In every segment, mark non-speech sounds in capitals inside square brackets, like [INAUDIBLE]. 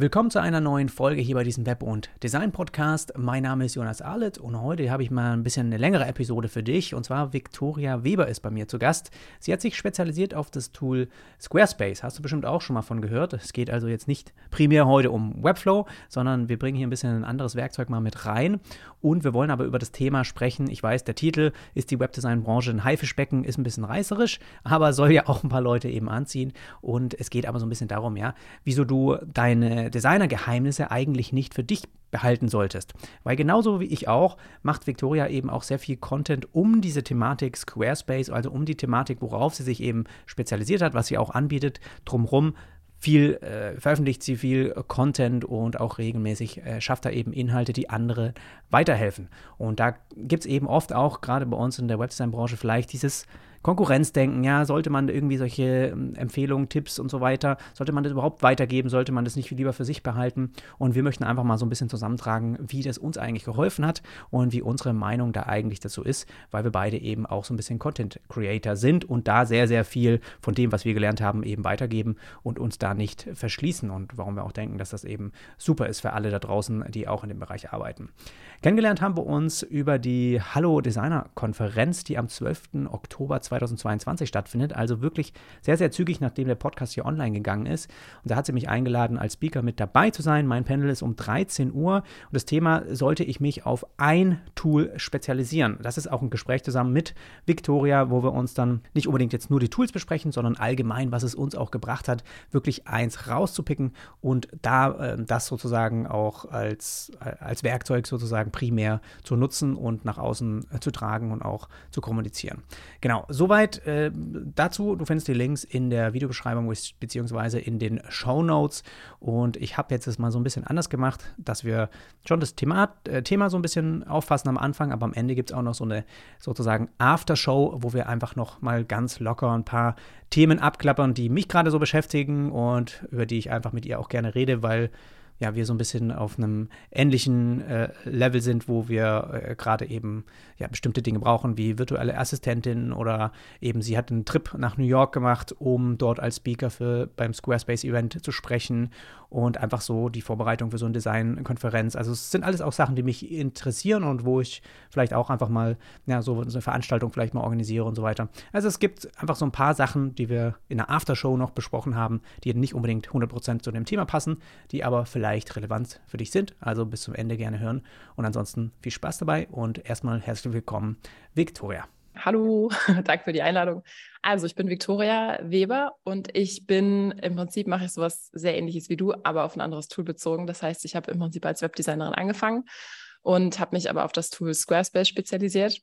Willkommen zu einer neuen Folge hier bei diesem Web- und Design-Podcast. Mein Name ist Jonas Arlett und heute habe ich mal ein bisschen eine längere Episode für dich. Und zwar Victoria Weber ist bei mir zu Gast. Sie hat sich spezialisiert auf das Tool Squarespace. Hast du bestimmt auch schon mal von gehört. Es geht also jetzt nicht primär heute um Webflow, sondern wir bringen hier ein bisschen ein anderes Werkzeug mal mit rein. Und wir wollen aber über das Thema sprechen. Ich weiß, der Titel ist die Webdesign-Branche ein Haifischbecken, ist ein bisschen reißerisch, aber soll ja auch ein paar Leute eben anziehen. Und es geht aber so ein bisschen darum, ja, wieso du deine Designergeheimnisse eigentlich nicht für dich behalten solltest. Weil genauso wie ich auch, macht Victoria eben auch sehr viel Content um diese Thematik Squarespace, also um die Thematik, worauf sie sich eben spezialisiert hat, was sie auch anbietet, drumherum viel äh, veröffentlicht sie viel Content und auch regelmäßig äh, schafft er eben Inhalte, die andere weiterhelfen. Und da gibt es eben oft auch, gerade bei uns in der Webdesign-Branche, vielleicht dieses Konkurrenzdenken, ja, sollte man irgendwie solche ähm, Empfehlungen, Tipps und so weiter, sollte man das überhaupt weitergeben, sollte man das nicht lieber für sich behalten? Und wir möchten einfach mal so ein bisschen zusammentragen, wie das uns eigentlich geholfen hat und wie unsere Meinung da eigentlich dazu ist, weil wir beide eben auch so ein bisschen Content Creator sind und da sehr, sehr viel von dem, was wir gelernt haben, eben weitergeben und uns da nicht verschließen und warum wir auch denken, dass das eben super ist für alle da draußen, die auch in dem Bereich arbeiten. Kennengelernt haben wir uns über die Hallo Designer Konferenz, die am 12. Oktober 2022 stattfindet. Also wirklich sehr, sehr zügig, nachdem der Podcast hier online gegangen ist. Und da hat sie mich eingeladen, als Speaker mit dabei zu sein. Mein Panel ist um 13 Uhr und das Thema sollte ich mich auf ein Tool spezialisieren. Das ist auch ein Gespräch zusammen mit Victoria, wo wir uns dann nicht unbedingt jetzt nur die Tools besprechen, sondern allgemein, was es uns auch gebracht hat, wirklich eins rauszupicken und da äh, das sozusagen auch als, als Werkzeug sozusagen primär zu nutzen und nach außen äh, zu tragen und auch zu kommunizieren. Genau, so Soweit äh, dazu. Du findest die Links in der Videobeschreibung beziehungsweise in den Show Notes. Und ich habe jetzt das mal so ein bisschen anders gemacht, dass wir schon das Thema, äh, Thema so ein bisschen auffassen am Anfang, aber am Ende gibt es auch noch so eine sozusagen Aftershow, wo wir einfach noch mal ganz locker ein paar Themen abklappern, die mich gerade so beschäftigen und über die ich einfach mit ihr auch gerne rede, weil ja, wir so ein bisschen auf einem ähnlichen äh, Level sind, wo wir äh, gerade eben ja, bestimmte Dinge brauchen, wie virtuelle Assistentin oder eben sie hat einen Trip nach New York gemacht, um dort als Speaker für, beim Squarespace-Event zu sprechen und einfach so die Vorbereitung für so eine Design-Konferenz. Also es sind alles auch Sachen, die mich interessieren und wo ich vielleicht auch einfach mal ja, so eine Veranstaltung vielleicht mal organisiere und so weiter. Also es gibt einfach so ein paar Sachen, die wir in der Aftershow noch besprochen haben, die nicht unbedingt 100% zu dem Thema passen, die aber vielleicht relevant für dich sind. Also bis zum Ende gerne hören und ansonsten viel Spaß dabei und erstmal herzlich willkommen, Victoria. Hallo, [LAUGHS] danke für die Einladung. Also, ich bin Viktoria Weber und ich bin im Prinzip mache ich sowas sehr ähnliches wie du, aber auf ein anderes Tool bezogen. Das heißt, ich habe im Prinzip als Webdesignerin angefangen und habe mich aber auf das Tool Squarespace spezialisiert.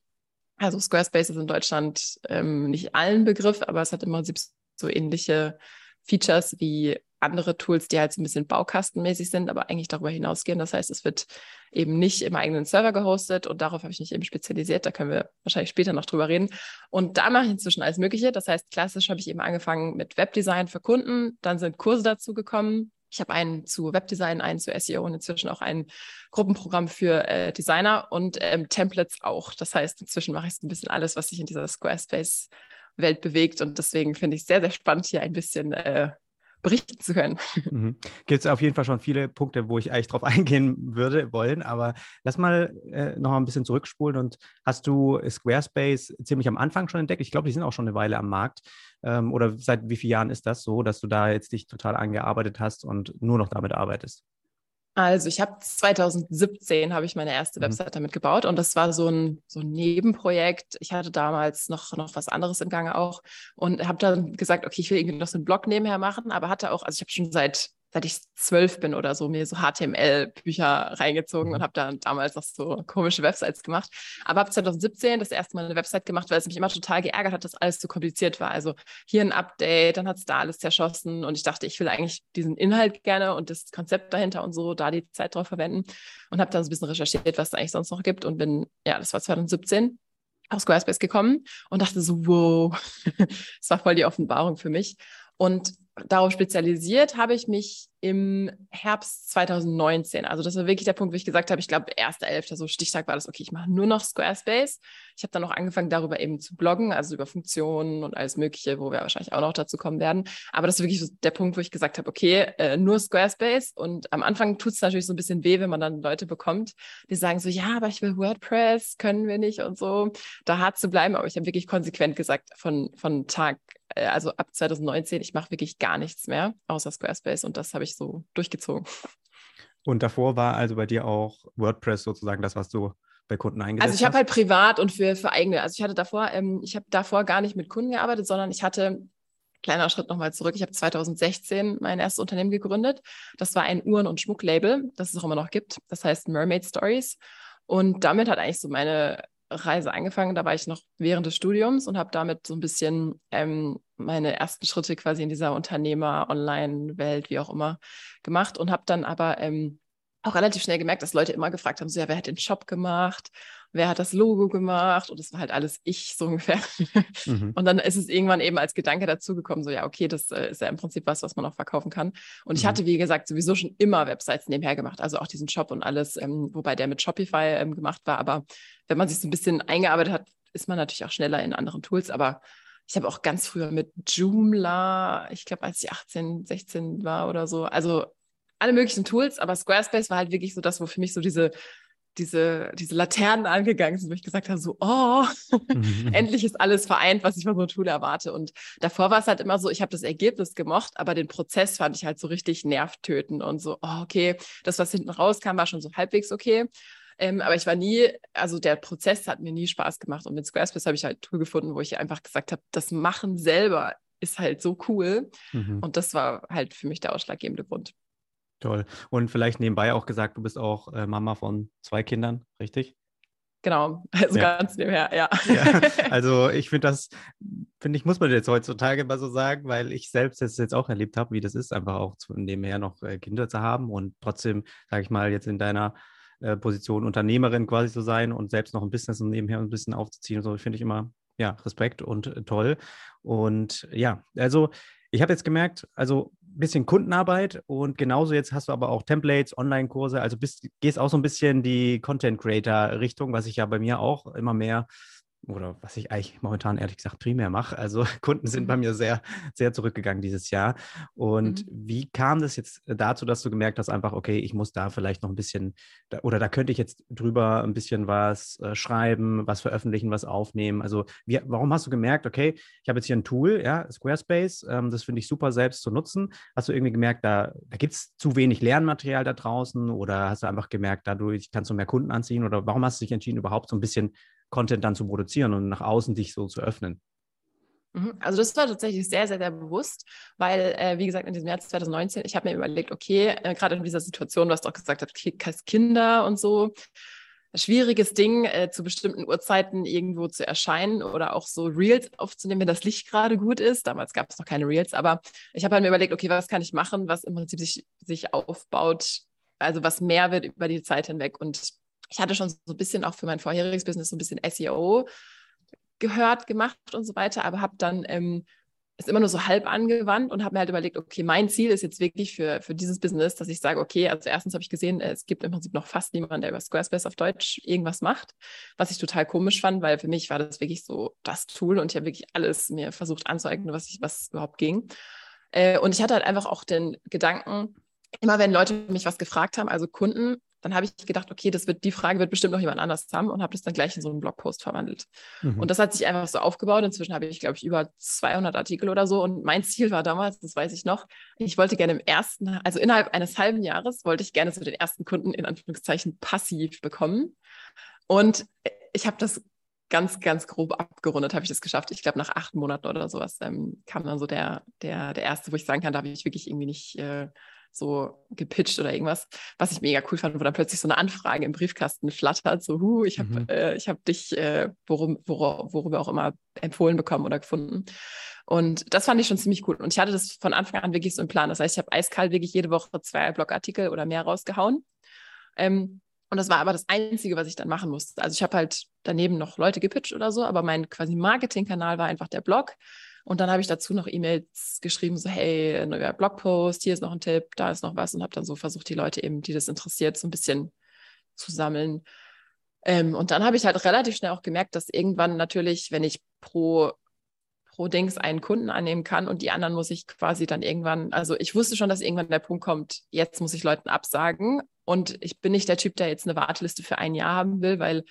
Also Squarespace ist in Deutschland ähm, nicht allen Begriff, aber es hat im Prinzip so ähnliche Features wie andere Tools, die halt so ein bisschen baukastenmäßig sind, aber eigentlich darüber hinausgehen. Das heißt, es wird eben nicht im eigenen Server gehostet und darauf habe ich mich eben spezialisiert. Da können wir wahrscheinlich später noch drüber reden. Und da mache ich inzwischen alles Mögliche. Das heißt, klassisch habe ich eben angefangen mit Webdesign für Kunden. Dann sind Kurse dazu gekommen. Ich habe einen zu Webdesign, einen zu SEO und inzwischen auch ein Gruppenprogramm für äh, Designer und ähm, Templates auch. Das heißt, inzwischen mache ich so ein bisschen alles, was sich in dieser Squarespace-Welt bewegt. Und deswegen finde ich es sehr, sehr spannend, hier ein bisschen äh, berichten zu können. Mhm. Gibt es auf jeden Fall schon viele Punkte, wo ich eigentlich drauf [LAUGHS] eingehen würde, wollen, aber lass mal äh, noch ein bisschen zurückspulen und hast du Squarespace ziemlich am Anfang schon entdeckt? Ich glaube, die sind auch schon eine Weile am Markt. Ähm, oder seit wie vielen Jahren ist das so, dass du da jetzt dich total angearbeitet hast und nur noch damit arbeitest? Also ich habe 2017 habe ich meine erste mhm. Website damit gebaut und das war so ein, so ein Nebenprojekt. Ich hatte damals noch, noch was anderes im Gange auch und habe dann gesagt, okay, ich will irgendwie noch so einen Blog nebenher machen, aber hatte auch, also ich habe schon seit seit ich zwölf bin oder so, mir so HTML-Bücher reingezogen und mhm. habe dann damals noch so komische Websites gemacht. Aber habe 2017 das erste Mal eine Website gemacht, weil es mich immer total geärgert hat, dass alles zu kompliziert war. Also hier ein Update, dann hat es da alles zerschossen und ich dachte, ich will eigentlich diesen Inhalt gerne und das Konzept dahinter und so, da die Zeit drauf verwenden und habe dann so ein bisschen recherchiert, was es eigentlich sonst noch gibt und bin, ja, das war 2017 auf Squarespace gekommen und dachte so, wow, [LAUGHS] es war voll die Offenbarung für mich Und darauf spezialisiert habe ich mich im Herbst 2019. Also das war wirklich der Punkt, wo ich gesagt habe, ich glaube, 1.11. so Stichtag war das, okay, ich mache nur noch Squarespace. Ich habe dann auch angefangen, darüber eben zu bloggen, also über Funktionen und alles Mögliche, wo wir wahrscheinlich auch noch dazu kommen werden. Aber das ist wirklich so der Punkt, wo ich gesagt habe, okay, äh, nur Squarespace. Und am Anfang tut es natürlich so ein bisschen weh, wenn man dann Leute bekommt, die sagen so, ja, aber ich will WordPress, können wir nicht und so. Da hart zu bleiben. Aber ich habe wirklich konsequent gesagt, von, von Tag also ab 2019, ich mache wirklich gar nichts mehr außer Squarespace und das habe ich so durchgezogen. Und davor war also bei dir auch WordPress sozusagen das, was du bei Kunden eingesetzt Also ich habe halt privat und für, für eigene, also ich hatte davor, ähm, ich habe davor gar nicht mit Kunden gearbeitet, sondern ich hatte, kleiner Schritt nochmal zurück, ich habe 2016 mein erstes Unternehmen gegründet. Das war ein Uhren- und Schmucklabel, das es auch immer noch gibt. Das heißt Mermaid Stories. Und damit hat eigentlich so meine Reise angefangen. Da war ich noch während des Studiums und habe damit so ein bisschen ähm, meine ersten Schritte quasi in dieser Unternehmer-Online-Welt, wie auch immer, gemacht und habe dann aber ähm, auch relativ schnell gemerkt, dass Leute immer gefragt haben, so ja, wer hat den Shop gemacht? Wer hat das Logo gemacht? Und das war halt alles ich so [LAUGHS] ungefähr. Mhm. Und dann ist es irgendwann eben als Gedanke dazugekommen, so ja, okay, das äh, ist ja im Prinzip was, was man auch verkaufen kann. Und mhm. ich hatte, wie gesagt, sowieso schon immer Websites nebenher gemacht, also auch diesen Shop und alles, ähm, wobei der mit Shopify ähm, gemacht war. Aber wenn man sich so ein bisschen eingearbeitet hat, ist man natürlich auch schneller in anderen Tools. Aber ich habe auch ganz früher mit Joomla, ich glaube, als ich 18, 16 war oder so, also alle möglichen Tools, aber Squarespace war halt wirklich so das, wo für mich so diese, diese, diese Laternen angegangen sind, wo ich gesagt habe, so, oh, mhm. [LAUGHS] endlich ist alles vereint, was ich von so einem Tool erwarte. Und davor war es halt immer so, ich habe das Ergebnis gemocht, aber den Prozess fand ich halt so richtig nervtötend und so, oh, okay, das, was hinten rauskam, war schon so halbwegs okay. Ähm, aber ich war nie, also der Prozess hat mir nie Spaß gemacht. Und mit Squarespace habe ich halt ein Tool gefunden, wo ich einfach gesagt habe, das Machen selber ist halt so cool. Mhm. Und das war halt für mich der ausschlaggebende Grund. Toll. Und vielleicht nebenbei auch gesagt, du bist auch äh, Mama von zwei Kindern, richtig? Genau, also ja. ganz nebenher, ja. ja. [LAUGHS] Also ich finde das, finde ich, muss man jetzt heutzutage mal so sagen, weil ich selbst jetzt, jetzt auch erlebt habe, wie das ist, einfach auch zu, nebenher noch äh, Kinder zu haben und trotzdem, sage ich mal, jetzt in deiner äh, Position Unternehmerin quasi zu sein und selbst noch ein Business und nebenher ein bisschen aufzuziehen. So finde ich immer, ja, Respekt und äh, toll. Und ja, also ich habe jetzt gemerkt, also bisschen Kundenarbeit und genauso jetzt hast du aber auch Templates, Online-Kurse, also bist, gehst auch so ein bisschen die Content-Creator-Richtung, was ich ja bei mir auch immer mehr oder was ich eigentlich momentan ehrlich gesagt primär mache. Also [LAUGHS] Kunden sind bei mhm. mir sehr, sehr zurückgegangen dieses Jahr. Und mhm. wie kam das jetzt dazu, dass du gemerkt hast, einfach, okay, ich muss da vielleicht noch ein bisschen, oder da könnte ich jetzt drüber ein bisschen was äh, schreiben, was veröffentlichen, was aufnehmen. Also wie, warum hast du gemerkt, okay, ich habe jetzt hier ein Tool, ja, Squarespace, ähm, das finde ich super selbst zu nutzen. Hast du irgendwie gemerkt, da, da gibt es zu wenig Lernmaterial da draußen oder hast du einfach gemerkt, dadurch kannst du mehr Kunden anziehen oder warum hast du dich entschieden, überhaupt so ein bisschen Content dann zu produzieren und nach außen dich so zu öffnen? Mhm. Also das war tatsächlich sehr, sehr, sehr bewusst, weil, äh, wie gesagt, in diesem Jahr 2019, ich habe mir überlegt, okay, äh, gerade in dieser Situation, was du auch gesagt hast, Kinder und so, schwieriges Ding, äh, zu bestimmten Uhrzeiten irgendwo zu erscheinen oder auch so Reels aufzunehmen, wenn das Licht gerade gut ist. Damals gab es noch keine Reels, aber ich habe halt mir überlegt, okay, was kann ich machen, was im Prinzip sich, sich aufbaut, also was mehr wird über die Zeit hinweg. Und ich hatte schon so ein bisschen auch für mein vorheriges Business so ein bisschen SEO gehört, gemacht und so weiter, aber habe dann ähm, es immer nur so halb angewandt und habe mir halt überlegt, okay, mein Ziel ist jetzt wirklich für, für dieses Business, dass ich sage, okay, also erstens habe ich gesehen, es gibt im Prinzip noch fast niemanden, der über Squarespace auf Deutsch irgendwas macht, was ich total komisch fand, weil für mich war das wirklich so das Tool und ich habe wirklich alles mir versucht anzueignen, was ich, was überhaupt ging. Äh, und ich hatte halt einfach auch den Gedanken, immer wenn Leute mich was gefragt haben, also Kunden, dann habe ich gedacht, okay, das wird, die Frage wird bestimmt noch jemand anders haben und habe das dann gleich in so einen Blogpost verwandelt. Mhm. Und das hat sich einfach so aufgebaut. Inzwischen habe ich, glaube ich, über 200 Artikel oder so. Und mein Ziel war damals, das weiß ich noch, ich wollte gerne im ersten, also innerhalb eines halben Jahres, wollte ich gerne so den ersten Kunden in Anführungszeichen passiv bekommen. Und ich habe das ganz, ganz grob abgerundet, habe ich das geschafft. Ich glaube, nach acht Monaten oder sowas ähm, kam dann so der, der, der erste, wo ich sagen kann, da habe ich wirklich irgendwie nicht. Äh, so gepitcht oder irgendwas, was ich mega cool fand, wo dann plötzlich so eine Anfrage im Briefkasten flattert, so, hu, ich habe mhm. äh, hab dich, äh, worum, wor worüber auch immer, empfohlen bekommen oder gefunden. Und das fand ich schon ziemlich cool. Und ich hatte das von Anfang an wirklich so im Plan. Das heißt, ich habe eiskalt wirklich jede Woche zwei Blogartikel oder mehr rausgehauen. Ähm, und das war aber das Einzige, was ich dann machen musste. Also ich habe halt daneben noch Leute gepitcht oder so, aber mein quasi Marketingkanal war einfach der Blog. Und dann habe ich dazu noch E-Mails geschrieben, so hey, neuer Blogpost, hier ist noch ein Tipp, da ist noch was und habe dann so versucht, die Leute eben, die das interessiert, so ein bisschen zu sammeln. Ähm, und dann habe ich halt relativ schnell auch gemerkt, dass irgendwann natürlich, wenn ich pro pro Dings einen Kunden annehmen kann und die anderen muss ich quasi dann irgendwann, also ich wusste schon, dass irgendwann der Punkt kommt, jetzt muss ich Leuten absagen und ich bin nicht der Typ, der jetzt eine Warteliste für ein Jahr haben will, weil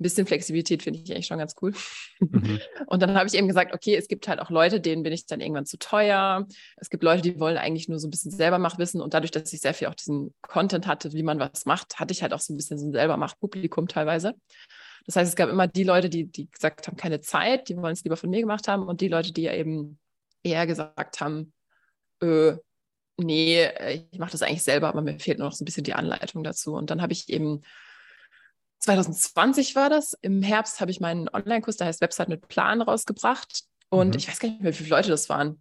ein bisschen Flexibilität finde ich eigentlich schon ganz cool. Mhm. [LAUGHS] Und dann habe ich eben gesagt, okay, es gibt halt auch Leute, denen bin ich dann irgendwann zu teuer. Es gibt Leute, die wollen eigentlich nur so ein bisschen selber wissen. Und dadurch, dass ich sehr viel auch diesen Content hatte, wie man was macht, hatte ich halt auch so ein bisschen so ein selber macht Publikum teilweise. Das heißt, es gab immer die Leute, die, die gesagt haben, keine Zeit, die wollen es lieber von mir gemacht haben und die Leute, die eben eher gesagt haben, äh, nee, ich mache das eigentlich selber, aber mir fehlt nur noch so ein bisschen die Anleitung dazu. Und dann habe ich eben 2020 war das. Im Herbst habe ich meinen Online-Kurs, der heißt Website mit Plan, rausgebracht. Und mhm. ich weiß gar nicht mehr, wie viele Leute das waren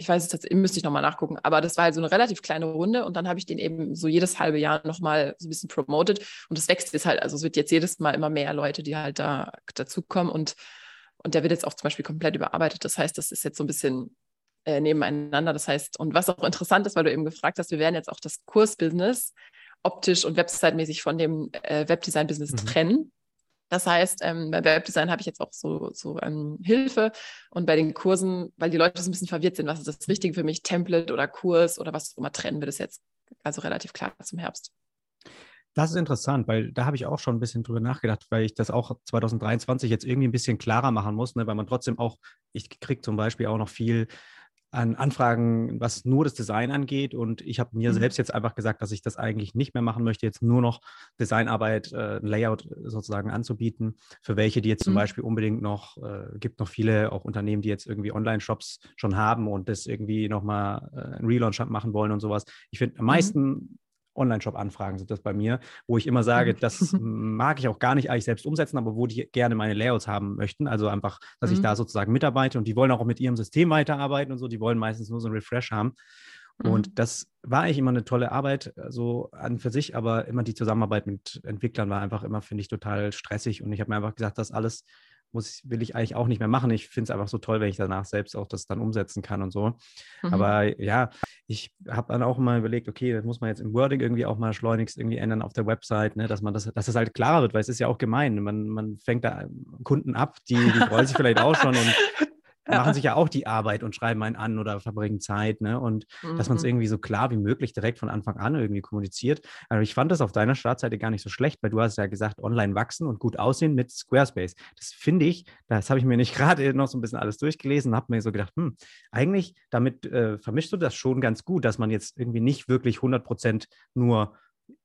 ich weiß es tatsächlich, müsste ich nochmal nachgucken, aber das war halt so eine relativ kleine Runde und dann habe ich den eben so jedes halbe Jahr nochmal so ein bisschen promoted und das wächst jetzt halt, also es wird jetzt jedes Mal immer mehr Leute, die halt da dazukommen und, und der wird jetzt auch zum Beispiel komplett überarbeitet. Das heißt, das ist jetzt so ein bisschen äh, nebeneinander. Das heißt, und was auch interessant ist, weil du eben gefragt hast, wir werden jetzt auch das Kursbusiness optisch und website-mäßig von dem äh, Webdesign-Business mhm. trennen. Das heißt, ähm, bei Webdesign habe ich jetzt auch so, so ähm, Hilfe und bei den Kursen, weil die Leute so ein bisschen verwirrt sind, was ist das Richtige für mich, Template oder Kurs oder was auch immer, trennen wir das jetzt also relativ klar zum Herbst. Das ist interessant, weil da habe ich auch schon ein bisschen drüber nachgedacht, weil ich das auch 2023 jetzt irgendwie ein bisschen klarer machen muss, ne, weil man trotzdem auch, ich kriege zum Beispiel auch noch viel an Anfragen, was nur das Design angeht. Und ich habe mir mhm. selbst jetzt einfach gesagt, dass ich das eigentlich nicht mehr machen möchte, jetzt nur noch Designarbeit, äh, Layout sozusagen anzubieten. Für welche, die jetzt zum mhm. Beispiel unbedingt noch, äh, gibt noch viele auch Unternehmen, die jetzt irgendwie Online-Shops schon haben und das irgendwie nochmal äh, einen Relaunch machen wollen und sowas. Ich finde, am mhm. Online-Shop-Anfragen sind das bei mir, wo ich immer sage, das [LAUGHS] mag ich auch gar nicht eigentlich selbst umsetzen, aber wo die gerne meine Layouts haben möchten. Also einfach, dass mhm. ich da sozusagen mitarbeite und die wollen auch mit ihrem System weiterarbeiten und so. Die wollen meistens nur so ein Refresh haben. Und mhm. das war eigentlich immer eine tolle Arbeit, so an für sich, aber immer die Zusammenarbeit mit Entwicklern war einfach immer, finde ich, total stressig. Und ich habe mir einfach gesagt, das alles muss, will ich eigentlich auch nicht mehr machen. Ich finde es einfach so toll, wenn ich danach selbst auch das dann umsetzen kann und so. Mhm. Aber ja, ich habe dann auch mal überlegt, okay, das muss man jetzt im Wording irgendwie auch mal schleunigst irgendwie ändern auf der Website, ne, dass man das, dass das halt klarer wird, weil es ist ja auch gemein. Man, man fängt da Kunden ab, die, die freuen sich vielleicht auch schon und [LAUGHS] ja. machen sich ja auch die Arbeit und schreiben einen an oder verbringen Zeit, ne? Und mhm. dass man es irgendwie so klar wie möglich direkt von Anfang an irgendwie kommuniziert. Aber ich fand das auf deiner Startseite gar nicht so schlecht, weil du hast ja gesagt, online wachsen und gut aussehen mit Squarespace. Das finde ich, das habe ich mir nicht [LAUGHS] gerade noch so ein bisschen alles durchgelesen und habe mir so gedacht, hm, eigentlich damit äh, vermischst du das schon ganz gut, dass man jetzt irgendwie nicht wirklich 100 Prozent nur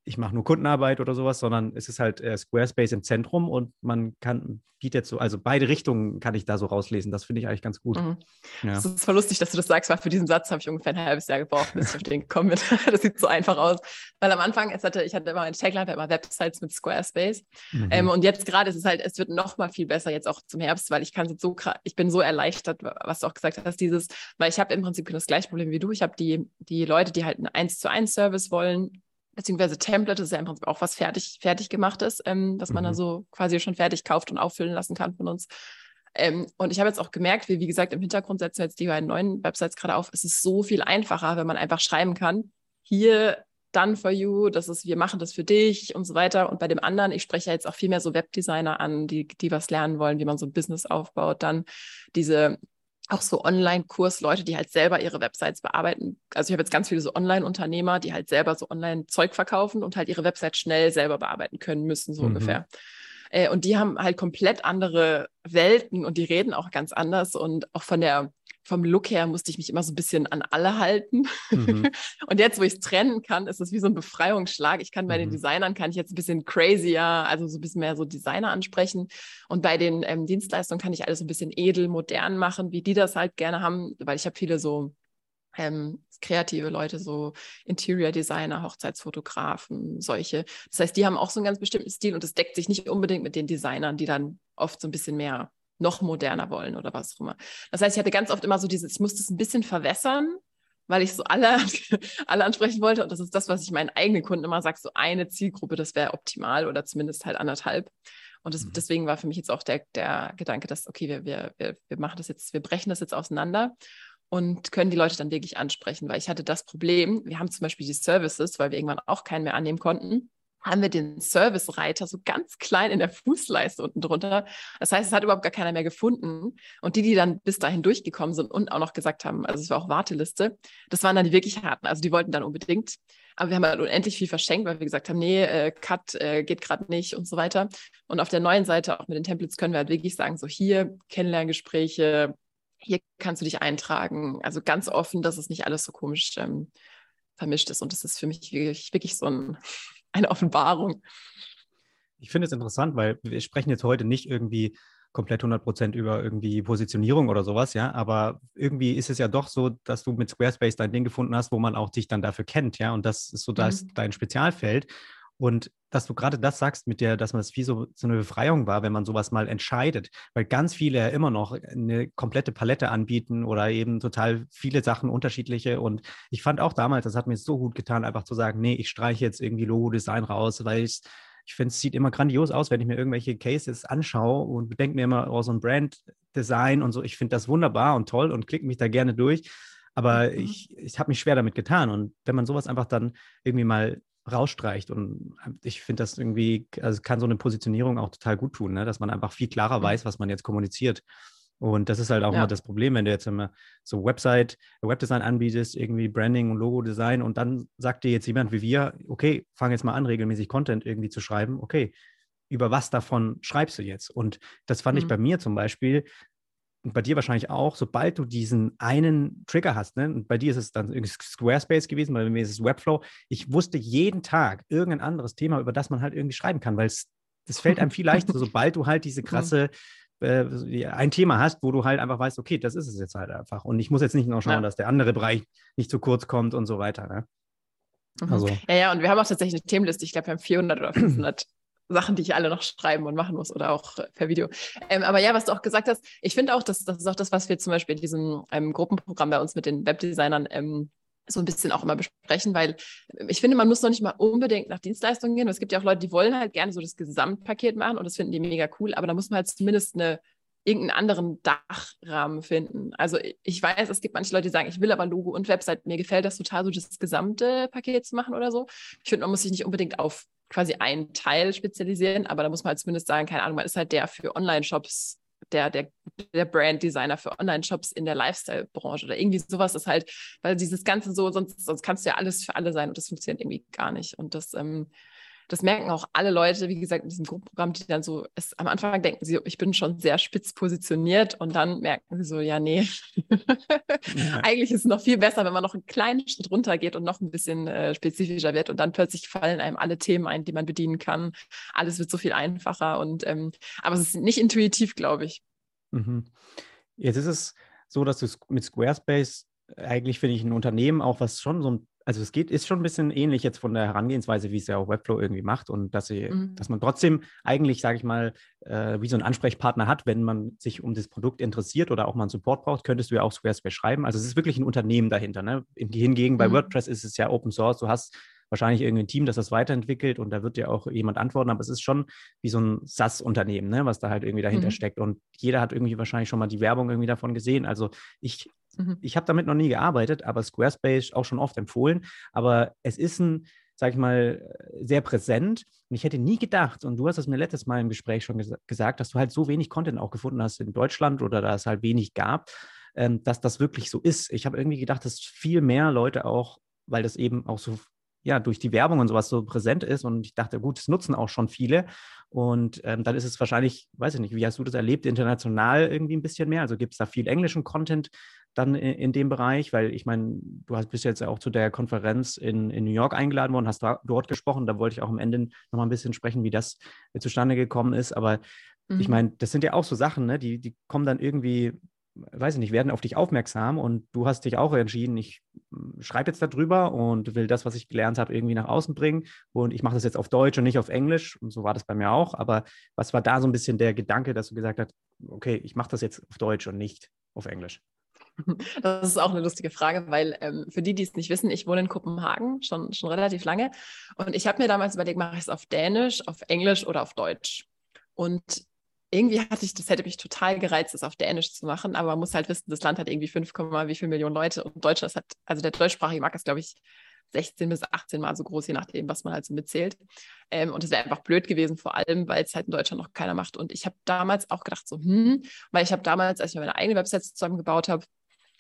ich mache nur Kundenarbeit oder sowas, sondern es ist halt äh, Squarespace im Zentrum und man kann, bietet so, also beide Richtungen kann ich da so rauslesen. Das finde ich eigentlich ganz gut. Mhm. Ja. Es ist voll lustig, dass du das sagst, weil für diesen Satz habe ich ungefähr ein halbes Jahr gebraucht, bis ich auf den gekommen bin. [LAUGHS] das sieht so einfach aus. Weil am Anfang, es hatte, ich hatte immer eine Tagline, immer Websites mit Squarespace. Mhm. Ähm, und jetzt gerade ist es halt, es wird noch mal viel besser jetzt auch zum Herbst, weil ich kann jetzt so, ich bin so erleichtert, was du auch gesagt hast, dieses, weil ich habe im Prinzip das gleiche Problem wie du. Ich habe die, die Leute, die halt einen 1 zu 1 Service wollen, beziehungsweise Template ist ja im Prinzip auch was fertig, fertig gemachtes, ähm, dass man mhm. da so quasi schon fertig kauft und auffüllen lassen kann von uns. Ähm, und ich habe jetzt auch gemerkt, wie, wie gesagt, im Hintergrund setzen wir jetzt die beiden neuen Websites gerade auf. Es ist so viel einfacher, wenn man einfach schreiben kann, hier done for you, das ist, wir machen das für dich und so weiter. Und bei dem anderen, ich spreche ja jetzt auch viel mehr so Webdesigner an, die, die was lernen wollen, wie man so ein Business aufbaut, dann diese auch so Online-Kurs, Leute, die halt selber ihre Websites bearbeiten. Also ich habe jetzt ganz viele so Online-Unternehmer, die halt selber so Online-Zeug verkaufen und halt ihre Website schnell selber bearbeiten können müssen, so mhm. ungefähr. Äh, und die haben halt komplett andere Welten und die reden auch ganz anders und auch von der vom Look her musste ich mich immer so ein bisschen an alle halten. Mhm. [LAUGHS] Und jetzt, wo ich es trennen kann, ist es wie so ein Befreiungsschlag. Ich kann bei mhm. den Designern kann ich jetzt ein bisschen crazier, also so ein bisschen mehr so Designer ansprechen. Und bei den ähm, Dienstleistungen kann ich alles so ein bisschen edel, modern machen, wie die das halt gerne haben, weil ich habe viele so ähm, kreative Leute, so Interior Designer, Hochzeitsfotografen, solche. Das heißt, die haben auch so einen ganz bestimmten Stil und das deckt sich nicht unbedingt mit den Designern, die dann oft so ein bisschen mehr noch moderner wollen oder was auch immer. Das heißt, ich hatte ganz oft immer so dieses, ich muss das ein bisschen verwässern, weil ich so alle, [LAUGHS] alle ansprechen wollte. Und das ist das, was ich meinen eigenen Kunden immer sage, so eine Zielgruppe, das wäre optimal oder zumindest halt anderthalb. Und das, mhm. deswegen war für mich jetzt auch der, der Gedanke, dass, okay, wir, wir, wir, wir machen das jetzt, wir brechen das jetzt auseinander und können die Leute dann wirklich ansprechen, weil ich hatte das Problem, wir haben zum Beispiel die Services, weil wir irgendwann auch keinen mehr annehmen konnten, haben wir den Service-Reiter so ganz klein in der Fußleiste unten drunter. Das heißt, es hat überhaupt gar keiner mehr gefunden. Und die, die dann bis dahin durchgekommen sind und auch noch gesagt haben, also es war auch Warteliste, das waren dann die wirklich harten. Also die wollten dann unbedingt. Aber wir haben halt unendlich viel verschenkt, weil wir gesagt haben, nee, äh, Cut äh, geht gerade nicht und so weiter. Und auf der neuen Seite, auch mit den Templates, können wir halt wirklich sagen, so hier Kennenlerngespräche, hier kannst du dich eintragen. Also ganz offen, dass es nicht alles so komisch ähm, vermischt ist. Und das ist für mich wirklich, wirklich so ein eine Offenbarung. Ich finde es interessant, weil wir sprechen jetzt heute nicht irgendwie komplett 100 Prozent über irgendwie Positionierung oder sowas, ja, aber irgendwie ist es ja doch so, dass du mit Squarespace dein Ding gefunden hast, wo man auch dich dann dafür kennt, ja, und das ist so das, mhm. dein Spezialfeld. Und dass du gerade das sagst, mit der, dass man das wie so, so eine Befreiung war, wenn man sowas mal entscheidet, weil ganz viele ja immer noch eine komplette Palette anbieten oder eben total viele Sachen unterschiedliche. Und ich fand auch damals, das hat mir so gut getan, einfach zu sagen, nee, ich streiche jetzt irgendwie Logo-Design raus, weil ich ich finde, es sieht immer grandios aus, wenn ich mir irgendwelche Cases anschaue und denke mir immer, oh, so ein Brand-Design und so. Ich finde das wunderbar und toll und klicke mich da gerne durch. Aber mhm. ich, ich habe mich schwer damit getan. Und wenn man sowas einfach dann irgendwie mal rausstreicht. Und ich finde das irgendwie, also kann so eine Positionierung auch total gut tun, ne? dass man einfach viel klarer mhm. weiß, was man jetzt kommuniziert. Und das ist halt auch ja. immer das Problem, wenn du jetzt immer so Website, Webdesign anbietest, irgendwie Branding und Logo-Design und dann sagt dir jetzt jemand wie wir, okay, fang jetzt mal an, regelmäßig Content irgendwie zu schreiben. Okay, über was davon schreibst du jetzt? Und das fand mhm. ich bei mir zum Beispiel und bei dir wahrscheinlich auch, sobald du diesen einen Trigger hast, ne? und bei dir ist es dann Squarespace gewesen, bei mir ist es Webflow, ich wusste jeden Tag irgendein anderes Thema, über das man halt irgendwie schreiben kann, weil es das fällt einem viel leichter, sobald du halt diese [LAUGHS] krasse, äh, ein Thema hast, wo du halt einfach weißt, okay, das ist es jetzt halt einfach. Und ich muss jetzt nicht noch schauen, ja. dass der andere Bereich nicht zu kurz kommt und so weiter. Ne? Mhm. Also. Ja, ja, und wir haben auch tatsächlich eine Themenliste. Ich glaube, wir haben 400 oder [CLEARS THROAT] 500 Sachen, die ich alle noch schreiben und machen muss oder auch äh, per Video. Ähm, aber ja, was du auch gesagt hast, ich finde auch, dass das ist auch das, was wir zum Beispiel in diesem ähm, Gruppenprogramm bei uns mit den Webdesignern ähm, so ein bisschen auch immer besprechen, weil äh, ich finde, man muss noch nicht mal unbedingt nach Dienstleistungen gehen. Es gibt ja auch Leute, die wollen halt gerne so das Gesamtpaket machen und das finden die mega cool, aber da muss man halt zumindest eine irgendeinen anderen Dachrahmen finden. Also ich weiß, es gibt manche Leute, die sagen, ich will aber Logo und Website. Mir gefällt das total, so das gesamte Paket zu machen oder so. Ich finde, man muss sich nicht unbedingt auf quasi einen Teil spezialisieren, aber da muss man halt zumindest sagen, keine Ahnung, man ist halt der für Online-Shops, der, der, der Brand-Designer für Online-Shops in der Lifestyle-Branche oder irgendwie sowas ist halt, weil dieses Ganze so, sonst, sonst kannst du ja alles für alle sein und das funktioniert irgendwie gar nicht. Und das ähm, das merken auch alle Leute, wie gesagt, in diesem Gruppenprogramm, die dann so, es, am Anfang denken sie, ich bin schon sehr spitz positioniert und dann merken sie so, ja, nee, ja. [LAUGHS] eigentlich ist es noch viel besser, wenn man noch einen kleinen Schritt runter geht und noch ein bisschen äh, spezifischer wird und dann plötzlich fallen einem alle Themen ein, die man bedienen kann. Alles wird so viel einfacher und, ähm, aber es ist nicht intuitiv, glaube ich. Mhm. Jetzt ist es so, dass du mit Squarespace eigentlich finde ich ein Unternehmen auch, was schon so ein also es geht, ist schon ein bisschen ähnlich jetzt von der Herangehensweise, wie es ja auch Webflow irgendwie macht und dass sie, mhm. dass man trotzdem eigentlich, sage ich mal, äh, wie so ein Ansprechpartner hat, wenn man sich um das Produkt interessiert oder auch mal einen Support braucht, könntest du ja auch Squarespace schreiben. Also es ist wirklich ein Unternehmen dahinter. Ne? Hingegen bei mhm. WordPress ist es ja Open Source. Du hast wahrscheinlich irgendein Team, das das weiterentwickelt und da wird dir auch jemand antworten, aber es ist schon wie so ein SaaS-Unternehmen, ne, was da halt irgendwie dahinter mhm. steckt und jeder hat irgendwie wahrscheinlich schon mal die Werbung irgendwie davon gesehen. Also ich Mhm. Ich habe damit noch nie gearbeitet, aber Squarespace auch schon oft empfohlen. Aber es ist ein, sag ich mal, sehr präsent. Und ich hätte nie gedacht, und du hast es mir letztes Mal im Gespräch schon ges gesagt, dass du halt so wenig Content auch gefunden hast in Deutschland oder da es halt wenig gab, ähm, dass das wirklich so ist. Ich habe irgendwie gedacht, dass viel mehr Leute auch, weil das eben auch so ja, durch die Werbung und sowas so präsent ist. Und ich dachte, gut, das nutzen auch schon viele. Und ähm, dann ist es wahrscheinlich, weiß ich nicht, wie hast du das erlebt, international irgendwie ein bisschen mehr? Also gibt es da viel englischen Content dann in, in, dem Bereich? Weil ich meine, du hast, bist jetzt auch zu der Konferenz in, in New York eingeladen worden, hast da, dort gesprochen. Da wollte ich auch am Ende nochmal ein bisschen sprechen, wie das zustande gekommen ist. Aber mhm. ich meine, das sind ja auch so Sachen, ne? die, die kommen dann irgendwie weiß ich nicht, werden auf dich aufmerksam und du hast dich auch entschieden, ich hm, schreibe jetzt darüber und will das, was ich gelernt habe, irgendwie nach außen bringen und ich mache das jetzt auf Deutsch und nicht auf Englisch und so war das bei mir auch, aber was war da so ein bisschen der Gedanke, dass du gesagt hast, okay, ich mache das jetzt auf Deutsch und nicht auf Englisch? [LAUGHS] Das ist auch eine lustige Frage, weil ähm, für die, die es nicht wissen, ich wohne in Kopenhagen schon, schon relativ lange und ich habe mir damals überlegt, mache ich es auf Dänisch, auf Englisch oder auf Deutsch? Und irgendwie hatte ich, das hätte mich total gereizt, das auf Dänisch zu machen, aber man muss halt wissen, das Land hat irgendwie 5, wie viel Millionen Leute und Deutschland hat, also der deutschsprachige Markt ist, glaube ich, 16 bis 18 Mal so groß, je nachdem, was man halt so mitzählt. Ähm, und es wäre einfach blöd gewesen, vor allem, weil es halt in Deutschland noch keiner macht. Und ich habe damals auch gedacht, so, hm, weil ich habe damals, als ich meine eigene Website zusammengebaut habe,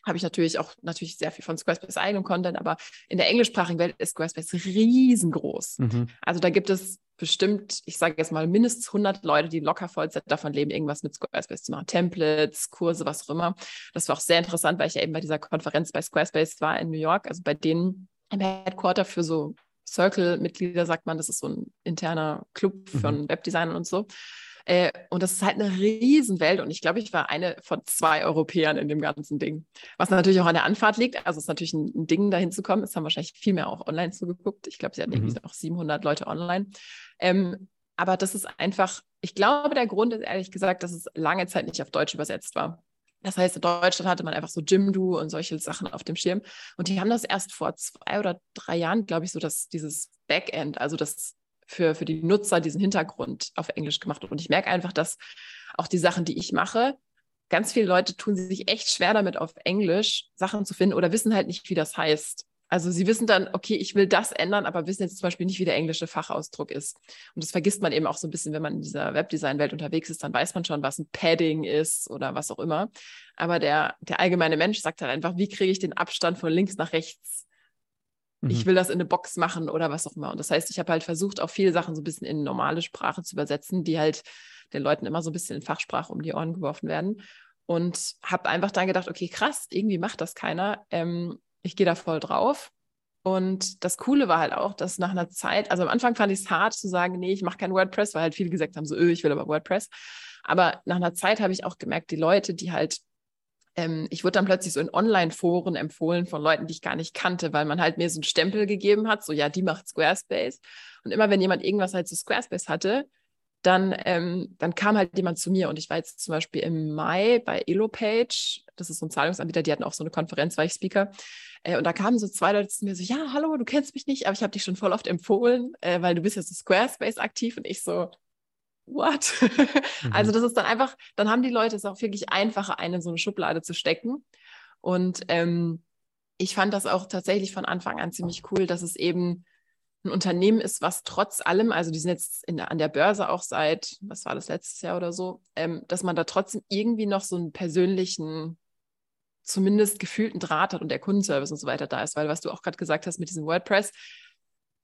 habe ich natürlich auch natürlich sehr viel von Squarespace eigenem Content, aber in der englischsprachigen Welt ist Squarespace riesengroß. Mhm. Also da gibt es bestimmt, ich sage jetzt mal, mindestens 100 Leute, die locker Vollzeit davon leben, irgendwas mit Squarespace zu machen. Templates, Kurse, was auch immer. Das war auch sehr interessant, weil ich ja eben bei dieser Konferenz bei Squarespace war in New York, also bei denen im Headquarter für so Circle-Mitglieder, sagt man, das ist so ein interner Club von mhm. Webdesignern und so. Äh, und das ist halt eine Riesenwelt und ich glaube, ich war eine von zwei Europäern in dem ganzen Ding. Was natürlich auch an der Anfahrt liegt. Also es ist natürlich ein, ein Ding, dahin zu kommen. Es haben wahrscheinlich viel mehr auch online zugeguckt. Ich glaube, sie hatten mhm. irgendwie auch 700 Leute online. Ähm, aber das ist einfach, ich glaube, der Grund ist ehrlich gesagt, dass es lange Zeit nicht auf Deutsch übersetzt war. Das heißt, in Deutschland hatte man einfach so Jimdo und solche Sachen auf dem Schirm. Und die haben das erst vor zwei oder drei Jahren, glaube ich, so dass dieses Backend, also das für, für die Nutzer, diesen Hintergrund auf Englisch gemacht. Und ich merke einfach, dass auch die Sachen, die ich mache, ganz viele Leute tun sich echt schwer damit, auf Englisch Sachen zu finden oder wissen halt nicht, wie das heißt. Also sie wissen dann, okay, ich will das ändern, aber wissen jetzt zum Beispiel nicht, wie der englische Fachausdruck ist. Und das vergisst man eben auch so ein bisschen, wenn man in dieser Webdesign-Welt unterwegs ist, dann weiß man schon, was ein Padding ist oder was auch immer. Aber der, der allgemeine Mensch sagt halt einfach, wie kriege ich den Abstand von links nach rechts? Mhm. Ich will das in eine Box machen oder was auch immer. Und das heißt, ich habe halt versucht, auch viele Sachen so ein bisschen in normale Sprache zu übersetzen, die halt den Leuten immer so ein bisschen in Fachsprache um die Ohren geworfen werden. Und habe einfach dann gedacht, okay, krass, irgendwie macht das keiner. Ähm, ich gehe da voll drauf. Und das Coole war halt auch, dass nach einer Zeit, also am Anfang fand ich es hart zu sagen, nee, ich mache kein WordPress, weil halt viele gesagt haben, so, öh, ich will aber WordPress. Aber nach einer Zeit habe ich auch gemerkt, die Leute, die halt, ähm, ich wurde dann plötzlich so in Online-Foren empfohlen von Leuten, die ich gar nicht kannte, weil man halt mir so einen Stempel gegeben hat, so, ja, die macht Squarespace. Und immer wenn jemand irgendwas halt zu Squarespace hatte, dann, ähm, dann kam halt jemand zu mir und ich war jetzt zum Beispiel im Mai bei Elopage, das ist so ein Zahlungsanbieter, die hatten auch so eine Konferenz, war ich Speaker. Äh, und da kamen so zwei Leute zu mir so, ja, hallo, du kennst mich nicht, aber ich habe dich schon voll oft empfohlen, äh, weil du bist ja so Squarespace aktiv und ich so, what? [LAUGHS] mhm. Also das ist dann einfach, dann haben die Leute es auch wirklich einfacher, einen in so eine Schublade zu stecken. Und ähm, ich fand das auch tatsächlich von Anfang an ziemlich cool, dass es eben ein Unternehmen ist, was trotz allem, also die sind jetzt in, an der Börse auch seit, was war das letztes Jahr oder so, ähm, dass man da trotzdem irgendwie noch so einen persönlichen, zumindest gefühlten Draht hat und der Kundenservice und so weiter da ist, weil was du auch gerade gesagt hast mit diesem WordPress,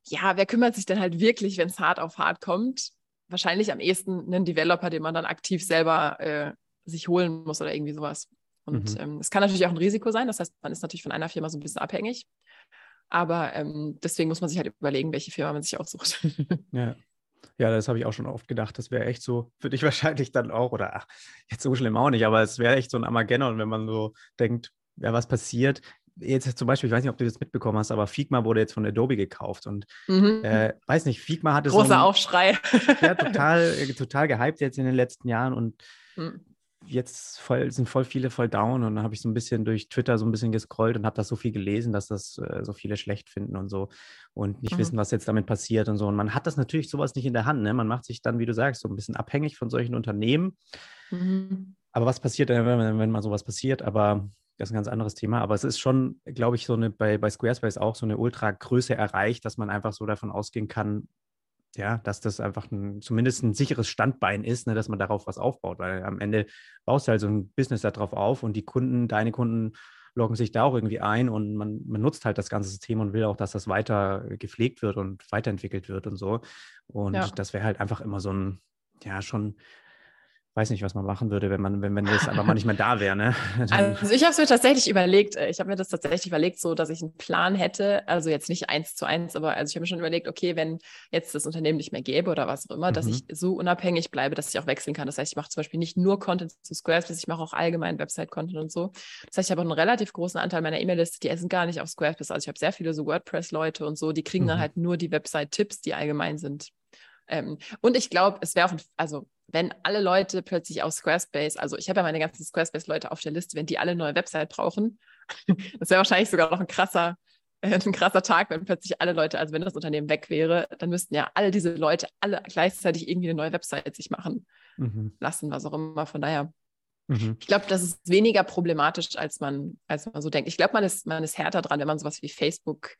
ja, wer kümmert sich denn halt wirklich, wenn es hart auf hart kommt? Wahrscheinlich am ehesten einen Developer, den man dann aktiv selber äh, sich holen muss oder irgendwie sowas. Und mhm. ähm, es kann natürlich auch ein Risiko sein. Das heißt, man ist natürlich von einer Firma so ein bisschen abhängig. Aber ähm, deswegen muss man sich halt überlegen, welche Firma man sich aussucht. [LAUGHS] ja. Ja, das habe ich auch schon oft gedacht. Das wäre echt so, für dich [LAUGHS] wahrscheinlich dann auch, oder ach, jetzt so schlimm auch nicht, aber es wäre echt so ein Armageddon, wenn man so denkt, ja, was passiert. Jetzt zum Beispiel, ich weiß nicht, ob du das mitbekommen hast, aber Figma wurde jetzt von Adobe gekauft und mhm. äh, weiß nicht, Figma hatte Großer so. Großer Aufschrei. ja, [LAUGHS] total, äh, total gehypt jetzt in den letzten Jahren und mhm jetzt voll, sind voll viele voll down und dann habe ich so ein bisschen durch Twitter so ein bisschen gescrollt und habe das so viel gelesen, dass das äh, so viele schlecht finden und so und nicht mhm. wissen, was jetzt damit passiert und so. Und man hat das natürlich sowas nicht in der Hand. Ne? Man macht sich dann, wie du sagst, so ein bisschen abhängig von solchen Unternehmen. Mhm. Aber was passiert, wenn, wenn mal sowas passiert? Aber das ist ein ganz anderes Thema. Aber es ist schon, glaube ich, so eine, bei, bei Squarespace auch so eine Ultra-Größe erreicht, dass man einfach so davon ausgehen kann, ja, dass das einfach ein, zumindest ein sicheres Standbein ist, ne, dass man darauf was aufbaut, weil am Ende baust du halt so ein Business darauf auf und die Kunden, deine Kunden loggen sich da auch irgendwie ein und man, man nutzt halt das ganze System und will auch, dass das weiter gepflegt wird und weiterentwickelt wird und so. Und ja. das wäre halt einfach immer so ein, ja, schon weiß nicht, was man machen würde, wenn man, wenn, wenn das einfach mal nicht mehr da wäre. Ne? [LAUGHS] Also ich habe es mir tatsächlich überlegt, äh, ich habe mir das tatsächlich überlegt, so dass ich einen Plan hätte, also jetzt nicht eins zu eins, aber also ich habe mir schon überlegt, okay, wenn jetzt das Unternehmen nicht mehr gäbe oder was auch immer, mhm. dass ich so unabhängig bleibe, dass ich auch wechseln kann. Das heißt, ich mache zum Beispiel nicht nur Content zu Squarespace, ich mache auch allgemein Website-Content und so. Das heißt, ich habe einen relativ großen Anteil meiner E-Mail-Liste, die essen gar nicht auf Squarespace. Also ich habe sehr viele so WordPress-Leute und so, die kriegen mhm. dann halt nur die Website-Tipps, die allgemein sind. Ähm, und ich glaube, es wäre auch, also wenn alle Leute plötzlich aus Squarespace, also ich habe ja meine ganzen Squarespace-Leute auf der Liste, wenn die alle eine neue Website brauchen, [LAUGHS] das wäre wahrscheinlich sogar noch ein krasser, [LAUGHS] ein krasser Tag, wenn plötzlich alle Leute, also wenn das Unternehmen weg wäre, dann müssten ja all diese Leute alle gleichzeitig irgendwie eine neue Website sich machen. mhm. lassen, was auch immer. Von daher, mhm. ich glaube, das ist weniger problematisch, als man, als man so denkt. Ich glaube, man ist, man ist härter dran, wenn man sowas wie Facebook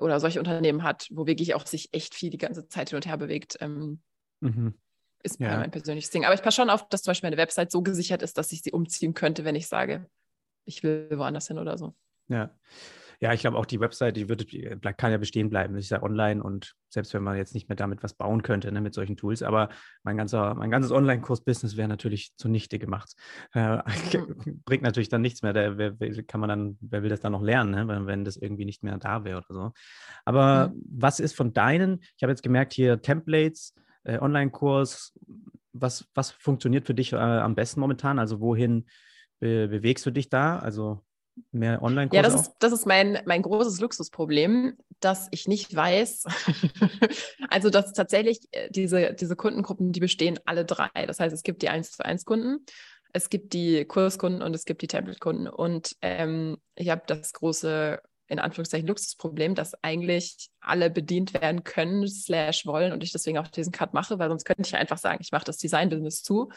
oder solche Unternehmen hat, wo wirklich auch sich echt viel die ganze Zeit hin und her bewegt. Ähm, mhm. Ist ja. mein persönliches Ding. Aber ich passe schon auf, dass zum Beispiel meine Website so gesichert ist, dass ich sie umziehen könnte, wenn ich sage, ich will woanders hin oder so. Ja. Ja, ich glaube auch die Website, die wird, kann ja bestehen bleiben. Das ist ja online und selbst wenn man jetzt nicht mehr damit was bauen könnte, ne, mit solchen Tools, aber mein, ganzer, mein ganzes Online-Kurs-Business wäre natürlich zunichte gemacht. Äh, [LAUGHS] mhm. Bringt natürlich dann nichts mehr. Da, wer, kann man dann, wer will das dann noch lernen, ne, wenn, wenn das irgendwie nicht mehr da wäre oder so. Aber mhm. was ist von deinen, ich habe jetzt gemerkt hier Templates, äh, Online-Kurs, was, was funktioniert für dich äh, am besten momentan? Also wohin be bewegst du dich da? Also mehr Online-Kurse? Ja, das ist, das ist mein, mein großes Luxusproblem, dass ich nicht weiß. [LAUGHS] also, dass tatsächlich äh, diese, diese Kundengruppen, die bestehen alle drei. Das heißt, es gibt die 1 zu 1 Kunden, es gibt die Kurskunden und es gibt die Template-Kunden. Und ähm, ich habe das große in Anführungszeichen Luxusproblem, dass eigentlich alle bedient werden können, slash wollen und ich deswegen auch diesen Cut mache, weil sonst könnte ich einfach sagen, ich mache das Design-Business zu,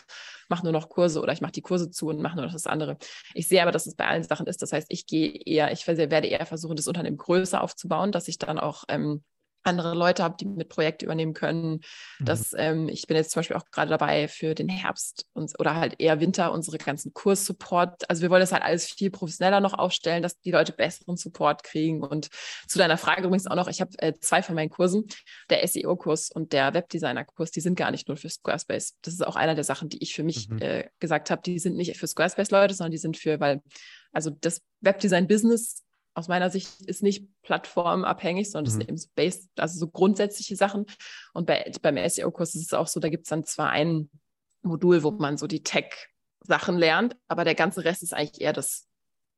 mache nur noch Kurse oder ich mache die Kurse zu und mache nur noch das andere. Ich sehe aber, dass es bei allen Sachen ist. Das heißt, ich gehe eher, ich werde eher versuchen, das Unternehmen größer aufzubauen, dass ich dann auch ähm, andere Leute habe, die mit Projekte übernehmen können. Mhm. Das, ähm, ich bin jetzt zum Beispiel auch gerade dabei für den Herbst und, oder halt eher Winter unsere ganzen Kurssupport. Also wir wollen das halt alles viel professioneller noch aufstellen, dass die Leute besseren Support kriegen. Und zu deiner Frage übrigens auch noch, ich habe äh, zwei von meinen Kursen, der SEO-Kurs und der Webdesigner-Kurs, die sind gar nicht nur für Squarespace. Das ist auch einer der Sachen, die ich für mich mhm. äh, gesagt habe, die sind nicht für Squarespace-Leute, sondern die sind für, weil also das Webdesign-Business aus meiner Sicht ist nicht plattformabhängig, sondern das mhm. sind eben so based, also so grundsätzliche Sachen. Und bei, beim SEO-Kurs ist es auch so, da gibt es dann zwar ein Modul, wo man so die Tech-Sachen lernt, aber der ganze Rest ist eigentlich eher das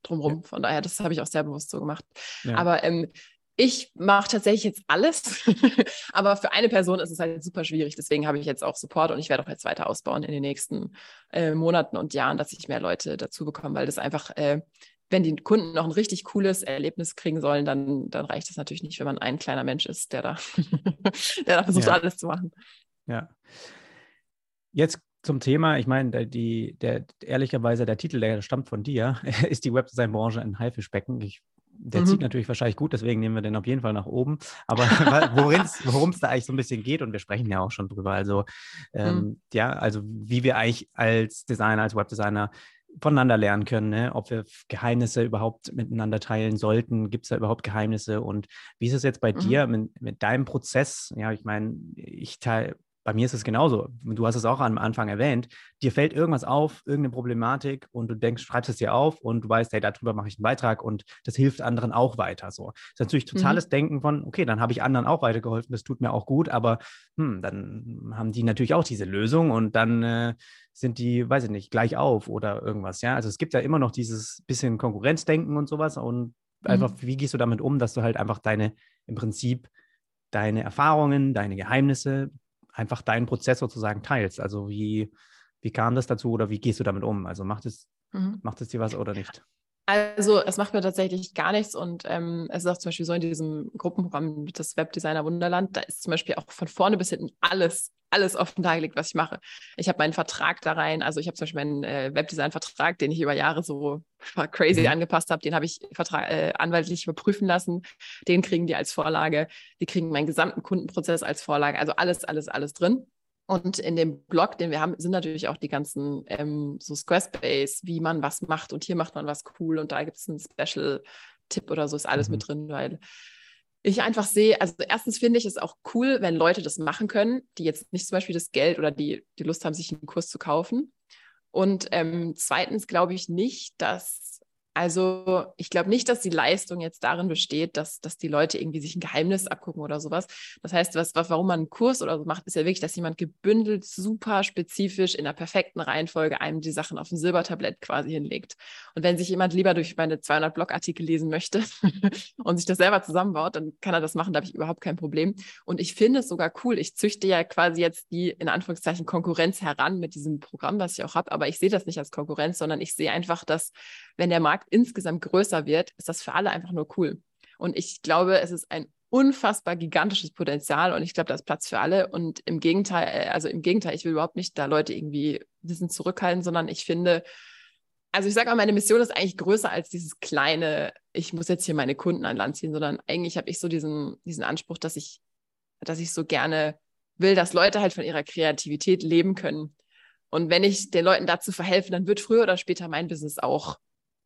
drumherum. Ja. Von daher, das habe ich auch sehr bewusst so gemacht. Ja. Aber ähm, ich mache tatsächlich jetzt alles, [LAUGHS] aber für eine Person ist es halt super schwierig. Deswegen habe ich jetzt auch Support und ich werde auch jetzt weiter ausbauen in den nächsten äh, Monaten und Jahren, dass ich mehr Leute dazu bekomme, weil das einfach äh, wenn die Kunden noch ein richtig cooles Erlebnis kriegen sollen, dann, dann reicht es natürlich nicht, wenn man ein kleiner Mensch ist, der da, [LAUGHS] der da versucht, ja. alles zu machen. Ja. Jetzt zum Thema, ich meine, die, der, ehrlicherweise, der Titel, der stammt von dir, [LAUGHS] ist die Webdesign-Branche ein Haifischbecken. Ich, der mhm. zieht natürlich wahrscheinlich gut, deswegen nehmen wir den auf jeden Fall nach oben. Aber [LAUGHS] worum es da eigentlich so ein bisschen geht, und wir sprechen ja auch schon drüber, also ähm, mhm. ja, also wie wir eigentlich als Designer, als Webdesigner voneinander lernen können, ne? ob wir Geheimnisse überhaupt miteinander teilen sollten. Gibt es da überhaupt Geheimnisse? Und wie ist es jetzt bei mhm. dir mit, mit, deinem Prozess? Ja, ich meine, ich teile bei mir ist es genauso. Du hast es auch am Anfang erwähnt. Dir fällt irgendwas auf, irgendeine Problematik und du denkst, schreibst es dir auf und du weißt, hey, darüber mache ich einen Beitrag und das hilft anderen auch weiter. So. Das ist natürlich totales mhm. Denken von, okay, dann habe ich anderen auch weitergeholfen, das tut mir auch gut, aber hm, dann haben die natürlich auch diese Lösung und dann äh, sind die, weiß ich nicht, gleich auf oder irgendwas. Ja, also es gibt ja immer noch dieses bisschen Konkurrenzdenken und sowas und mhm. einfach, wie gehst du damit um, dass du halt einfach deine, im Prinzip, deine Erfahrungen, deine Geheimnisse einfach deinen Prozess sozusagen teilst. Also wie, wie kam das dazu oder wie gehst du damit um? Also macht es, mhm. macht es dir was oder nicht? Also es macht mir tatsächlich gar nichts und ähm, es ist auch zum Beispiel so in diesem Gruppenprogramm das Webdesigner Wunderland, da ist zum Beispiel auch von vorne bis hinten alles, alles offen dargelegt, was ich mache. Ich habe meinen Vertrag da rein, also ich habe zum Beispiel meinen äh, Webdesign-Vertrag, den ich über Jahre so crazy mhm. angepasst habe, den habe ich Vertrag, äh, anwaltlich überprüfen lassen. Den kriegen die als Vorlage. Die kriegen meinen gesamten Kundenprozess als Vorlage. Also alles, alles, alles drin. Und in dem Blog, den wir haben, sind natürlich auch die ganzen ähm, so Squarespace, wie man was macht und hier macht man was cool und da gibt es einen Special-Tipp oder so, ist alles mhm. mit drin, weil ich einfach sehe, also erstens finde ich es auch cool, wenn Leute das machen können, die jetzt nicht zum Beispiel das Geld oder die, die Lust haben, sich einen Kurs zu kaufen. Und ähm, zweitens glaube ich nicht, dass also ich glaube nicht, dass die Leistung jetzt darin besteht, dass, dass die Leute irgendwie sich ein Geheimnis abgucken oder sowas. Das heißt, was, was, warum man einen Kurs oder so macht, ist ja wirklich, dass jemand gebündelt, super spezifisch in der perfekten Reihenfolge einem die Sachen auf dem Silbertablett quasi hinlegt. Und wenn sich jemand lieber durch meine 200 Blogartikel lesen möchte [LAUGHS] und sich das selber zusammenbaut, dann kann er das machen, da habe ich überhaupt kein Problem. Und ich finde es sogar cool. Ich züchte ja quasi jetzt die in Anführungszeichen Konkurrenz heran mit diesem Programm, was ich auch habe, aber ich sehe das nicht als Konkurrenz, sondern ich sehe einfach, dass wenn der Markt insgesamt größer wird, ist das für alle einfach nur cool. Und ich glaube, es ist ein unfassbar gigantisches Potenzial und ich glaube, da ist Platz für alle. Und im Gegenteil, äh, also im Gegenteil, ich will überhaupt nicht da Leute irgendwie Wissen zurückhalten, sondern ich finde, also ich sage mal, meine Mission ist eigentlich größer als dieses kleine, ich muss jetzt hier meine Kunden an Land ziehen, sondern eigentlich habe ich so diesen, diesen Anspruch, dass ich, dass ich so gerne will, dass Leute halt von ihrer Kreativität leben können. Und wenn ich den Leuten dazu verhelfe, dann wird früher oder später mein Business auch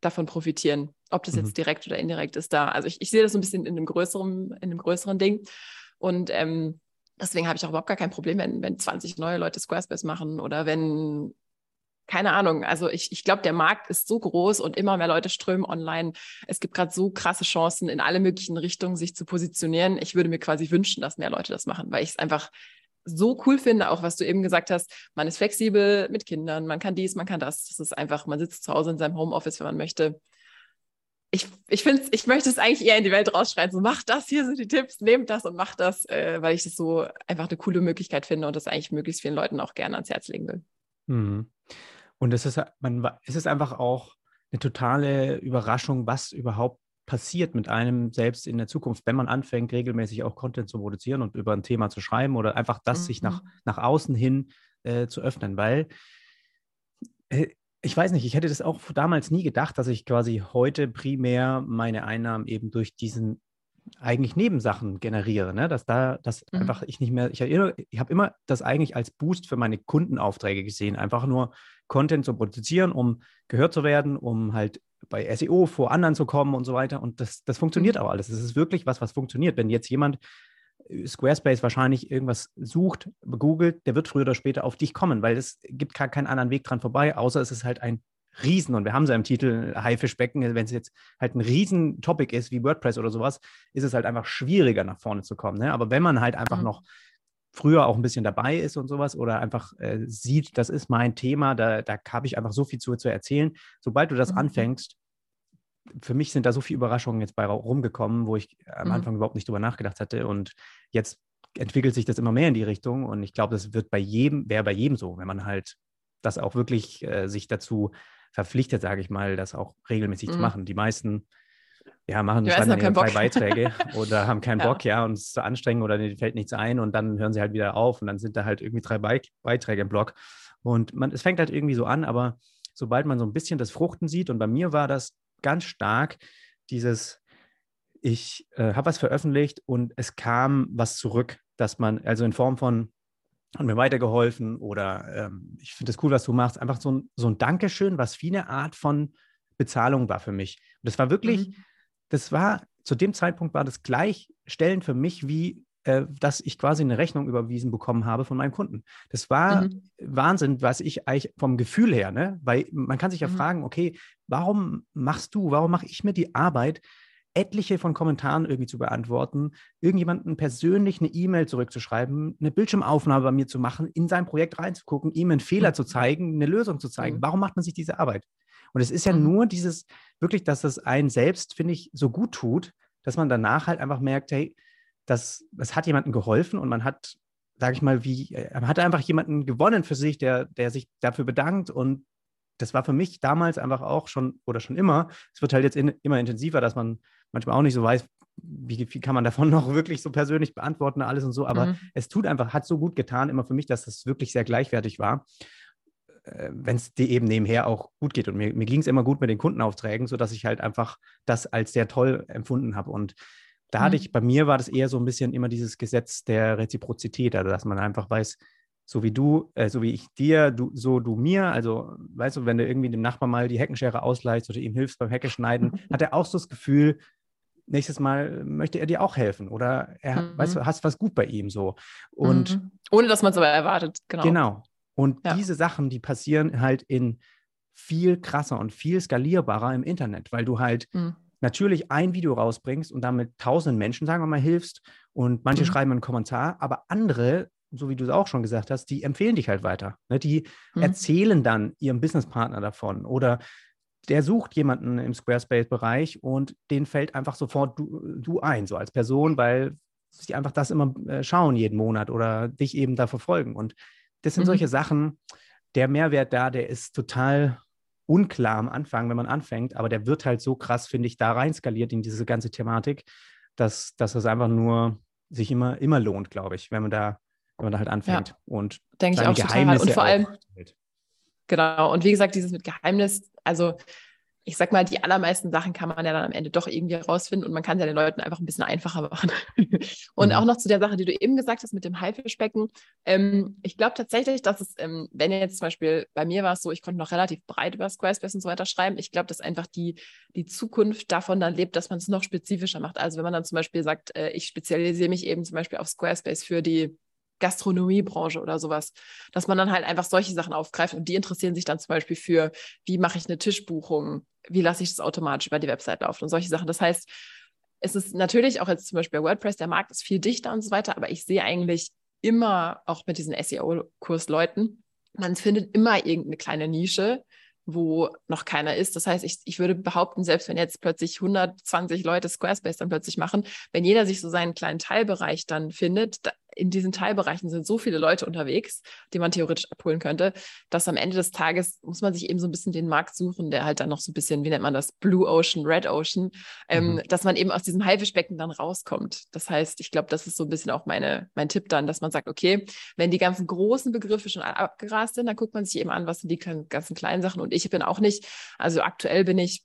davon profitieren. Ob das mhm. jetzt direkt oder indirekt ist da. Also ich, ich sehe das so ein bisschen in einem größeren, in einem größeren Ding. Und ähm, deswegen habe ich auch überhaupt gar kein Problem, wenn, wenn 20 neue Leute Squarespace machen oder wenn keine Ahnung. Also ich, ich glaube, der Markt ist so groß und immer mehr Leute strömen online. Es gibt gerade so krasse Chancen, in alle möglichen Richtungen sich zu positionieren. Ich würde mir quasi wünschen, dass mehr Leute das machen, weil ich es einfach so cool finde, auch was du eben gesagt hast, man ist flexibel mit Kindern, man kann dies, man kann das. Das ist einfach, man sitzt zu Hause in seinem Homeoffice, wenn man möchte. Ich, ich finde ich möchte es eigentlich eher in die Welt rausschreien, so macht das, hier sind die Tipps, nehmt das und macht das, äh, weil ich das so einfach eine coole Möglichkeit finde und das eigentlich möglichst vielen Leuten auch gerne ans Herz legen will. Mhm. Und es ist, man, es ist einfach auch eine totale Überraschung, was überhaupt passiert mit einem selbst in der Zukunft, wenn man anfängt, regelmäßig auch Content zu produzieren und über ein Thema zu schreiben oder einfach das mhm. sich nach, mhm. nach außen hin äh, zu öffnen. Weil äh, ich weiß nicht, ich hätte das auch damals nie gedacht, dass ich quasi heute primär meine Einnahmen eben durch diesen eigentlich Nebensachen generiere, ne? dass da, dass mhm. einfach ich nicht mehr, ich, ich habe immer das eigentlich als Boost für meine Kundenaufträge gesehen, einfach nur Content zu produzieren, um gehört zu werden, um halt bei SEO vor anderen zu kommen und so weiter. Und das, das funktioniert mhm. auch alles. Das ist wirklich was, was funktioniert. Wenn jetzt jemand äh, Squarespace wahrscheinlich irgendwas sucht, googelt, der wird früher oder später auf dich kommen, weil es gibt keinen anderen Weg dran vorbei, außer es ist halt ein Riesen, und wir haben es ja im Titel Haifischbecken, wenn es jetzt halt ein Riesen-Topic ist wie WordPress oder sowas, ist es halt einfach schwieriger nach vorne zu kommen. Ne? Aber wenn man halt einfach mhm. noch früher auch ein bisschen dabei ist und sowas oder einfach äh, sieht, das ist mein Thema, da, da habe ich einfach so viel zu, zu erzählen. Sobald du das mhm. anfängst, für mich sind da so viele Überraschungen jetzt bei rumgekommen, wo ich am mhm. Anfang überhaupt nicht drüber nachgedacht hatte. Und jetzt entwickelt sich das immer mehr in die Richtung. Und ich glaube, das wird bei jedem, wäre bei jedem so, wenn man halt das auch wirklich äh, sich dazu verpflichtet, sage ich mal, das auch regelmäßig mhm. zu machen. Die meisten ja, machen die schreiben dann ihre drei Beiträge [LAUGHS] oder haben keinen ja. Bock, ja, und es ist zu anstrengend oder denen fällt nichts ein und dann hören sie halt wieder auf und dann sind da halt irgendwie drei Be Beiträge im Blog. Und man, es fängt halt irgendwie so an, aber sobald man so ein bisschen das Fruchten sieht, und bei mir war das ganz stark, dieses, ich äh, habe was veröffentlicht und es kam was zurück, dass man, also in Form von, hat mir weitergeholfen oder ähm, ich finde es cool, was du machst, einfach so ein, so ein Dankeschön, was wie eine Art von Bezahlung war für mich. Und das war wirklich, mhm das war, zu dem Zeitpunkt war das gleichstellend für mich, wie äh, dass ich quasi eine Rechnung überwiesen bekommen habe von meinem Kunden. Das war mhm. Wahnsinn, was ich eigentlich vom Gefühl her, ne? Weil man kann sich ja mhm. fragen, okay, warum machst du, warum mache ich mir die Arbeit, etliche von Kommentaren irgendwie zu beantworten, irgendjemanden persönlich eine E-Mail zurückzuschreiben, eine Bildschirmaufnahme bei mir zu machen, in sein Projekt reinzugucken, ihm einen Fehler mhm. zu zeigen, eine Lösung zu zeigen. Mhm. Warum macht man sich diese Arbeit? Und es ist ja mhm. nur dieses, wirklich, dass es einen selbst, finde ich, so gut tut, dass man danach halt einfach merkt, hey, das, das hat jemandem geholfen und man hat, sage ich mal, wie, äh, man hat einfach jemanden gewonnen für sich, der, der sich dafür bedankt und das war für mich damals einfach auch schon oder schon immer. Es wird halt jetzt in, immer intensiver, dass man manchmal auch nicht so weiß, wie viel kann man [LAUGHS] davon noch wirklich so persönlich beantworten, alles und so. Aber mhm. es tut einfach, hat so gut getan, immer für mich, dass das wirklich sehr gleichwertig war. Äh, wenn es dir eben nebenher auch gut geht. Und mir, mir ging es immer gut mit den Kundenaufträgen, sodass ich halt einfach das als sehr toll empfunden habe. Und da hatte mhm. ich, bei mir war das eher so ein bisschen immer dieses Gesetz der Reziprozität, also dass man einfach weiß, so wie du, äh, so wie ich dir, du, so du mir. Also, weißt du, wenn du irgendwie dem Nachbarn mal die Heckenschere ausleihst oder ihm hilfst beim Hecke schneiden, [LAUGHS] hat er auch so das Gefühl, nächstes Mal möchte er dir auch helfen oder er, mhm. weißt du, hast was gut bei ihm so. Und mhm. ohne dass man es aber erwartet, genau. Genau. Und ja. diese Sachen, die passieren halt in viel krasser und viel skalierbarer im Internet, weil du halt mhm. natürlich ein Video rausbringst und damit tausenden Menschen, sagen wir mal, hilfst und manche mhm. schreiben einen Kommentar, aber andere, so wie du es auch schon gesagt hast, die empfehlen dich halt weiter. Ne? Die mhm. erzählen dann ihrem Businesspartner davon oder der sucht jemanden im Squarespace-Bereich und den fällt einfach sofort du, du, ein, so als Person, weil sie einfach das immer äh, schauen jeden Monat oder dich eben da verfolgen. Und das sind mhm. solche Sachen, der Mehrwert da, der ist total unklar am Anfang, wenn man anfängt, aber der wird halt so krass, finde ich, da rein skaliert in diese ganze Thematik, dass, dass es einfach nur sich immer, immer lohnt, glaube ich, wenn man da, wenn man da halt anfängt. Ja. Und denke ich auch Geheimnisse total. Und vor allem, genau, und wie gesagt, dieses mit Geheimnis, also ich sag mal, die allermeisten Sachen kann man ja dann am Ende doch irgendwie rausfinden und man kann es ja den Leuten einfach ein bisschen einfacher machen. [LAUGHS] und mhm. auch noch zu der Sache, die du eben gesagt hast mit dem Haifischbecken. Ähm, ich glaube tatsächlich, dass es, ähm, wenn jetzt zum Beispiel bei mir war es so, ich konnte noch relativ breit über Squarespace und so weiter schreiben. Ich glaube, dass einfach die, die Zukunft davon dann lebt, dass man es noch spezifischer macht. Also wenn man dann zum Beispiel sagt, äh, ich spezialisiere mich eben zum Beispiel auf Squarespace für die Gastronomiebranche oder sowas, dass man dann halt einfach solche Sachen aufgreift und die interessieren sich dann zum Beispiel für, wie mache ich eine Tischbuchung, wie lasse ich das automatisch über die Website laufen und solche Sachen. Das heißt, es ist natürlich auch jetzt zum Beispiel WordPress, der Markt ist viel dichter und so weiter, aber ich sehe eigentlich immer auch mit diesen SEO-Kursleuten, man findet immer irgendeine kleine Nische, wo noch keiner ist. Das heißt, ich, ich würde behaupten, selbst wenn jetzt plötzlich 120 Leute Squarespace dann plötzlich machen, wenn jeder sich so seinen kleinen Teilbereich dann findet, da, in diesen Teilbereichen sind so viele Leute unterwegs, die man theoretisch abholen könnte, dass am Ende des Tages muss man sich eben so ein bisschen den Markt suchen, der halt dann noch so ein bisschen, wie nennt man das, Blue Ocean, Red Ocean, ähm, mhm. dass man eben aus diesem Haifischbecken dann rauskommt. Das heißt, ich glaube, das ist so ein bisschen auch meine, mein Tipp dann, dass man sagt, okay, wenn die ganzen großen Begriffe schon abgerast sind, dann guckt man sich eben an, was sind die ganzen kleinen Sachen und ich bin auch nicht, also aktuell bin ich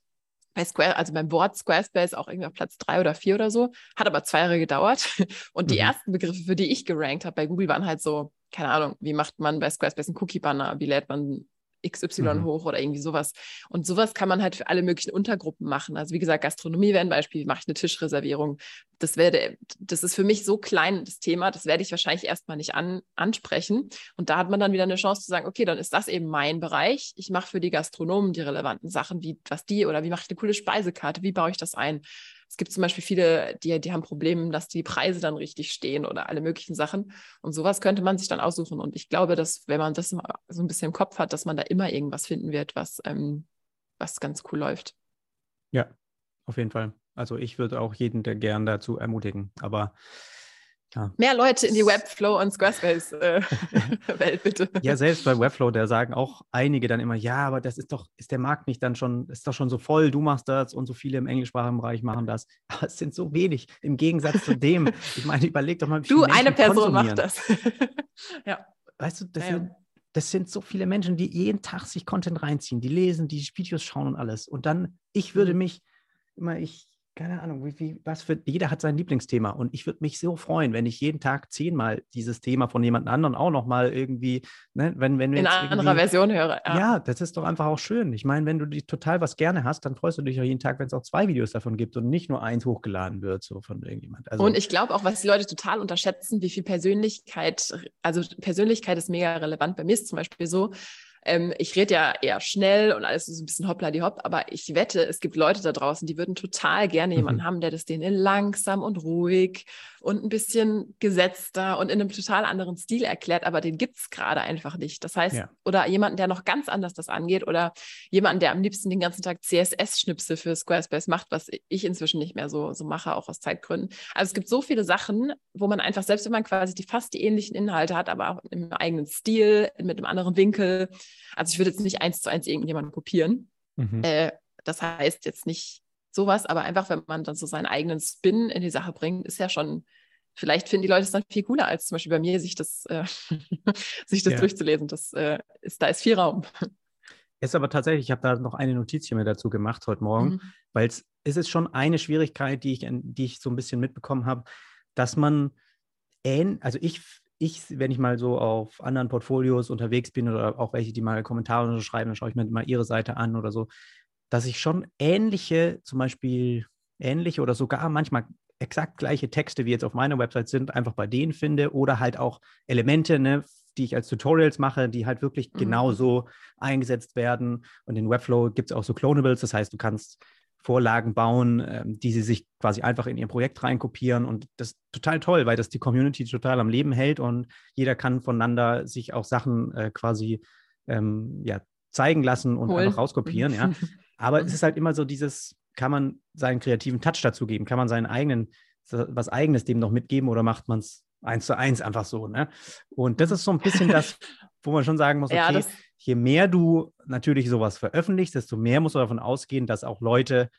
bei Square, also beim Board Squarespace auch irgendwie auf Platz drei oder vier oder so, hat aber zwei Jahre gedauert. [LAUGHS] Und die mhm. ersten Begriffe, für die ich gerankt habe bei Google, waren halt so, keine Ahnung, wie macht man bei Squarespace einen Cookie-Banner, wie lädt man XY mhm. hoch oder irgendwie sowas. Und sowas kann man halt für alle möglichen Untergruppen machen. Also wie gesagt, Gastronomie wäre ein Beispiel, mache ich eine Tischreservierung. Das werde, das ist für mich so klein, das Thema, das werde ich wahrscheinlich erstmal nicht an, ansprechen. Und da hat man dann wieder eine Chance zu sagen, okay, dann ist das eben mein Bereich. Ich mache für die Gastronomen die relevanten Sachen, wie was die oder wie mache ich eine coole Speisekarte, wie baue ich das ein. Es gibt zum Beispiel viele, die, die haben Probleme, dass die Preise dann richtig stehen oder alle möglichen Sachen. Und sowas könnte man sich dann aussuchen. Und ich glaube, dass wenn man das so ein bisschen im Kopf hat, dass man da immer irgendwas finden wird, was, ähm, was ganz cool läuft. Ja, auf jeden Fall. Also ich würde auch jeden der gern dazu ermutigen. Aber ja. Mehr Leute in die Webflow und Squarespace-Welt, äh, [LAUGHS] bitte. Ja, selbst bei Webflow, da sagen auch einige dann immer, ja, aber das ist doch, ist der Markt nicht dann schon, ist doch schon so voll, du machst das und so viele im englischsprachigen Bereich machen das. [LAUGHS] Aber es sind so wenig im Gegensatz zu dem. Ich meine, überleg doch mal, wie Du, eine Person macht das. [LAUGHS] ja. Weißt du, das, ja, sind, das sind so viele Menschen, die jeden Tag sich Content reinziehen, die lesen, die Videos schauen und alles. Und dann, ich würde mhm. mich immer, ich keine Ahnung, wie, wie, was für, jeder hat sein Lieblingsthema und ich würde mich so freuen, wenn ich jeden Tag zehnmal dieses Thema von jemand anderem auch nochmal irgendwie, ne, wenn, wenn wir in anderer Version höre. Ja. ja. das ist doch einfach auch schön. Ich meine, wenn du die total was gerne hast, dann freust du dich auch jeden Tag, wenn es auch zwei Videos davon gibt und nicht nur eins hochgeladen wird, so von irgendjemand. Also, und ich glaube auch, was die Leute total unterschätzen, wie viel Persönlichkeit, also Persönlichkeit ist mega relevant. Bei mir ist zum Beispiel so, ähm, ich rede ja eher schnell und alles ist ein bisschen hoppla die hopp, aber ich wette, es gibt Leute da draußen, die würden total gerne jemanden mhm. haben, der das denen langsam und ruhig und ein bisschen gesetzter und in einem total anderen Stil erklärt, aber den gibt es gerade einfach nicht. Das heißt, ja. oder jemanden, der noch ganz anders das angeht oder jemanden, der am liebsten den ganzen Tag CSS-Schnipsel für Squarespace macht, was ich inzwischen nicht mehr so, so mache, auch aus Zeitgründen. Also es gibt so viele Sachen, wo man einfach, selbst wenn man quasi die fast die ähnlichen Inhalte hat, aber auch im eigenen Stil, mit einem anderen Winkel, also ich würde jetzt nicht eins zu eins irgendjemanden kopieren. Mhm. Äh, das heißt jetzt nicht sowas, aber einfach, wenn man dann so seinen eigenen Spin in die Sache bringt, ist ja schon, vielleicht finden die Leute es dann viel cooler, als zum Beispiel bei mir, sich das, äh, [LAUGHS] sich das ja. durchzulesen. Das, äh, ist, da ist viel Raum. Ist aber tatsächlich, ich habe da noch eine Notiz hier mir dazu gemacht heute Morgen, mhm. weil es ist schon eine Schwierigkeit, die ich, die ich so ein bisschen mitbekommen habe, dass man, ähn, also ich ich, wenn ich mal so auf anderen Portfolios unterwegs bin oder auch welche, die mal Kommentare schreiben, dann schaue ich mir mal ihre Seite an oder so, dass ich schon ähnliche, zum Beispiel ähnliche oder sogar manchmal exakt gleiche Texte, wie jetzt auf meiner Website sind, einfach bei denen finde oder halt auch Elemente, ne, die ich als Tutorials mache, die halt wirklich mhm. genauso eingesetzt werden. Und in Webflow gibt es auch so Clonables, das heißt, du kannst Vorlagen bauen, ähm, die sie sich quasi einfach in ihr Projekt reinkopieren. Und das ist total toll, weil das die Community total am Leben hält und jeder kann voneinander sich auch Sachen äh, quasi ähm, ja, zeigen lassen und cool. einfach rauskopieren. Ja. [LAUGHS] Aber es ist halt immer so dieses, kann man seinen kreativen Touch dazu geben? Kann man seinen eigenen, was eigenes dem noch mitgeben oder macht man es eins zu eins einfach so? Ne? Und das ist so ein bisschen das, wo man schon sagen muss, okay, ja, je mehr du natürlich sowas veröffentlichst, desto mehr musst du davon ausgehen, dass auch Leute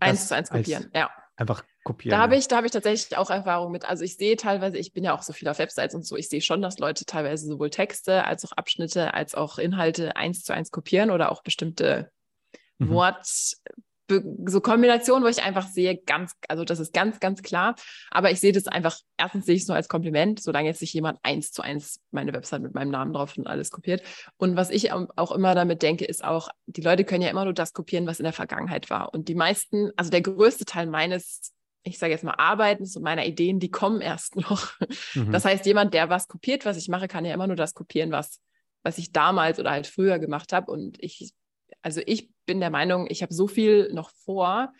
eins zu eins kopieren, ja. Einfach kopieren. Da habe ich, da habe ich tatsächlich auch Erfahrung mit. Also ich sehe teilweise, ich bin ja auch so viel auf Websites und so, ich sehe schon, dass Leute teilweise sowohl Texte als auch Abschnitte als auch Inhalte eins zu eins kopieren oder auch bestimmte mhm. Wort, so Kombinationen, wo ich einfach sehe, ganz, also das ist ganz, ganz klar. Aber ich sehe das einfach, erstens sehe ich es nur als Kompliment, solange jetzt sich jemand eins zu eins meine Website mit meinem Namen drauf und alles kopiert. Und was ich auch immer damit denke, ist auch, die Leute können ja immer nur das kopieren, was in der Vergangenheit war. Und die meisten, also der größte Teil meines ich sage jetzt mal, Arbeitens und meiner Ideen, die kommen erst [LAUGHS] noch. Mhm. Das heißt, jemand, der was kopiert, was ich mache, kann ja immer nur das kopieren, was, was ich damals oder halt früher gemacht habe. Und ich also ich bin der Meinung, ich habe so viel noch vor,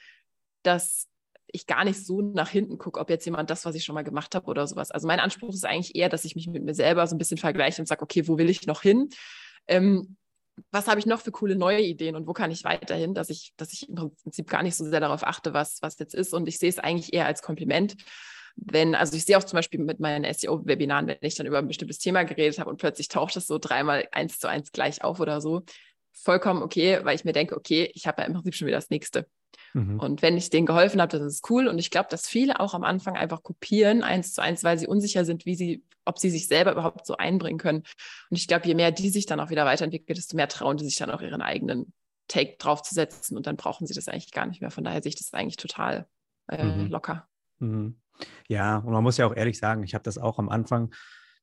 dass ich gar nicht so nach hinten gucke, ob jetzt jemand das, was ich schon mal gemacht habe oder sowas. Also mein Anspruch ist eigentlich eher, dass ich mich mit mir selber so ein bisschen vergleiche und sage, okay, wo will ich noch hin? Ähm, was habe ich noch für coole neue Ideen und wo kann ich weiterhin, dass ich, dass ich im Prinzip gar nicht so sehr darauf achte, was, was jetzt ist. Und ich sehe es eigentlich eher als Kompliment. Wenn, also ich sehe auch zum Beispiel mit meinen SEO-Webinaren, wenn ich dann über ein bestimmtes Thema geredet habe und plötzlich taucht es so dreimal eins zu eins gleich auf oder so, vollkommen okay, weil ich mir denke, okay, ich habe ja im Prinzip schon wieder das nächste. Mhm. Und wenn ich denen geholfen habe, dann ist cool. Und ich glaube, dass viele auch am Anfang einfach kopieren, eins zu eins, weil sie unsicher sind, wie sie, ob sie sich selber überhaupt so einbringen können. Und ich glaube, je mehr die sich dann auch wieder weiterentwickeln, desto mehr trauen die sich dann auch ihren eigenen Take draufzusetzen und dann brauchen sie das eigentlich gar nicht mehr. Von daher sehe ich das eigentlich total äh, mhm. locker. Mhm. Ja, und man muss ja auch ehrlich sagen, ich habe das auch am Anfang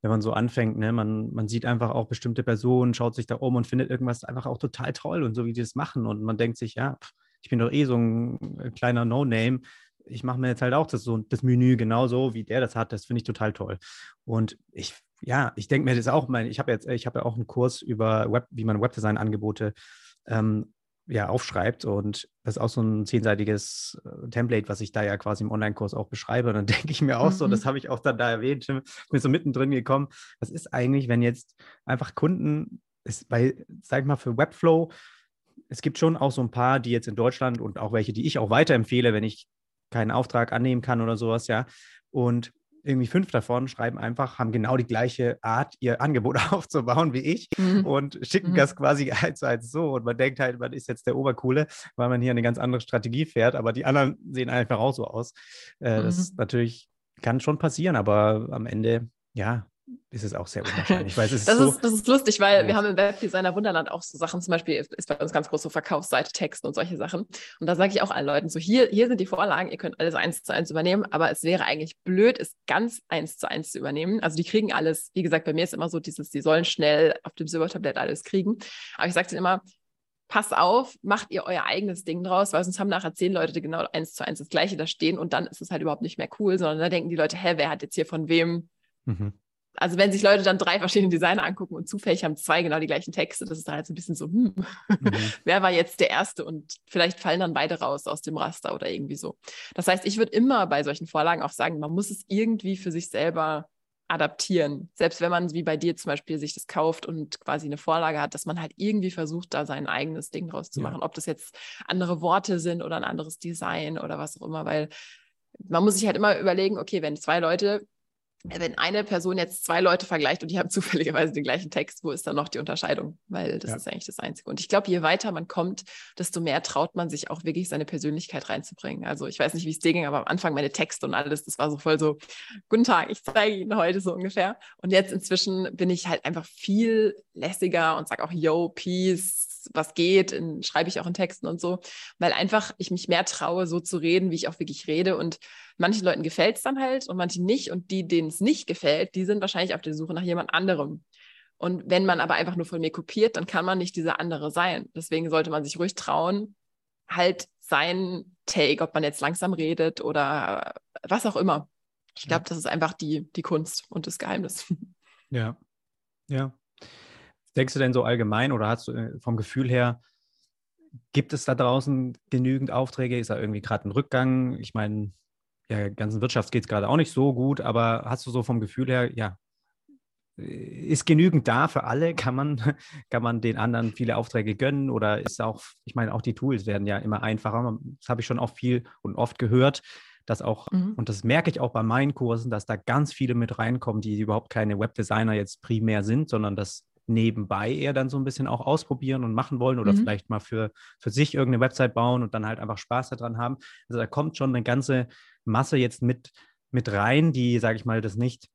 wenn man so anfängt, ne, man, man sieht einfach auch bestimmte Personen, schaut sich da um und findet irgendwas einfach auch total toll und so wie die das machen. Und man denkt sich, ja, ich bin doch eh so ein äh, kleiner No-Name. Ich mache mir jetzt halt auch das, so, das Menü genauso, wie der das hat. Das finde ich total toll. Und ich, ja, ich denke mir das auch, mein, ich habe jetzt, ich habe ja auch einen Kurs über Web, wie man Webdesign-Angebote ähm, ja, aufschreibt. Und das ist auch so ein zehnseitiges äh, Template, was ich da ja quasi im Online-Kurs auch beschreibe. Und dann [LAUGHS] denke ich mir auch mhm. so, das habe ich auch dann da erwähnt, mir so mittendrin gekommen. Was ist eigentlich, wenn jetzt einfach Kunden, ist bei, sag ich mal, für Webflow, es gibt schon auch so ein paar, die jetzt in Deutschland und auch welche, die ich auch weiterempfehle, wenn ich keinen Auftrag annehmen kann oder sowas, ja. Und irgendwie fünf davon schreiben einfach, haben genau die gleiche Art, ihr Angebot [LAUGHS] aufzubauen wie ich mhm. und schicken mhm. das quasi [LAUGHS] eins zu eins so. Und man denkt halt, man ist jetzt der Obercoole, weil man hier eine ganz andere Strategie fährt, aber die anderen sehen einfach auch so aus. Äh, mhm. Das natürlich kann schon passieren, aber am Ende, ja, ist es auch sehr unwahrscheinlich. Weil es [LAUGHS] das, so ist, das ist lustig, weil wir haben im Webdesigner Wunderland auch so Sachen, zum Beispiel ist bei uns ganz groß so Verkaufsseite, Texten und solche Sachen. Und da sage ich auch allen Leuten so, hier, hier sind die Vorlagen, ihr könnt alles eins zu eins übernehmen, aber es wäre eigentlich blöd, es ganz eins zu eins zu übernehmen. Also die kriegen alles, wie gesagt, bei mir ist immer so dieses, die sollen schnell auf dem Silbertablett alles kriegen. Aber ich sage denen immer, pass auf, macht ihr euer eigenes Ding draus, weil sonst haben nachher zehn Leute die genau eins zu eins das Gleiche da stehen und dann ist es halt überhaupt nicht mehr cool, sondern da denken die Leute, hä, wer hat jetzt hier von wem mhm also wenn sich Leute dann drei verschiedene Designer angucken und zufällig haben zwei genau die gleichen Texte, das ist dann halt so ein bisschen so, hm, mhm. [LAUGHS] wer war jetzt der Erste und vielleicht fallen dann beide raus aus dem Raster oder irgendwie so. Das heißt, ich würde immer bei solchen Vorlagen auch sagen, man muss es irgendwie für sich selber adaptieren. Selbst wenn man wie bei dir zum Beispiel sich das kauft und quasi eine Vorlage hat, dass man halt irgendwie versucht, da sein eigenes Ding draus zu machen. Ja. Ob das jetzt andere Worte sind oder ein anderes Design oder was auch immer, weil man muss sich halt immer überlegen, okay, wenn zwei Leute wenn eine Person jetzt zwei Leute vergleicht und die haben [LAUGHS] zufälligerweise den gleichen Text, wo ist dann noch die Unterscheidung? Weil das ja. ist eigentlich das Einzige. Und ich glaube, je weiter man kommt, desto mehr traut man sich auch wirklich seine Persönlichkeit reinzubringen. Also ich weiß nicht, wie es dir ging, aber am Anfang meine Texte und alles, das war so voll so, guten Tag, ich zeige Ihnen heute so ungefähr. Und jetzt inzwischen bin ich halt einfach viel lässiger und sage auch, yo, peace, was geht, in, schreibe ich auch in Texten und so, weil einfach ich mich mehr traue, so zu reden, wie ich auch wirklich rede. Und manchen Leuten gefällt es dann halt und manchen nicht. Und die, denen es nicht gefällt, die sind wahrscheinlich auf der Suche nach jemand anderem. Und wenn man aber einfach nur von mir kopiert, dann kann man nicht dieser andere sein. Deswegen sollte man sich ruhig trauen, halt sein Take, ob man jetzt langsam redet oder was auch immer. Ich glaube, ja. das ist einfach die, die Kunst und das Geheimnis. [LAUGHS] Ja, ja. Denkst du denn so allgemein oder hast du äh, vom Gefühl her, gibt es da draußen genügend Aufträge? Ist da irgendwie gerade ein Rückgang? Ich meine, ja, ganzen Wirtschaft geht es gerade auch nicht so gut, aber hast du so vom Gefühl her, ja, ist genügend da für alle? [LAUGHS] Kann man, kann man den anderen viele Aufträge gönnen oder ist auch, ich meine, auch die Tools werden ja immer einfacher. Das habe ich schon auch viel und oft gehört, dass auch, mhm. und das merke ich auch bei meinen Kursen, dass da ganz viele mit reinkommen, die überhaupt keine Webdesigner jetzt primär sind, sondern das nebenbei eher dann so ein bisschen auch ausprobieren und machen wollen oder mhm. vielleicht mal für, für sich irgendeine Website bauen und dann halt einfach Spaß daran haben. Also da kommt schon eine ganze Masse jetzt mit, mit rein, die, sage ich mal, das nicht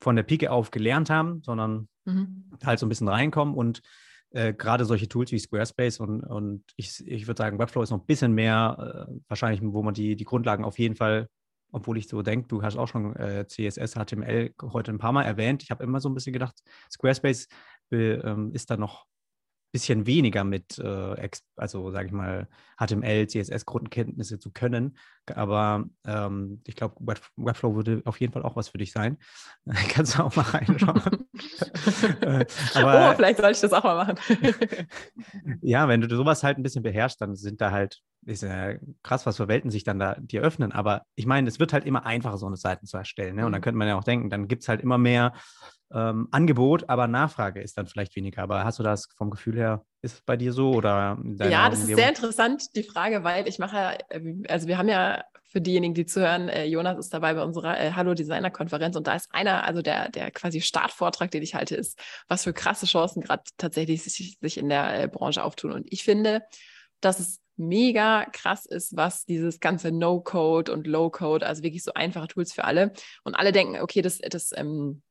von der Pike auf gelernt haben, sondern mhm. halt so ein bisschen reinkommen und äh, gerade solche Tools wie Squarespace und, und ich, ich würde sagen, Webflow ist noch ein bisschen mehr, äh, wahrscheinlich, wo man die, die Grundlagen auf jeden Fall, obwohl ich so denke, du hast auch schon äh, CSS, HTML heute ein paar Mal erwähnt. Ich habe immer so ein bisschen gedacht, Squarespace ähm, ist da noch bisschen weniger mit, äh, also sage ich mal, HTML, CSS-Grundkenntnisse zu können. Aber ähm, ich glaube, Web Webflow würde auf jeden Fall auch was für dich sein. [LAUGHS] Kannst du auch mal reinschauen. [LAUGHS] Äh, aber, oh, vielleicht soll ich das auch mal machen. [LAUGHS] ja, wenn du sowas halt ein bisschen beherrschst, dann sind da halt, ist ja krass, was für Welten sich dann da dir öffnen. Aber ich meine, es wird halt immer einfacher, so eine Seite zu erstellen. Ne? Und dann mhm. könnte man ja auch denken, dann gibt es halt immer mehr ähm, Angebot, aber Nachfrage ist dann vielleicht weniger. Aber hast du das vom Gefühl her, ist es bei dir so oder? Ja, das ist sehr interessant, die Frage, weil ich mache, äh, also wir haben ja für diejenigen, die zuhören, äh, Jonas ist dabei bei unserer äh, Hallo Designer Konferenz und da ist einer, also der, der quasi Startvortrag, den ich halte, ist, was für krasse Chancen gerade tatsächlich sich, sich in der äh, Branche auftun. Und ich finde, dass es mega krass ist, was dieses ganze No-Code und Low-Code, also wirklich so einfache Tools für alle. Und alle denken, okay, das, das ähm,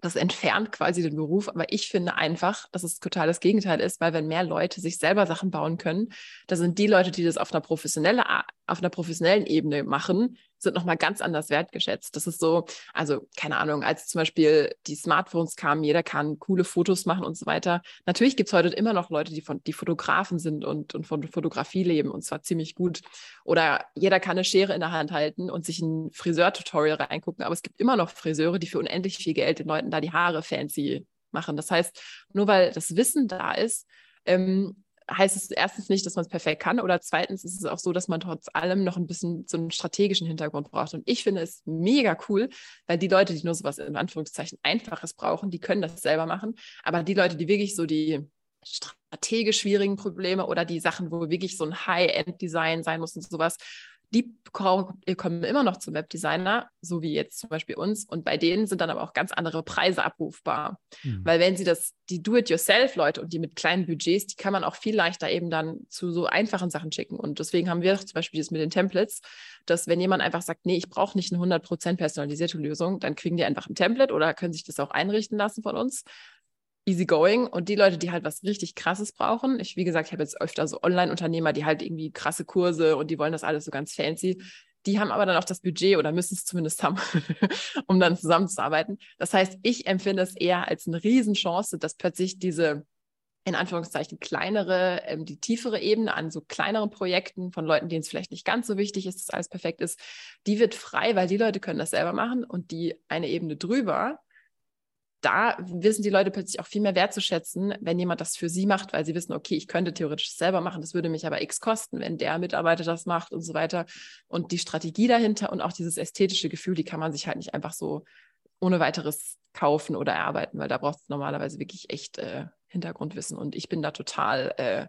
das entfernt quasi den Beruf. Aber ich finde einfach, dass es total das Gegenteil ist, weil wenn mehr Leute sich selber Sachen bauen können, da sind die Leute, die das auf einer professionellen, auf einer professionellen Ebene machen, sind nochmal ganz anders wertgeschätzt. Das ist so, also keine Ahnung, als zum Beispiel die Smartphones kamen, jeder kann coole Fotos machen und so weiter. Natürlich gibt es heute immer noch Leute, die von die Fotografen sind und, und von Fotografie leben und zwar ziemlich gut. Oder jeder kann eine Schere in der Hand halten und sich ein Friseur-Tutorial reingucken. Aber es gibt immer noch Friseure, die für unendlich viel Geld den Leuten da die Haare fancy machen. Das heißt, nur weil das Wissen da ist, ähm, heißt es erstens nicht, dass man es perfekt kann oder zweitens ist es auch so, dass man trotz allem noch ein bisschen so einen strategischen Hintergrund braucht. Und ich finde es mega cool, weil die Leute, die nur sowas in Anführungszeichen Einfaches brauchen, die können das selber machen. Aber die Leute, die wirklich so die strategisch schwierigen Probleme oder die Sachen, wo wirklich so ein High-End-Design sein muss und sowas, die kommen immer noch zum Webdesigner, so wie jetzt zum Beispiel uns. Und bei denen sind dann aber auch ganz andere Preise abrufbar. Mhm. Weil wenn sie das, die Do-it-yourself-Leute und die mit kleinen Budgets, die kann man auch viel leichter eben dann zu so einfachen Sachen schicken. Und deswegen haben wir zum Beispiel das mit den Templates, dass wenn jemand einfach sagt, nee, ich brauche nicht eine 100% personalisierte Lösung, dann kriegen die einfach ein Template oder können sich das auch einrichten lassen von uns easy going. Und die Leute, die halt was richtig Krasses brauchen, ich, wie gesagt, ich habe jetzt öfter so Online-Unternehmer, die halt irgendwie krasse Kurse und die wollen das alles so ganz fancy. Die haben aber dann auch das Budget oder müssen es zumindest haben, [LAUGHS] um dann zusammenzuarbeiten. Das heißt, ich empfinde es eher als eine Riesenchance, dass plötzlich diese in Anführungszeichen kleinere, ähm, die tiefere Ebene an so kleineren Projekten von Leuten, denen es vielleicht nicht ganz so wichtig ist, dass alles perfekt ist, die wird frei, weil die Leute können das selber machen und die eine Ebene drüber, da wissen die Leute plötzlich auch viel mehr wertzuschätzen, wenn jemand das für sie macht, weil sie wissen, okay, ich könnte theoretisch selber machen, das würde mich aber X kosten, wenn der Mitarbeiter das macht und so weiter. Und die Strategie dahinter und auch dieses ästhetische Gefühl, die kann man sich halt nicht einfach so ohne weiteres kaufen oder erarbeiten, weil da braucht es normalerweise wirklich echt äh, Hintergrundwissen. Und ich bin da total, äh,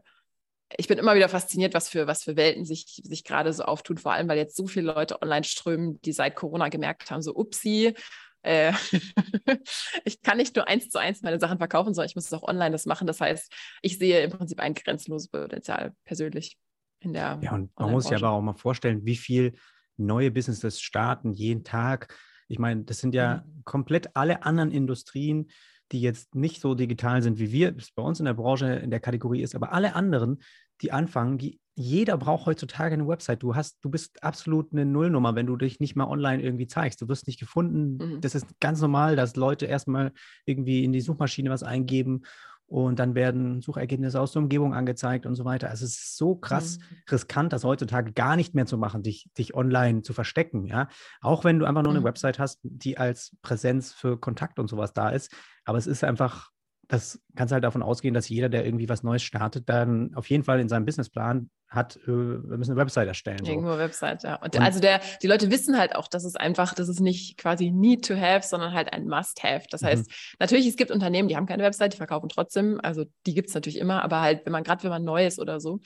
ich bin immer wieder fasziniert, was für, was für Welten sich, sich gerade so auftun, vor allem weil jetzt so viele Leute online strömen, die seit Corona gemerkt haben, so upsi, äh, [LAUGHS] ich kann nicht nur eins zu eins meine Sachen verkaufen, sondern ich muss es auch online das machen. Das heißt, ich sehe im Prinzip ein grenzenloses Potenzial persönlich in der. Ja, und man muss sich aber auch mal vorstellen, wie viel neue Businesses starten jeden Tag. Ich meine, das sind ja mhm. komplett alle anderen Industrien, die jetzt nicht so digital sind, wie wir es bei uns in der Branche in der Kategorie ist, aber alle anderen, die anfangen, die jeder braucht heutzutage eine Website. Du hast, du bist absolut eine Nullnummer, wenn du dich nicht mal online irgendwie zeigst. Du wirst nicht gefunden. Mhm. Das ist ganz normal, dass Leute erstmal irgendwie in die Suchmaschine was eingeben und dann werden Suchergebnisse aus der Umgebung angezeigt und so weiter. Also es ist so krass mhm. riskant, das heutzutage gar nicht mehr zu machen, dich, dich online zu verstecken, ja. Auch wenn du einfach nur eine mhm. Website hast, die als Präsenz für Kontakt und sowas da ist. Aber es ist einfach das kannst halt davon ausgehen, dass jeder, der irgendwie was Neues startet, dann auf jeden Fall in seinem Businessplan hat, äh, wir müssen eine Website erstellen. So. Irgendwo Website, ja. Und, und, also der, die Leute wissen halt auch, dass es einfach, das ist nicht quasi need to have, sondern halt ein must have. Das heißt, mhm. natürlich, es gibt Unternehmen, die haben keine Website, die verkaufen trotzdem. Also die gibt es natürlich immer, aber halt, wenn man, gerade wenn man neu ist oder so.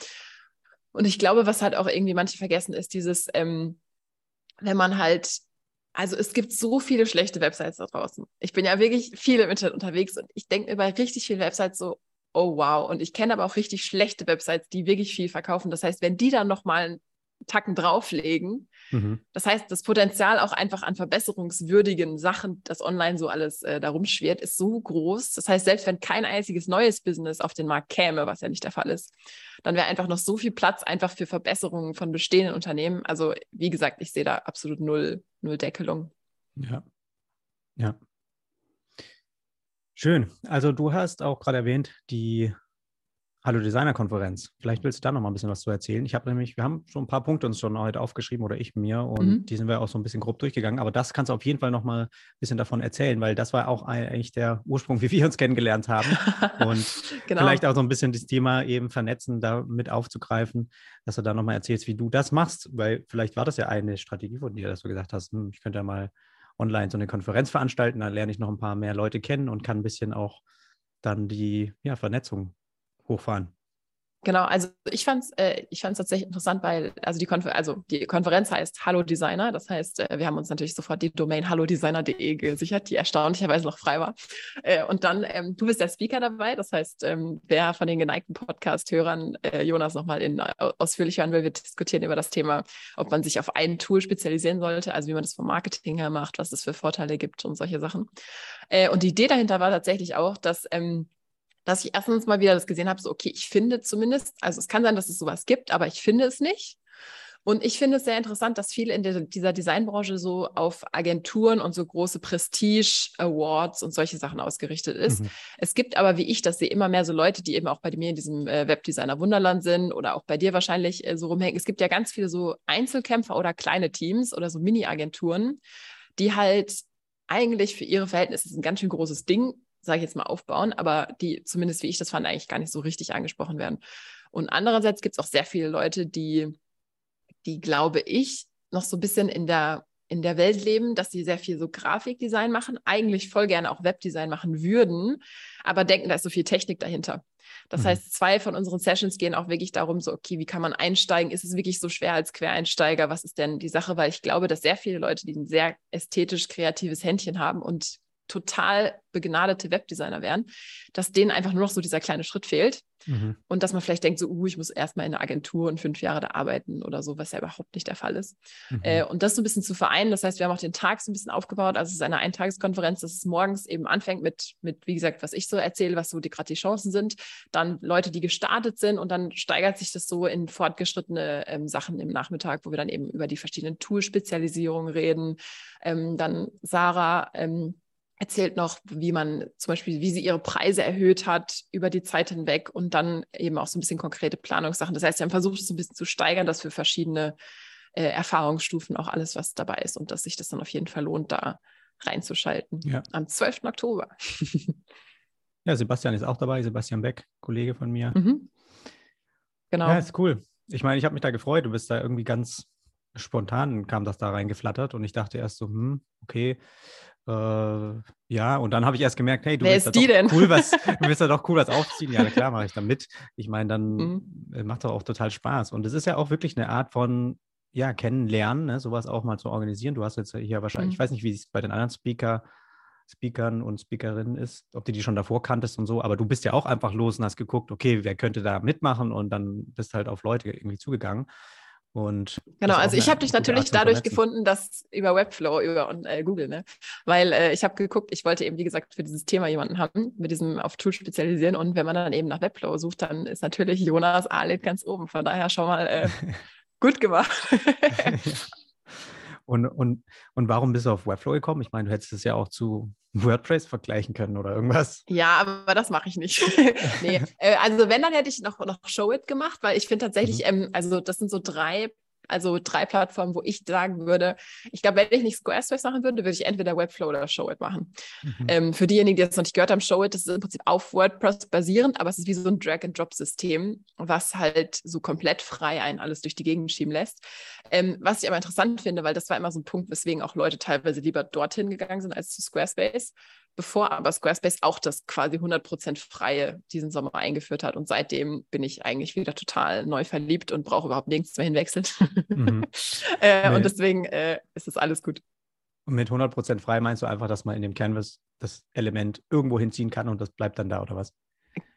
Und ich glaube, was halt auch irgendwie manche vergessen, ist dieses, ähm, wenn man halt Also es gibt so viele schlechte Websites da draußen. Ich bin ja wirklich viel im Internet unterwegs und ich denke mir bei richtig vielen Websites so, oh wow. Und ich kenne aber auch richtig schlechte Websites, die wirklich viel verkaufen. Das heißt, wenn die dann nochmal Tacken drauflegen, mhm. das heißt, das Potenzial auch einfach an verbesserungswürdigen Sachen, das online so alles äh, darum schwirrt, ist so groß. Das heißt, selbst wenn kein einziges neues Business auf den Markt käme, was ja nicht der Fall ist, dann wäre einfach noch so viel Platz einfach für Verbesserungen von bestehenden Unternehmen. Also wie gesagt, ich sehe da absolut null, null Deckelung. Ja. Ja. Schön. Also du hast auch gerade erwähnt, die Hallo Designer Konferenz. Vielleicht willst du da noch mal ein bisschen was zu erzählen. Ich habe nämlich, wir haben schon ein paar Punkte uns schon heute aufgeschrieben oder ich mir und mhm. die sind wir auch so ein bisschen grob durchgegangen. Aber das kannst du auf jeden Fall noch mal ein bisschen davon erzählen, weil das war auch eigentlich der Ursprung, wie wir uns kennengelernt haben und [LAUGHS] genau. vielleicht auch so ein bisschen das Thema eben vernetzen, da mit aufzugreifen, dass du da noch mal erzählst, wie du das machst, weil vielleicht war das ja eine Strategie von dir, dass du gesagt hast, hm, ich könnte ja mal online so eine Konferenz veranstalten, da lerne ich noch ein paar mehr Leute kennen und kann ein bisschen auch dann die ja, Vernetzung hochfahren. Genau, also ich fand es äh, tatsächlich interessant, weil also die, Konfer also die Konferenz heißt Hallo Designer. Das heißt, äh, wir haben uns natürlich sofort die Domain hallodesigner.de gesichert, die erstaunlicherweise noch frei war. Äh, und dann, ähm, du bist der Speaker dabei. Das heißt, ähm, wer von den geneigten Podcast-Hörern äh, Jonas nochmal in, äh, ausführlich hören will, wir diskutieren über das Thema, ob man sich auf ein Tool spezialisieren sollte, also wie man das vom Marketing her macht, was es für Vorteile gibt und solche Sachen. Äh, und die Idee dahinter war tatsächlich auch, dass ähm, dass ich erstens mal wieder das gesehen habe, so, okay, ich finde zumindest, also es kann sein, dass es sowas gibt, aber ich finde es nicht. Und ich finde es sehr interessant, dass viele in der, dieser Designbranche so auf Agenturen und so große Prestige-Awards und solche Sachen ausgerichtet ist. Mhm. Es gibt aber, wie ich das sehe, immer mehr so Leute, die eben auch bei mir in diesem äh, Webdesigner Wunderland sind oder auch bei dir wahrscheinlich äh, so rumhängen. Es gibt ja ganz viele so Einzelkämpfer oder kleine Teams oder so Mini-Agenturen, die halt eigentlich für ihre Verhältnisse ein ganz schön großes Ding sage ich jetzt mal, aufbauen, aber die, zumindest wie ich das fand, eigentlich gar nicht so richtig angesprochen werden. Und andererseits gibt es auch sehr viele Leute, die, die, glaube ich, noch so ein bisschen in der, in der Welt leben, dass sie sehr viel so Grafikdesign machen, eigentlich voll gerne auch Webdesign machen würden, aber denken, da ist so viel Technik dahinter. Das mhm. heißt, zwei von unseren Sessions gehen auch wirklich darum, so, okay, wie kann man einsteigen? Ist es wirklich so schwer als Quereinsteiger? Was ist denn die Sache? Weil ich glaube, dass sehr viele Leute, die ein sehr ästhetisch kreatives Händchen haben und total begnadete Webdesigner wären, dass denen einfach nur noch so dieser kleine Schritt fehlt. Mhm. Und dass man vielleicht denkt, so, uh, ich muss erstmal in einer Agentur und fünf Jahre da arbeiten oder so, was ja überhaupt nicht der Fall ist. Mhm. Äh, und das so ein bisschen zu vereinen. Das heißt, wir haben auch den Tag so ein bisschen aufgebaut. Also es ist eine Eintageskonferenz, dass es morgens eben anfängt mit, mit, wie gesagt, was ich so erzähle, was so die, gerade die Chancen sind. Dann Leute, die gestartet sind und dann steigert sich das so in fortgeschrittene ähm, Sachen im Nachmittag, wo wir dann eben über die verschiedenen Tool-Spezialisierungen reden. Ähm, dann Sarah, ähm, erzählt noch, wie man zum Beispiel, wie sie ihre Preise erhöht hat über die Zeit hinweg und dann eben auch so ein bisschen konkrete Planungssachen. Das heißt, sie haben versucht, es so ein bisschen zu steigern, dass für verschiedene äh, Erfahrungsstufen auch alles, was dabei ist und dass sich das dann auf jeden Fall lohnt, da reinzuschalten. Ja. Am 12. Oktober. [LAUGHS] ja, Sebastian ist auch dabei, Sebastian Beck, Kollege von mir. Mhm. Genau. Ja, ist cool. Ich meine, ich habe mich da gefreut. Du bist da irgendwie ganz spontan kam das da reingeflattert und ich dachte erst so, hm, okay, äh, ja, und dann habe ich erst gemerkt, hey, du Wer willst, da doch denn? cool was, [LAUGHS] du willst da doch cool was aufziehen. Ja, klar, mache ich da mit. Ich meine, dann mhm. Äh, macht doch auch total Spaß. Und es ist ja auch wirklich eine Art von, ja, kennenlernen, ne? sowas auch mal zu organisieren. Du hast jetzt hier wahrscheinlich, mhm. ich weiß nicht, wie es bei den anderen Speaker, Speakern und Speakerinnen ist, ob du die schon davor kanntest und so, aber du bist ja auch einfach los und hast geguckt, okay, wer könnte da mitmachen und dann bist halt auf Leute irgendwie zugegangen. Und genau, also ich habe dich natürlich dadurch gefunden, dass über Webflow, über und, äh, Google, ne? Weil äh, ich habe geguckt, ich wollte eben, wie gesagt, für dieses Thema jemanden haben, mit diesem auf Tool spezialisieren. Und wenn man dann eben nach Webflow sucht, dann ist natürlich Jonas Alet ganz oben. Von daher schon mal äh, [LAUGHS] gut gemacht. [LAUGHS] Und, und, und warum bist du auf Webflow gekommen? Ich meine, du hättest es ja auch zu WordPress vergleichen können oder irgendwas. Ja, aber das mache ich nicht. [LAUGHS] nee. Äh, also wenn, dann hätte ich noch, noch Showit gemacht, weil ich finde tatsächlich, mhm. ähm, also das sind so drei also drei Plattformen, wo ich sagen würde, ich glaube, wenn ich nicht Squarespace machen würde, würde ich entweder Webflow oder Showit machen. Mhm. Ähm, für diejenigen, die das noch nicht gehört haben, Showit, das ist im Prinzip auf WordPress basierend, aber es ist wie so ein Drag-and-Drop-System, was halt so komplett frei ein alles durch die Gegend schieben lässt. Ähm, was ich aber interessant finde, weil das war immer so ein Punkt, weswegen auch Leute teilweise lieber dorthin gegangen sind als zu Squarespace bevor aber Squarespace auch das quasi 100% freie diesen Sommer eingeführt hat. Und seitdem bin ich eigentlich wieder total neu verliebt und brauche überhaupt nirgends mehr hinwechseln. Mhm. [LAUGHS] äh, nee. Und deswegen äh, ist das alles gut. Und mit 100% frei meinst du einfach, dass man in dem Canvas das Element irgendwo hinziehen kann und das bleibt dann da oder was?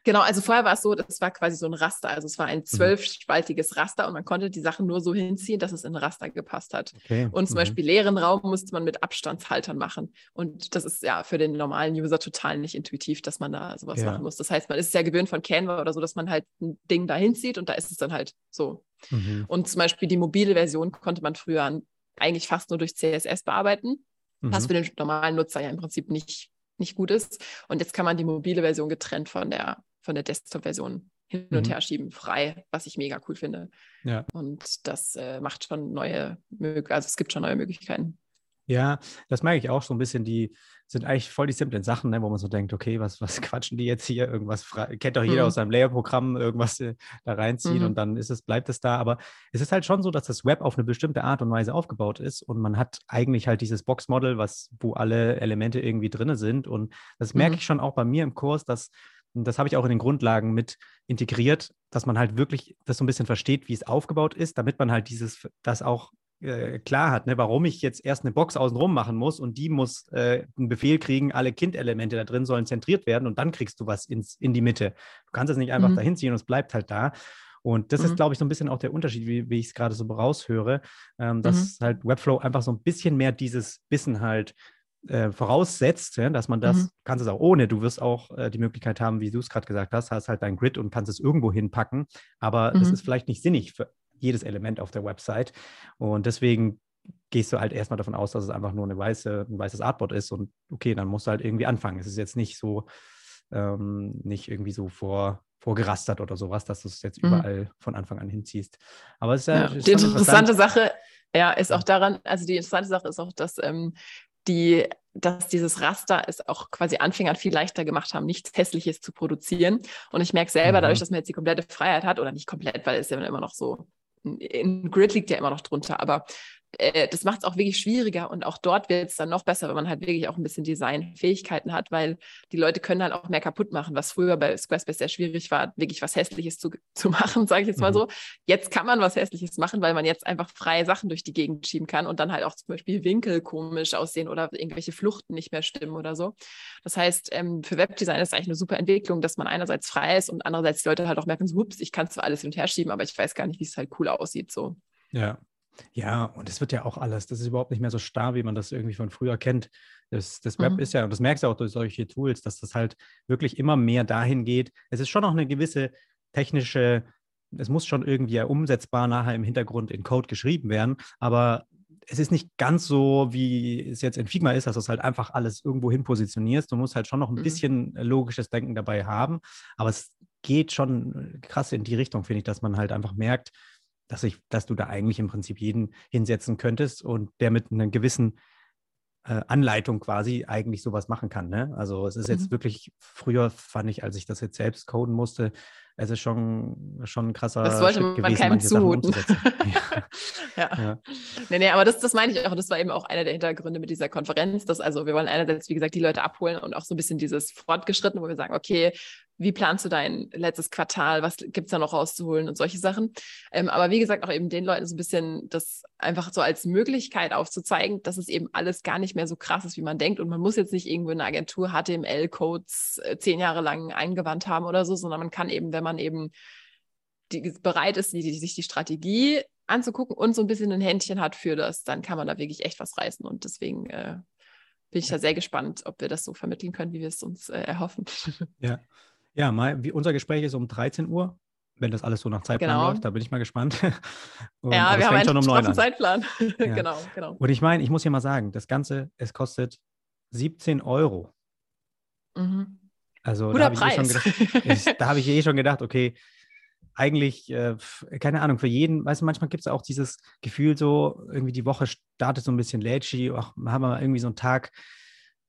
Genau, also vorher war es so, das war quasi so ein Raster. Also es war ein mhm. zwölfspaltiges Raster und man konnte die Sachen nur so hinziehen, dass es in ein Raster gepasst hat. Okay. Und zum mhm. Beispiel leeren Raum musste man mit Abstandshaltern machen. Und das ist ja für den normalen User total nicht intuitiv, dass man da sowas ja. machen muss. Das heißt, man ist ja gewöhnt von Canva oder so, dass man halt ein Ding da hinzieht und da ist es dann halt so. Mhm. Und zum Beispiel die mobile Version konnte man früher eigentlich fast nur durch CSS bearbeiten, was mhm. für den normalen Nutzer ja im Prinzip nicht nicht gut ist. Und jetzt kann man die mobile Version getrennt von der, von der Desktop-Version hin und mhm. her schieben, frei, was ich mega cool finde. Ja. Und das äh, macht schon neue, also es gibt schon neue Möglichkeiten. Ja, das merke ich auch so ein bisschen. Die sind eigentlich voll die simplen Sachen, ne, wo man so denkt, okay, was, was [LAUGHS] quatschen die jetzt hier? Irgendwas kennt doch jeder mhm. aus seinem Layer-Programm, irgendwas äh, da reinziehen mhm. und dann ist es, bleibt es da. Aber es ist halt schon so, dass das Web auf eine bestimmte Art und Weise aufgebaut ist und man hat eigentlich halt dieses Box-Model, was, wo alle Elemente irgendwie drin sind. Und das merke mhm. ich schon auch bei mir im Kurs, dass und das habe ich auch in den Grundlagen mit integriert, dass man halt wirklich das so ein bisschen versteht, wie es aufgebaut ist, damit man halt dieses, das auch äh, klar hat, ne, warum ich jetzt erst eine Box außenrum machen muss und die muss äh, einen Befehl kriegen, alle Kindelemente da drin sollen zentriert werden und dann kriegst du was ins, in die Mitte. Du kannst es nicht einfach mhm. dahin ziehen und es bleibt halt da. Und das mhm. ist, glaube ich, so ein bisschen auch der Unterschied, wie, wie ich es gerade so raushöre, ähm, dass mhm. halt Webflow einfach so ein bisschen mehr dieses Wissen halt äh, voraussetzt, ja, dass man das, mhm. kannst es auch ohne, du wirst auch äh, die Möglichkeit haben, wie du es gerade gesagt hast, hast halt dein Grid und kannst es irgendwo hinpacken, aber das mhm. ist vielleicht nicht sinnig für jedes Element auf der Website. Und deswegen gehst du halt erstmal davon aus, dass es einfach nur eine weiße, ein weißes Artboard ist und okay, dann musst du halt irgendwie anfangen. Es ist jetzt nicht so, ähm, nicht irgendwie so vor, vorgerastert oder sowas, dass du es jetzt mhm. überall von Anfang an hinziehst. Aber es ist ja, ja die interessante Sache, ja, ist auch daran, also die interessante Sache ist auch, dass ähm, die, dass dieses Raster es auch quasi Anfängern viel leichter gemacht haben, nichts Hässliches zu produzieren. Und ich merke selber, mhm. dadurch, dass man jetzt die komplette Freiheit hat, oder nicht komplett, weil es ja immer noch so ein Grid liegt ja immer noch drunter, aber äh, das macht es auch wirklich schwieriger und auch dort wird es dann noch besser, wenn man halt wirklich auch ein bisschen Designfähigkeiten hat, weil die Leute können halt auch mehr kaputt machen, was früher bei Squarespace sehr schwierig war, wirklich was Hässliches zu, [LAUGHS] zu machen, sage ich jetzt mal mhm. so. Jetzt kann man was Hässliches machen, weil man jetzt einfach freie Sachen durch die Gegend schieben kann und dann halt auch zum Beispiel Winkel komisch aussehen oder irgendwelche Fluchten nicht mehr stimmen oder so. Das heißt, ähm, für Webdesign ist es eigentlich eine super Entwicklung, dass man einerseits frei ist und andererseits die Leute halt auch merken, so, ups, ich kann zwar alles hin und her schieben, aber ich weiß gar nicht, wie es halt cool aussieht so. Ja, ja, und es wird ja auch alles, das ist überhaupt nicht mehr so starr, wie man das irgendwie von früher kennt. Das, das Web mhm. ist ja, und das merkst du auch durch solche Tools, dass das halt wirklich immer mehr dahin geht. Es ist schon noch eine gewisse technische, es muss schon irgendwie umsetzbar nachher im Hintergrund in Code geschrieben werden, aber es ist nicht ganz so, wie es jetzt in Figma ist, dass du es halt einfach alles irgendwo hin positionierst. Du musst halt schon noch ein mhm. bisschen logisches Denken dabei haben, aber es geht schon krass in die Richtung, finde ich, dass man halt einfach merkt, dass, ich, dass du da eigentlich im Prinzip jeden hinsetzen könntest und der mit einer gewissen äh, Anleitung quasi eigentlich sowas machen kann. Ne? Also es ist jetzt mhm. wirklich, früher fand ich, als ich das jetzt selbst coden musste, es ist schon, schon ein krasser das wollte Schritt man gewesen, keinem zumuten. [LAUGHS] ja. ja. ja. Nee, nee, aber das, das meine ich auch. Das war eben auch einer der Hintergründe mit dieser Konferenz. Dass, also wir wollen einerseits, wie gesagt, die Leute abholen und auch so ein bisschen dieses Fortgeschritten, wo wir sagen, okay, wie planst du dein letztes Quartal, was gibt es da noch rauszuholen und solche Sachen. Ähm, aber wie gesagt, auch eben den Leuten so ein bisschen das einfach so als Möglichkeit aufzuzeigen, dass es eben alles gar nicht mehr so krass ist, wie man denkt. Und man muss jetzt nicht irgendwo in einer Agentur HTML-Codes äh, zehn Jahre lang eingewandt haben oder so, sondern man kann eben, wenn man eben die, bereit ist, die, die, sich die Strategie anzugucken und so ein bisschen ein Händchen hat für das, dann kann man da wirklich echt was reißen. Und deswegen äh, bin ich da sehr gespannt, ob wir das so vermitteln können, wie wir es uns äh, erhoffen. Ja, [LAUGHS] ja, mal, wie, unser Gespräch ist um 13 Uhr, wenn das alles so nach Zeitplan genau. läuft. Da bin ich mal gespannt. [LAUGHS] Und, ja, wir haben einen schon um 9 Zeitplan. [LAUGHS] ja. genau, genau. Und ich meine, ich muss hier mal sagen, das Ganze, es kostet 17 Euro. Mhm. Also Guter da habe ich, eh ich, [LAUGHS] da hab ich eh schon gedacht, okay, eigentlich, äh, keine Ahnung, für jeden, weißt du, manchmal gibt es auch dieses Gefühl so, irgendwie die Woche startet so ein bisschen lätschig, haben wir irgendwie so einen Tag,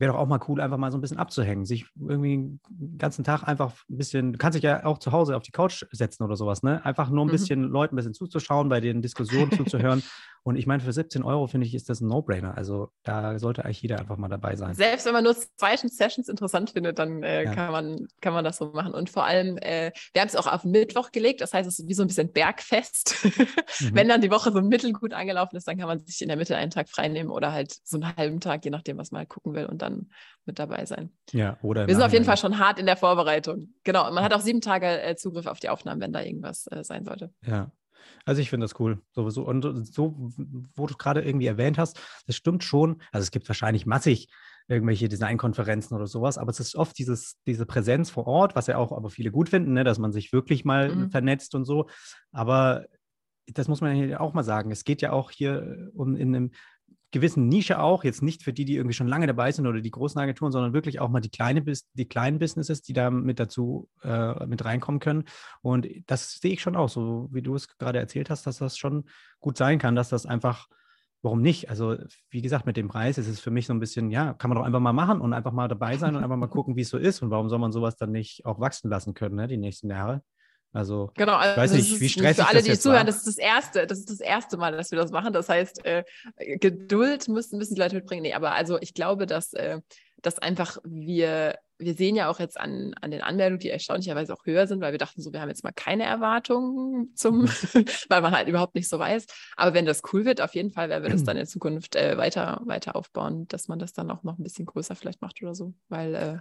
wäre doch auch mal cool, einfach mal so ein bisschen abzuhängen, sich irgendwie den ganzen Tag einfach ein bisschen, du kannst dich ja auch zu Hause auf die Couch setzen oder sowas, ne? Einfach nur ein mhm. bisschen. Leuten ein bisschen zuzuschauen, bei den Diskussionen [LAUGHS] zuzuhören. Und ich meine, für 17 Euro finde ich, ist das ein No-Brainer. Also da sollte eigentlich jeder einfach mal dabei sein. Selbst wenn man nur zwei Sessions interessant findet, dann äh, ja. kann, man, kann man das so machen. Und vor allem, äh, wir haben es auch auf Mittwoch gelegt. Das heißt, es ist wie so ein bisschen Bergfest. [LAUGHS] mhm. Wenn dann die Woche so mittelgut angelaufen ist, dann kann man sich in der Mitte einen Tag freinehmen oder halt so einen halben Tag, je nachdem, was man halt gucken will und dann mit dabei sein. Ja, oder. Wir sind auf jeden Fall schon hart in der Vorbereitung. Genau. Man hat auch sieben Tage äh, Zugriff auf die Aufnahmen, wenn da irgendwas äh, sein sollte. Ja, also ich finde das cool, sowieso. Und so, wo du gerade irgendwie erwähnt hast, das stimmt schon. Also es gibt wahrscheinlich massig irgendwelche Designkonferenzen oder sowas, aber es ist oft dieses, diese Präsenz vor Ort, was ja auch aber viele gut finden, ne, dass man sich wirklich mal mhm. vernetzt und so. Aber das muss man ja auch mal sagen. Es geht ja auch hier um in einem gewissen Nische auch, jetzt nicht für die, die irgendwie schon lange dabei sind oder die großen Agenturen, sondern wirklich auch mal die, kleine, die kleinen Businesses, die da mit dazu äh, mit reinkommen können. Und das sehe ich schon auch, so wie du es gerade erzählt hast, dass das schon gut sein kann, dass das einfach, warum nicht? Also, wie gesagt, mit dem Preis ist es für mich so ein bisschen, ja, kann man doch einfach mal machen und einfach mal dabei sein und einfach mal [LAUGHS] gucken, wie es so ist und warum soll man sowas dann nicht auch wachsen lassen können, ne, die nächsten Jahre. Also, genau, also ich weiß nicht, wie stressig Für alle, die zuhören, war. das ist das erste, das ist das erste Mal, dass wir das machen. Das heißt, äh, Geduld müssen, müssen die Leute mitbringen. Nee, aber also ich glaube, dass, äh, dass einfach wir, wir sehen ja auch jetzt an, an den Anmeldungen, die erstaunlicherweise auch höher sind, weil wir dachten so, wir haben jetzt mal keine Erwartungen zum, mhm. [LAUGHS] weil man halt überhaupt nicht so weiß. Aber wenn das cool wird, auf jeden Fall werden wir das dann in Zukunft äh, weiter, weiter aufbauen, dass man das dann auch noch ein bisschen größer vielleicht macht oder so. Weil äh,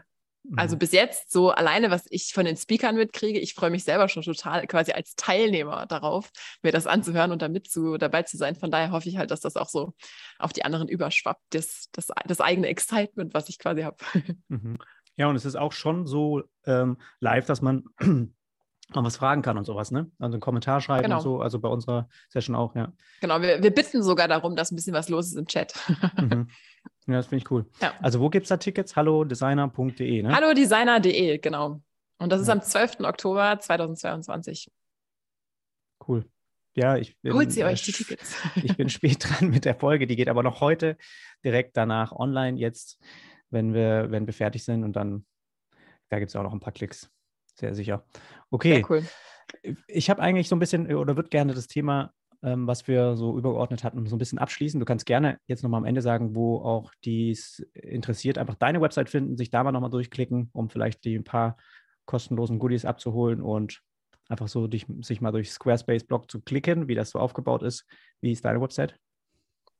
also mhm. bis jetzt, so alleine, was ich von den Speakern mitkriege, ich freue mich selber schon total quasi als Teilnehmer darauf, mir das anzuhören und damit zu, dabei zu sein. Von daher hoffe ich halt, dass das auch so auf die anderen überschwappt, das, das, das eigene Excitement, was ich quasi habe. [LAUGHS] Mhm. Ja, und es ist auch schon so ähm, live, dass man man was fragen kann und sowas, ne? Also einen Kommentar schreiben genau. und so, also bei unserer Session auch, ja. Genau, wir, wir bitten sogar darum, dass ein bisschen was los ist im Chat. mhm. Ja, das finde ich cool. Ja. Also wo gibt es da Tickets? Hallodesigner.de, ne? Hallodesigner.de, genau. Und das ist ja. am 12. Oktober 2022. Cool. Ja, ich bin, Holt sie euch die Tickets. [LAUGHS] ich bin spät dran mit der Folge, die geht aber noch heute direkt danach online jetzt, wenn wir, wenn wir fertig sind und dann, da gibt es auch noch ein paar Klicks. Sehr sicher. Okay. Sehr cool. Ich habe eigentlich so ein bisschen oder würde gerne das Thema ähm, was wir so übergeordnet hatten, so ein bisschen abschließen. Du kannst gerne jetzt nochmal am Ende sagen, wo auch dies interessiert, einfach deine Website finden, sich da mal nochmal durchklicken, um vielleicht die ein paar kostenlosen Goodies abzuholen und einfach so dich, sich mal durch Squarespace-Blog zu klicken, wie das so aufgebaut ist. Wie ist deine Website?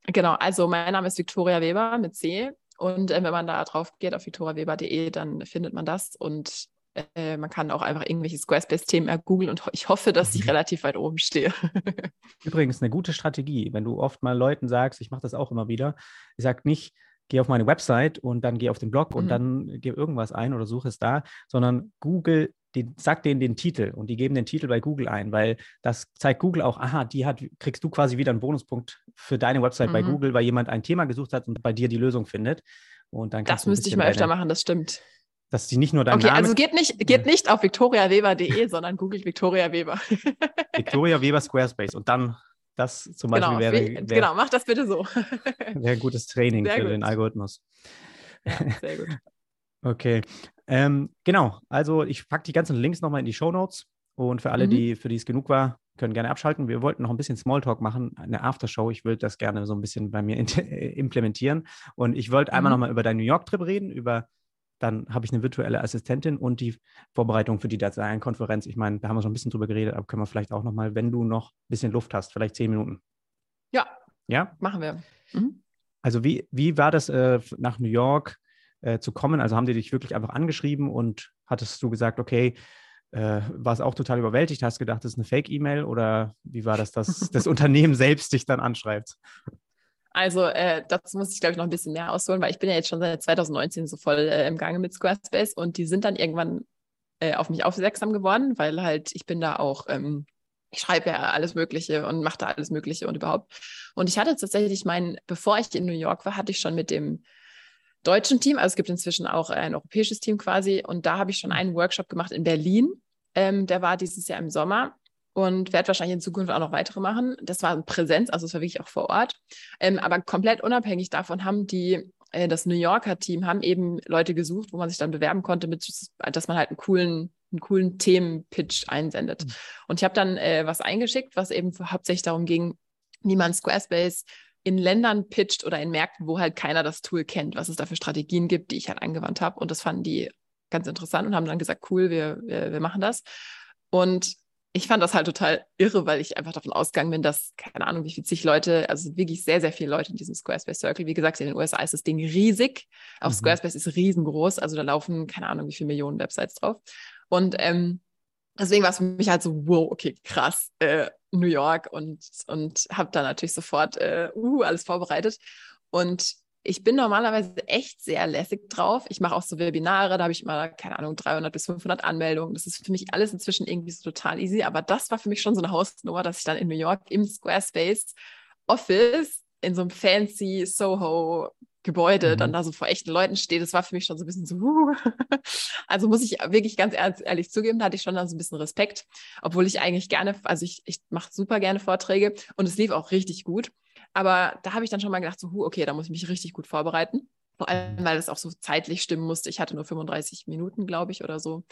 Genau, also mein Name ist Victoria Weber mit C. Und äh, wenn man da drauf geht auf victoriaweber.de, dann findet man das. Und äh, man kann auch einfach irgendwelche Squarespace-Themen googeln und ich hoffe, dass ich mhm. relativ weit oben stehe. [LAUGHS] Übrigens eine gute Strategie, wenn du oft mal Leuten sagst, ich mache das auch immer wieder, ich sage nicht, geh auf meine Website und dann geh auf den Blog mhm. und dann gib irgendwas ein oder suche es da, sondern Google, die, sag denen den Titel und die geben den Titel bei Google ein, weil das zeigt Google auch, aha, die hat, kriegst du quasi wieder einen Bonuspunkt für deine Website mhm. bei Google, weil jemand ein Thema gesucht hat und bei dir die Lösung findet. Und dann das müsste ich mal öfter machen, das stimmt dass die nicht nur dein okay, Name... Okay, also geht nicht, geht nicht auf victoriaweber.de, sondern googelt Victoria Weber. [LAUGHS] Victoria Weber Squarespace und dann das zum Beispiel genau, wäre, wäre... Genau, mach das bitte so. [LAUGHS] Wäre gutes Training sehr für gut. den Algorithmus. Ja, sehr gut. [LAUGHS] Okay, ähm, genau. Also ich packe die ganzen Links nochmal in die Show Notes und für alle, mhm. die, für die es genug war, können gerne abschalten. Wir wollten noch ein bisschen Smalltalk machen, eine Aftershow. Ich würde das gerne so ein bisschen bei mir implementieren. Und ich wollte mhm. einmal nochmal über deinen New York-Trip reden, über dann habe ich eine virtuelle Assistentin und die Vorbereitung für die Designkonferenz. Ich meine, da haben wir schon ein bisschen drüber geredet, aber können wir vielleicht auch nochmal, wenn du noch ein bisschen Luft hast, vielleicht zehn Minuten. Ja. Ja? Machen wir. Mhm. Also wie, wie war das äh, nach New York äh, zu kommen? Also haben die dich wirklich einfach angeschrieben und hattest du gesagt, okay, äh, war es auch total überwältigt? Hast du gedacht, das ist eine Fake-E-Mail oder wie war das, dass das [LAUGHS] Unternehmen selbst dich dann anschreibt? Also äh, das muss ich, glaube ich, noch ein bisschen mehr ausholen, weil ich bin ja jetzt schon seit 2019 so voll äh, im Gange mit Squarespace und die sind dann irgendwann äh, auf mich aufmerksam geworden, weil halt ich bin da auch, ähm, ich schreibe ja alles Mögliche und mache da alles Mögliche und überhaupt. Und ich hatte tatsächlich meinen, bevor ich in New York war, hatte ich schon mit dem deutschen Team, also es gibt inzwischen auch ein europäisches Team quasi, und da habe ich schon einen Workshop gemacht in Berlin. Ähm, der war dieses Jahr im Sommer und werde wahrscheinlich in Zukunft auch noch weitere machen. Das war Präsenz, also es war wirklich auch vor Ort. Ähm, aber komplett unabhängig davon haben die äh, das New Yorker Team haben eben Leute gesucht, wo man sich dann bewerben konnte, mit, dass man halt einen coolen, einen coolen Themenpitch einsendet. Mhm. Und ich habe dann äh, was eingeschickt, was eben hauptsächlich darum ging, wie man Squarespace in Ländern pitcht oder in Märkten, wo halt keiner das Tool kennt, was es da für Strategien gibt, die ich halt angewandt habe. Und das fanden die ganz interessant und haben dann gesagt, cool, wir, wir, wir machen das. Und ich fand das halt total irre, weil ich einfach davon ausgegangen bin, dass, keine Ahnung, wie viel zig Leute, also wirklich sehr, sehr viele Leute in diesem Squarespace Circle. Wie gesagt, in den USA ist das Ding riesig. Auch mhm. Squarespace ist riesengroß. Also da laufen, keine Ahnung, wie viele Millionen Websites drauf. Und ähm, deswegen war es für mich halt so, wow, okay, krass, äh, New York und, und habe da natürlich sofort äh, uh, alles vorbereitet. Und ich bin normalerweise echt sehr lässig drauf. Ich mache auch so Webinare, da habe ich immer, keine Ahnung, 300 bis 500 Anmeldungen. Das ist für mich alles inzwischen irgendwie so total easy. Aber das war für mich schon so eine Hausnummer, dass ich dann in New York im Squarespace Office in so einem fancy Soho Gebäude mhm. dann da so vor echten Leuten stehe, das war für mich schon so ein bisschen so, uh. [LAUGHS] also muss ich wirklich ganz ehrlich, ehrlich, zugeben, da hatte ich schon dann so ein bisschen Respekt, obwohl ich eigentlich gerne, also ich, ich mache super gerne Vorträge und es lief auch richtig gut. Aber da habe ich dann schon mal gedacht, so, okay, da muss ich mich richtig gut vorbereiten. Vor allem, weil es auch so zeitlich stimmen musste. Ich hatte nur 35 Minuten, glaube ich, oder so.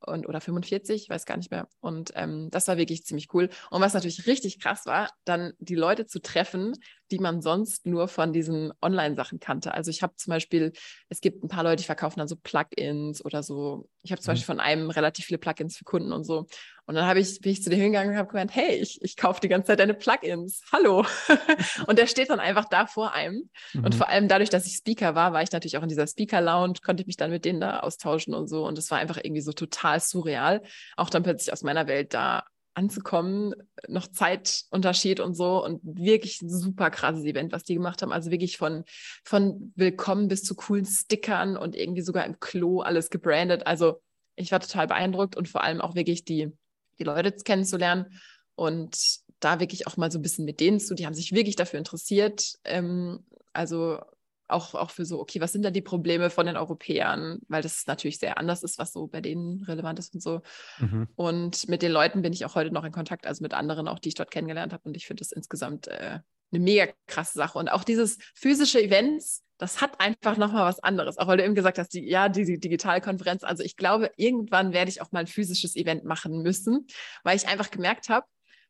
Und, oder 45, weiß gar nicht mehr. Und ähm, das war wirklich ziemlich cool. Und was natürlich richtig krass war, dann die Leute zu treffen, die man sonst nur von diesen Online-Sachen kannte. Also ich habe zum Beispiel, es gibt ein paar Leute, die verkaufen dann so Plugins oder so. Ich habe zum mhm. Beispiel von einem relativ viele Plugins für Kunden und so. Und dann habe ich, bin ich zu dem hingegangen und habe gemeint, hey, ich, ich kaufe die ganze Zeit deine Plugins. Hallo. [LAUGHS] und der steht dann einfach da vor einem. Mhm. Und vor allem dadurch, dass ich Speaker war, war ich natürlich auch in dieser Speaker-Lounge, konnte ich mich dann mit denen da austauschen und so. Und es war einfach irgendwie so total surreal, auch dann plötzlich aus meiner Welt da anzukommen, noch Zeitunterschied und so und wirklich ein super krasses Event, was die gemacht haben. Also wirklich von, von Willkommen bis zu coolen Stickern und irgendwie sogar im Klo alles gebrandet. Also ich war total beeindruckt und vor allem auch wirklich die die Leute kennenzulernen und da wirklich auch mal so ein bisschen mit denen zu, die haben sich wirklich dafür interessiert. Ähm, also auch, auch für so, okay, was sind da die Probleme von den Europäern, weil das natürlich sehr anders ist, was so bei denen relevant ist und so. Mhm. Und mit den Leuten bin ich auch heute noch in Kontakt, also mit anderen auch, die ich dort kennengelernt habe. Und ich finde das insgesamt äh, eine mega krasse Sache. Und auch dieses physische Events, das hat einfach nochmal was anderes. Auch weil du eben gesagt hast, die, ja, die Digitalkonferenz. Also ich glaube, irgendwann werde ich auch mal ein physisches Event machen müssen, weil ich einfach gemerkt habe,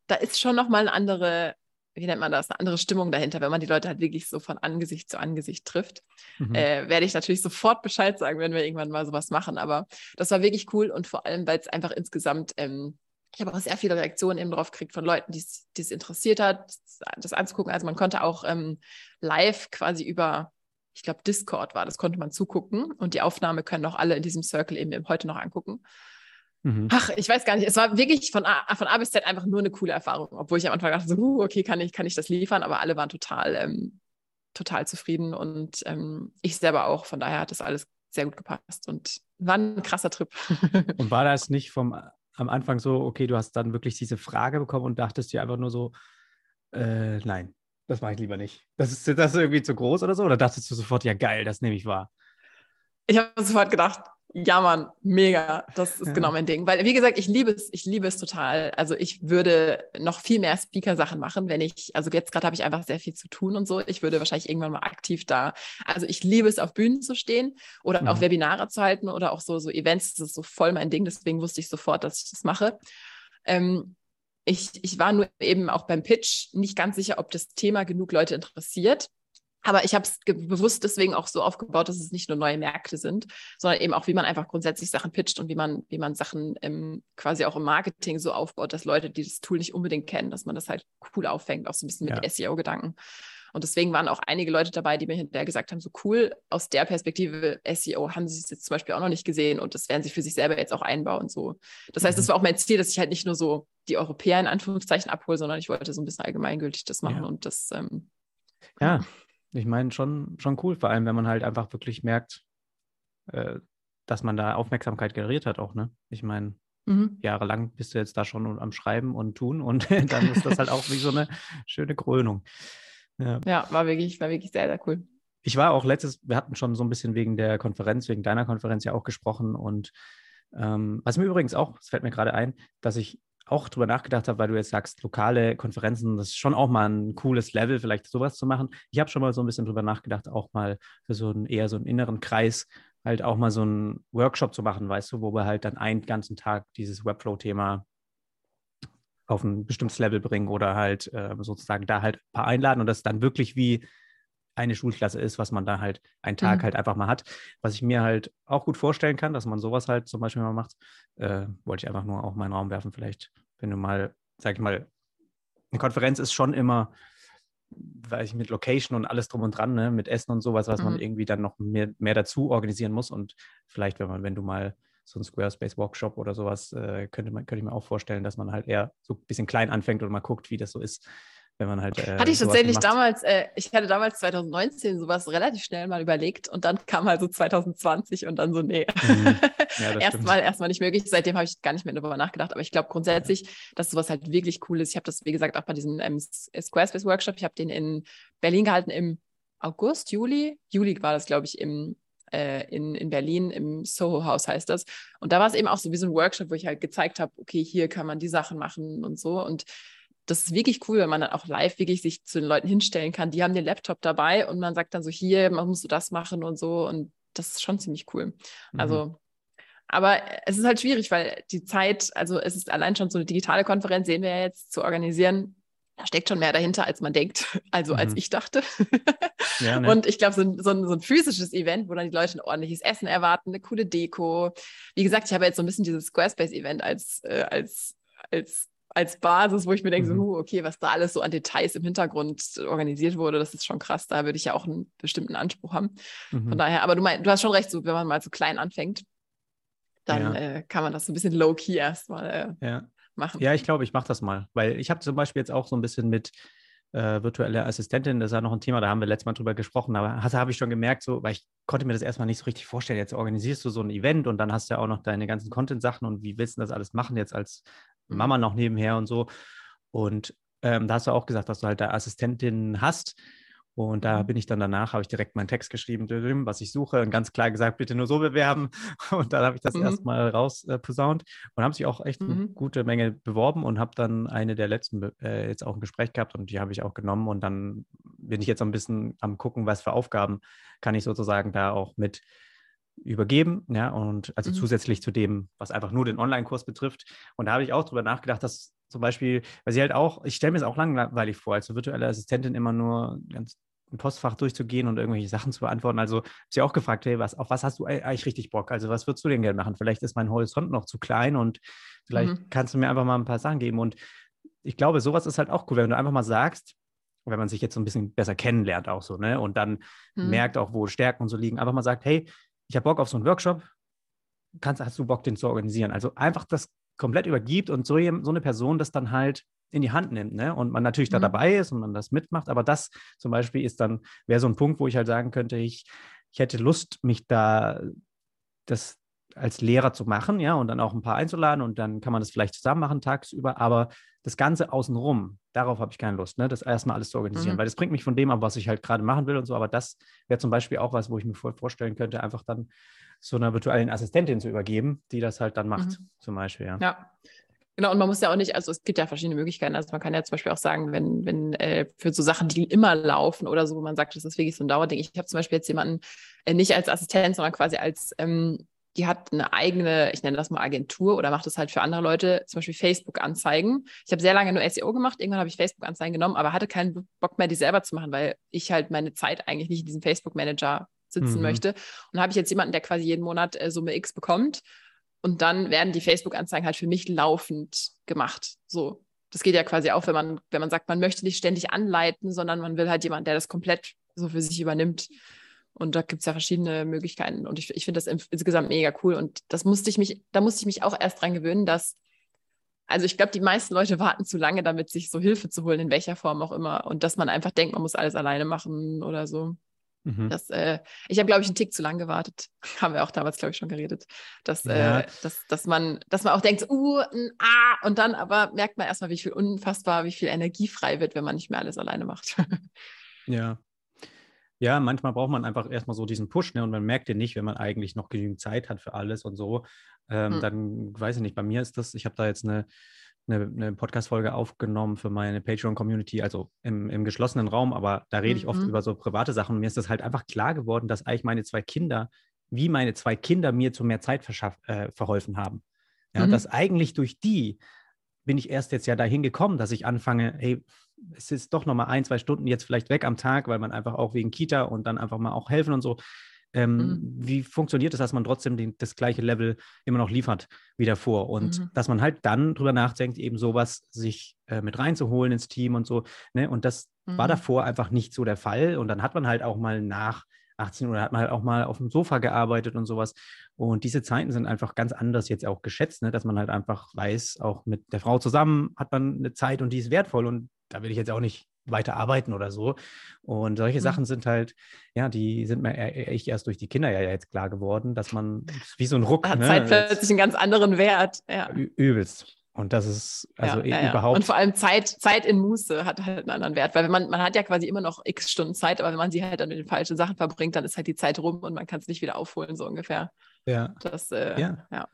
da ist schon nochmal eine andere, wie nennt man das, eine andere Stimmung dahinter, wenn man die Leute halt wirklich so von Angesicht zu Angesicht trifft. Mhm. Äh, werde ich natürlich sofort Bescheid sagen, wenn wir irgendwann mal sowas machen. Aber das war wirklich cool und vor allem, weil es einfach insgesamt ähm, ich habe auch sehr viele Reaktionen eben drauf gekriegt von Leuten, die es interessiert hat, das anzugucken. Also man konnte auch ähm, live quasi über, ich glaube, Discord war, das konnte man zugucken und die Aufnahme können auch alle in diesem Circle eben heute noch angucken. Mhm. Ach, ich weiß gar nicht. Es war wirklich von A, von A bis Z einfach nur eine coole Erfahrung, obwohl ich am Anfang dachte, so, uh, okay, kann ich, kann ich das liefern, aber alle waren total, ähm, total zufrieden und ähm, ich selber auch. Von daher hat das alles sehr gut gepasst und war ein krasser Trip. [LAUGHS] und war das nicht vom am Anfang so, okay, du hast dann wirklich diese Frage bekommen und dachtest dir einfach nur so, äh, nein, das mache ich lieber nicht. Das ist, das ist irgendwie zu groß oder so? Oder dachtest du sofort, ja geil, das nehme ich wahr? Ich habe sofort gedacht, ja, Mann, mega. Das ist ja. genau mein Ding. Weil, wie gesagt, ich liebe es, ich liebe es total. Also ich würde noch viel mehr Speaker-Sachen machen, wenn ich, also jetzt gerade habe ich einfach sehr viel zu tun und so. Ich würde wahrscheinlich irgendwann mal aktiv da. Also ich liebe es, auf Bühnen zu stehen oder mhm. auch Webinare zu halten oder auch so, so Events. Das ist so voll mein Ding. Deswegen wusste ich sofort, dass ich das mache. Ähm, ich, ich war nur eben auch beim Pitch nicht ganz sicher, ob das Thema genug Leute interessiert. Aber ich habe es bewusst deswegen auch so aufgebaut, dass es nicht nur neue Märkte sind, sondern eben auch, wie man einfach grundsätzlich Sachen pitcht und wie man, wie man Sachen ähm, quasi auch im Marketing so aufbaut, dass Leute, die das Tool nicht unbedingt kennen, dass man das halt cool auffängt, auch so ein bisschen mit ja. SEO-Gedanken. Und deswegen waren auch einige Leute dabei, die mir hinterher gesagt haben, so cool, aus der Perspektive SEO haben sie es jetzt zum Beispiel auch noch nicht gesehen und das werden sie für sich selber jetzt auch einbauen. So. Das heißt, mhm. das war auch mein Ziel, dass ich halt nicht nur so die Europäer in Anführungszeichen abhole, sondern ich wollte so ein bisschen allgemeingültig das machen ja. und das ähm, ja, ich meine, schon, schon cool, vor allem, wenn man halt einfach wirklich merkt, äh, dass man da Aufmerksamkeit generiert hat auch, ne? Ich meine, mhm. jahrelang bist du jetzt da schon am Schreiben und tun und [LAUGHS] dann ist das halt auch wie so eine schöne Krönung. Ja. ja, war wirklich, war wirklich sehr, sehr cool. Ich war auch letztes, wir hatten schon so ein bisschen wegen der Konferenz, wegen deiner Konferenz ja auch gesprochen und ähm, was mir übrigens auch, es fällt mir gerade ein, dass ich auch drüber nachgedacht habe, weil du jetzt sagst, lokale Konferenzen, das ist schon auch mal ein cooles Level, vielleicht sowas zu machen. Ich habe schon mal so ein bisschen drüber nachgedacht, auch mal für so einen eher so einen inneren Kreis halt auch mal so einen Workshop zu machen, weißt du, wo wir halt dann einen ganzen Tag dieses Webflow-Thema auf ein bestimmtes Level bringen oder halt äh, sozusagen da halt ein paar einladen und das dann wirklich wie eine Schulklasse ist, was man da halt einen Tag mhm. halt einfach mal hat. Was ich mir halt auch gut vorstellen kann, dass man sowas halt zum Beispiel mal macht, äh, wollte ich einfach nur auch meinen Raum werfen. Vielleicht, wenn du mal, sag ich mal, eine Konferenz ist schon immer, weiß ich, mit Location und alles drum und dran, ne, mit Essen und sowas, was mhm. man irgendwie dann noch mehr, mehr dazu organisieren muss. Und vielleicht, wenn man, wenn du mal so ein Squarespace-Workshop oder sowas, äh, könnte, man, könnte ich mir auch vorstellen, dass man halt eher so ein bisschen klein anfängt und mal guckt, wie das so ist wenn man halt. Äh, hatte ich tatsächlich macht. damals, äh, ich hatte damals 2019 sowas relativ schnell mal überlegt und dann kam halt so 2020 und dann so, nee. Mhm. [LAUGHS] Ja, erstmal, erstmal nicht möglich. Seitdem habe ich gar nicht mehr darüber nachgedacht. Aber ich glaube grundsätzlich, dass sowas halt wirklich cool ist. Ich habe das, wie gesagt, auch bei diesem ähm, Squarespace Workshop, ich habe den in Berlin gehalten im August, Juli. Juli war das, glaube ich, im äh, in, in Berlin im Soho-Haus heißt das. Und da war es eben auch so wie so ein Workshop, wo ich halt gezeigt habe, okay, hier kann man die Sachen machen und so. Und das ist wirklich cool, wenn man dann auch live wirklich sich zu den Leuten hinstellen kann. Die haben den Laptop dabei und man sagt dann so, hier, man musst du das machen und so. Und das ist schon ziemlich cool. Mhm. Also, aber es ist halt schwierig, weil die Zeit, also es ist allein schon so eine digitale Konferenz, sehen wir ja jetzt, zu organisieren. Da steckt schon mehr dahinter, als man denkt, [LAUGHS] also mhm. als ich dachte. Ja, ne? Und ich glaube, so, so, so, ein physisches Event, wo dann die Leute ein ordentliches Essen erwarten, eine coole Deko. Wie gesagt, ich habe jetzt so ein bisschen dieses Squarespace-Event als, äh, als, als als Basis, wo ich mir denke, mhm. so, okay, was da alles so an Details im Hintergrund organisiert wurde, das ist schon krass. Da würde ich ja auch einen bestimmten Anspruch haben. Mhm. Von daher, aber du, mein, du hast schon recht, so, wenn man mal so klein anfängt, dann ja. äh, kann man das so ein bisschen low-key erstmal äh, ja. machen. Ja, ich glaube, ich mache das mal, weil ich habe zum Beispiel jetzt auch so ein bisschen mit äh, virtuelle Assistentin, das ist ja noch ein Thema, da haben wir letztes Mal drüber gesprochen, aber habe ich schon gemerkt, so, weil ich konnte mir das erstmal nicht so richtig vorstellen. Jetzt organisierst du so ein Event und dann hast du ja auch noch deine ganzen Content-Sachen und wie willst du das alles machen jetzt als Mama noch nebenher und so. Und ähm, da hast du auch gesagt, dass du halt da Assistentin hast. Und da mhm. bin ich dann danach, habe ich direkt meinen Text geschrieben, was ich suche und ganz klar gesagt, bitte nur so bewerben. [LAUGHS] Und dann habe ich das mhm. erstmal rausposaunt äh, und habe sich auch echt mhm. eine gute Menge beworben und habe dann eine der letzten äh, jetzt auch ein Gespräch gehabt und die habe ich auch genommen. Und dann bin ich jetzt ein bisschen am gucken, was für Aufgaben kann ich sozusagen da auch mit übergeben, ja, und also mhm. zusätzlich zu dem, was einfach nur den Online-Kurs betrifft. Und da habe ich auch drüber nachgedacht, dass zum Beispiel, weil sie halt auch, ich stelle mir es auch langweilig vor, als virtuelle Assistentin immer nur ganz ein Postfach durchzugehen und irgendwelche Sachen zu beantworten. Also habe sie auch gefragt, hey, was, auf was hast du eigentlich richtig Bock? Also was würdest du denn gerne machen? Vielleicht ist mein Horizont noch zu klein und vielleicht mhm. kannst du mir einfach mal ein paar Sachen geben. Und ich glaube, sowas ist halt auch cool, wenn du einfach mal sagst, wenn man sich jetzt so ein bisschen besser kennenlernt auch so, ne? Und dann mhm. merkt auch, wo Stärken und so liegen, einfach mal sagt, hey, ich habe Bock auf so einen Workshop, kannst, hast du Bock, den zu organisieren? Also einfach das komplett übergibt und so, so eine Person das dann halt in die Hand nimmt, ne? Und man natürlich mhm. da dabei ist und man das mitmacht, aber das zum Beispiel ist dann, wäre so ein Punkt, wo ich halt sagen könnte, ich, ich hätte Lust, mich da das als Lehrer zu machen, ja, und dann auch ein paar einzuladen und dann kann man das vielleicht zusammen machen tagsüber, aber das Ganze außenrum, darauf habe ich keine Lust, ne, das erstmal alles zu organisieren, mhm. weil das bringt mich von dem ab, was ich halt gerade machen will und so, aber das wäre zum Beispiel auch was, wo ich mir vorstellen könnte, einfach dann so einer virtuellen Assistentin zu übergeben, die das halt dann macht, mhm. zum Beispiel, ja. Ja. Genau, und man muss ja auch nicht, also es gibt ja verschiedene Möglichkeiten. Also man kann ja zum Beispiel auch sagen, wenn, wenn äh, für so Sachen, die immer laufen oder so, wo man sagt, das ist wirklich so ein Dauerding. Ich habe zum Beispiel jetzt jemanden äh, nicht als Assistent, sondern quasi als ähm, die hat eine eigene, ich nenne das mal Agentur oder macht das halt für andere Leute, zum Beispiel Facebook-Anzeigen. Ich habe sehr lange nur SEO gemacht, irgendwann habe ich Facebook-Anzeigen genommen, aber hatte keinen Bock mehr, die selber zu machen, weil ich halt meine Zeit eigentlich nicht in diesem Facebook-Manager sitzen mhm. möchte. Und habe ich jetzt jemanden, der quasi jeden Monat äh, Summe X bekommt. Und dann werden die Facebook-Anzeigen halt für mich laufend gemacht. So. Das geht ja quasi auch, wenn man, wenn man sagt, man möchte nicht ständig anleiten, sondern man will halt jemanden, der das komplett so für sich übernimmt. Und da gibt es ja verschiedene Möglichkeiten. Und ich, ich finde das insgesamt mega cool. Und das musste ich mich, da musste ich mich auch erst dran gewöhnen, dass, also ich glaube, die meisten Leute [LAUGHS] warten zu lange damit, sich so Hilfe zu holen, in welcher Form auch immer. Und dass man einfach denkt, man muss alles alleine machen oder so. Mhm. Das, äh, ich habe, glaube ich, einen Tick zu lang gewartet. [LAUGHS] Haben wir auch damals, glaube ich, schon geredet. Dass, ja. äh, dass, dass, man, dass man auch denkt, uh, n, ah, und dann aber merkt man erstmal, wie viel unfassbar, wie viel Energie frei wird, wenn man nicht mehr alles alleine macht. [LAUGHS] ja, ja, manchmal braucht man einfach erstmal so diesen Push, ne? Und man merkt den nicht, wenn man eigentlich noch genügend Zeit hat für alles und so. Ähm, mhm. Dann weiß ich nicht, bei mir ist das, ich habe da jetzt eine eine, eine Podcast-Folge aufgenommen für meine Patreon-Community, also im, im geschlossenen Raum, aber da rede ich oft Mhm. über so private Sachen. Und mir ist das halt einfach klar geworden, dass eigentlich meine zwei Kinder, wie meine zwei Kinder mir zu mehr Zeit äh, verholfen haben. Ja, Mhm. dass eigentlich durch die bin ich erst jetzt ja dahin gekommen, dass ich anfange, hey, es ist doch nochmal ein, zwei Stunden jetzt vielleicht weg am Tag, weil man einfach auch wegen Kita und dann einfach mal auch helfen und so. Ähm, Mhm. Wie funktioniert es, dass man trotzdem den, das gleiche Level immer noch liefert wie davor? Und Mhm. dass man halt dann drüber nachdenkt, eben sowas sich äh, mit reinzuholen ins Team und so. Ne? Und das war Mhm. davor einfach nicht so der Fall. Und dann hat man halt auch mal nach 18 Uhr hat man halt auch mal auf dem Sofa gearbeitet und sowas. Und diese Zeiten sind einfach ganz anders jetzt auch geschätzt, ne? dass man halt einfach weiß, auch mit der Frau zusammen hat man eine Zeit und die ist wertvoll und da will ich jetzt auch nicht weiter arbeiten oder so. Und solche Mhm. Sachen sind halt, ja, die sind mir e- echt erst durch die Kinder ja jetzt klar geworden, dass man wie so ein Ruck, Hat ne? Zeit plötzlich einen ganz anderen Wert. Ja. Übelst. Und das ist also ja, ja. überhaupt. Und vor allem Zeit, Zeit in Muße hat halt einen anderen Wert, weil wenn man, man hat ja quasi immer noch x Stunden Zeit, aber wenn man sie halt dann mit den falschen Sachen verbringt, dann ist halt die Zeit rum und man kann es nicht wieder aufholen, so ungefähr. ja. Das, äh, Ja. ja.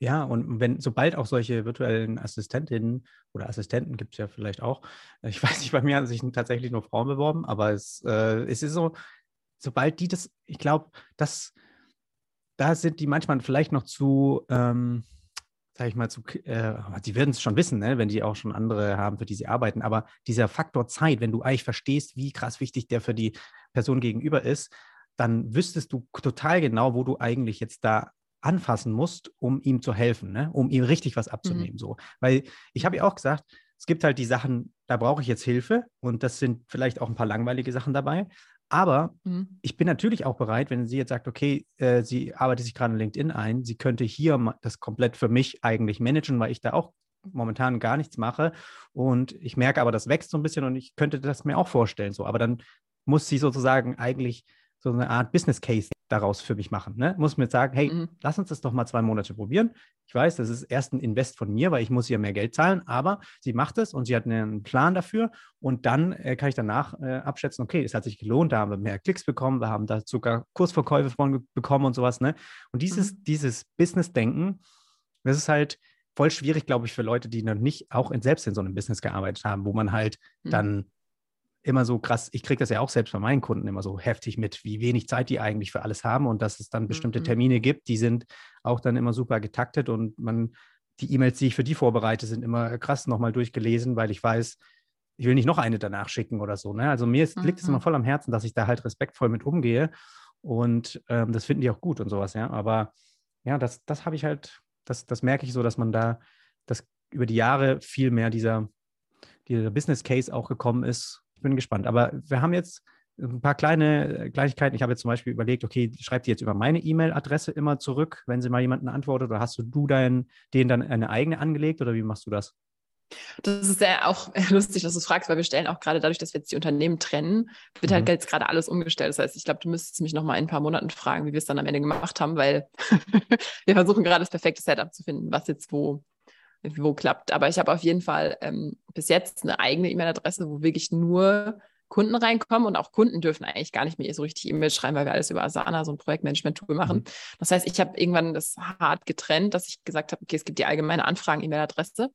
Ja, und wenn, sobald auch solche virtuellen Assistentinnen oder Assistenten gibt es ja vielleicht auch, ich [LAUGHS] weiß nicht, bei mir haben sich tatsächlich nur Frauen beworben, aber es, äh, es ist so, sobald die das, ich glaube, das, da sind die manchmal vielleicht noch zu, ähm, sag ich mal, zu, äh, die werden es schon wissen, ne, wenn die auch schon andere haben, für die sie arbeiten, aber dieser Faktor Zeit, wenn du eigentlich verstehst, wie krass wichtig der für die Person gegenüber ist, dann wüsstest du total genau, wo du eigentlich jetzt da anfassen musst, um ihm zu helfen, ne? um ihm richtig was abzunehmen. So. Weil ich habe ja auch gesagt, es gibt halt die Sachen, da brauche ich jetzt Hilfe und das sind vielleicht auch ein paar langweilige Sachen dabei. Aber Mhm. ich bin natürlich auch bereit, wenn sie jetzt sagt, okay, äh, sie arbeitet sich gerade in LinkedIn ein, sie könnte hier das komplett für mich eigentlich managen, weil ich da auch momentan gar nichts mache. Und ich merke aber, das wächst so ein bisschen und ich könnte das mir auch vorstellen. So. Aber dann muss sie sozusagen eigentlich so eine Art Business Case daraus für mich machen. Ne? Muss mir jetzt sagen, hey, Mhm. lass uns das doch mal zwei Monate probieren. Ich weiß, das ist erst ein Invest von mir, weil ich muss ihr mehr Geld zahlen, aber sie macht es und sie hat einen Plan dafür und dann äh, kann ich danach äh, abschätzen, okay, es hat sich gelohnt, da haben wir mehr Klicks bekommen, wir haben da sogar Kursverkäufe von bekommen und sowas. Ne? Und dieses, dieses Business-Denken, das ist halt voll schwierig, glaube ich, für Leute, die noch nicht auch in, selbst in so einem Business gearbeitet haben, wo man halt Mhm. dann immer so krass, ich kriege das ja auch selbst bei meinen Kunden immer so heftig mit, wie wenig Zeit die eigentlich für alles haben und dass es dann bestimmte Mhm. Termine gibt, die sind auch dann immer super getaktet und man, die E-Mails, die ich für die vorbereite, sind immer krass nochmal durchgelesen, weil ich weiß, ich will nicht noch eine danach schicken oder so. Ne? Also mir ist, liegt es Mhm. immer voll am Herzen, dass ich da halt respektvoll mit umgehe und ähm, das finden die auch gut und sowas, ja. Aber ja, das, das habe ich halt, das, das merke ich so, dass man da, dass über die Jahre viel mehr dieser, dieser Business Case auch gekommen ist. Ich bin gespannt. Aber wir haben jetzt ein paar kleine äh, Kleinigkeiten. Ich habe jetzt zum Beispiel überlegt, okay, schreibt die jetzt über meine E-Mail-Adresse immer zurück, wenn sie mal jemanden antwortet, oder hast du, du dein, denen dann eine eigene angelegt oder wie machst du das? Das ist ja auch [LAUGHS] lustig, dass du es fragst, weil wir stellen auch gerade dadurch, dass wir jetzt die Unternehmen trennen, wird Mhm. halt jetzt gerade alles umgestellt. Das heißt, ich glaube, du müsstest mich noch mal in ein paar Monaten fragen, wie wir es dann am Ende gemacht haben, weil [LAUGHS] wir versuchen gerade das perfekte Setup zu finden, was jetzt wo, wo klappt. Aber ich habe auf jeden Fall ähm, bis jetzt eine eigene E-Mail-Adresse, wo wirklich nur Kunden reinkommen und auch Kunden dürfen eigentlich gar nicht mehr so richtig E-Mails schreiben, weil wir alles über Asana, so ein Projektmanagement-Tool machen. Mhm. Das heißt, ich habe irgendwann das hart getrennt, dass ich gesagt habe, okay, es gibt die allgemeine Anfragen-E-Mail-Adresse.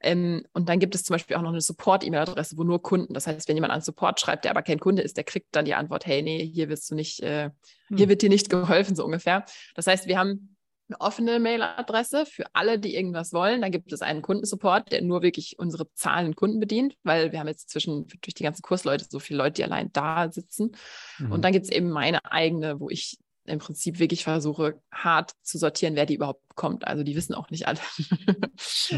Ähm, und dann gibt es zum Beispiel auch noch eine Support-E-Mail-Adresse, wo nur Kunden, das heißt, wenn jemand an Support schreibt, der aber kein Kunde ist, der kriegt dann die Antwort, hey, nee, hier wirst du nicht, äh, hier wird dir nicht geholfen, so ungefähr. Das heißt, wir haben eine offene Mail-Adresse für alle, die irgendwas wollen. Dann gibt es einen Kundensupport, der nur wirklich unsere zahlenden Kunden bedient, weil wir haben jetzt zwischen durch die ganzen Kursleute so viele Leute, die allein da sitzen. Mhm. Und dann gibt es eben meine eigene, wo ich im Prinzip wirklich versuche, hart zu sortieren, wer die überhaupt bekommt. Also die wissen auch nicht alle. [LAUGHS]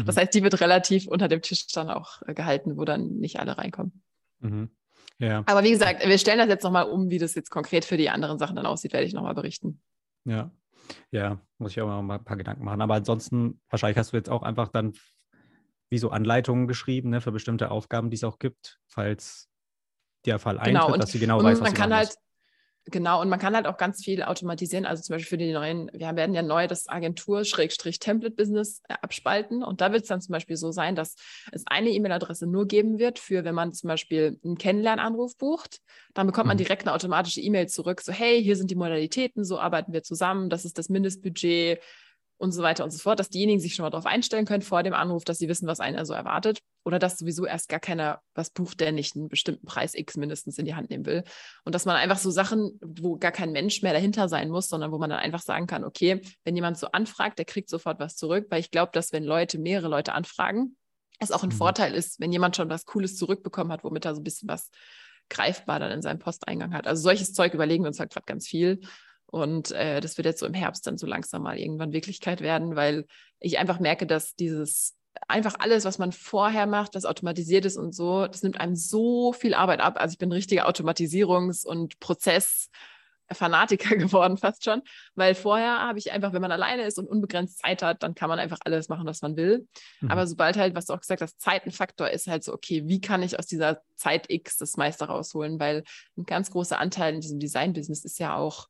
Das heißt, die wird relativ unter dem Tisch dann auch äh, gehalten, wo dann nicht alle reinkommen. Mhm. Ja, Aber wie gesagt, wir stellen das jetzt nochmal um, wie das jetzt konkret für die anderen Sachen dann aussieht, werde ich nochmal berichten. ja. Ja, muss ich auch mal ein paar Gedanken machen. Aber ansonsten, wahrscheinlich hast du jetzt auch einfach dann wie so Anleitungen geschrieben, ne, für bestimmte Aufgaben, die es auch gibt, falls der Fall eintritt, Genau, und- dass sie genau und weiß, was man kann halt. Genau, und man kann halt auch ganz viel automatisieren. Also zum Beispiel für die neuen, wir werden ja neu das Agentur-Template-Business äh, abspalten. Und da wird es dann zum Beispiel so sein, dass es eine E-Mail-Adresse nur geben wird für, wenn man zum Beispiel einen Kennenlernanruf bucht, dann bekommt man Mhm. direkt eine automatische E-Mail zurück, so hey, hier sind die Modalitäten, so arbeiten wir zusammen, das ist das Mindestbudget, und so weiter und so fort, dass diejenigen sich schon mal darauf einstellen können vor dem Anruf, dass sie wissen, was einen also erwartet oder dass sowieso erst gar keiner was bucht, der nicht einen bestimmten Preis X mindestens in die Hand nehmen will. Und dass man einfach so Sachen, wo gar kein Mensch mehr dahinter sein muss, sondern wo man dann einfach sagen kann, okay, wenn jemand so anfragt, der kriegt sofort was zurück, weil ich glaube, dass wenn Leute, mehrere Leute anfragen, es auch ein mhm. Vorteil ist, wenn jemand schon was Cooles zurückbekommen hat, womit er so ein bisschen was greifbar dann in seinem Posteingang hat. Also solches Zeug überlegen wir uns halt gerade ganz viel. Und äh, das wird jetzt so im Herbst dann so langsam mal irgendwann Wirklichkeit werden, weil ich einfach merke, dass dieses einfach alles, was man vorher macht, was automatisiert ist und so, das nimmt einem so viel Arbeit ab. Also ich bin richtiger Automatisierungs- und Prozess- Fanatiker [LAUGHS] geworden fast schon, weil vorher habe ich einfach, wenn man alleine ist und unbegrenzt Zeit hat, dann kann man einfach alles machen, was man will. Mhm. Aber sobald halt, was du auch gesagt hast, Zeit ein Faktor ist halt so, okay, wie kann ich aus dieser Zeit X das meiste rausholen? Weil ein ganz großer Anteil in diesem Design-Business ist ja auch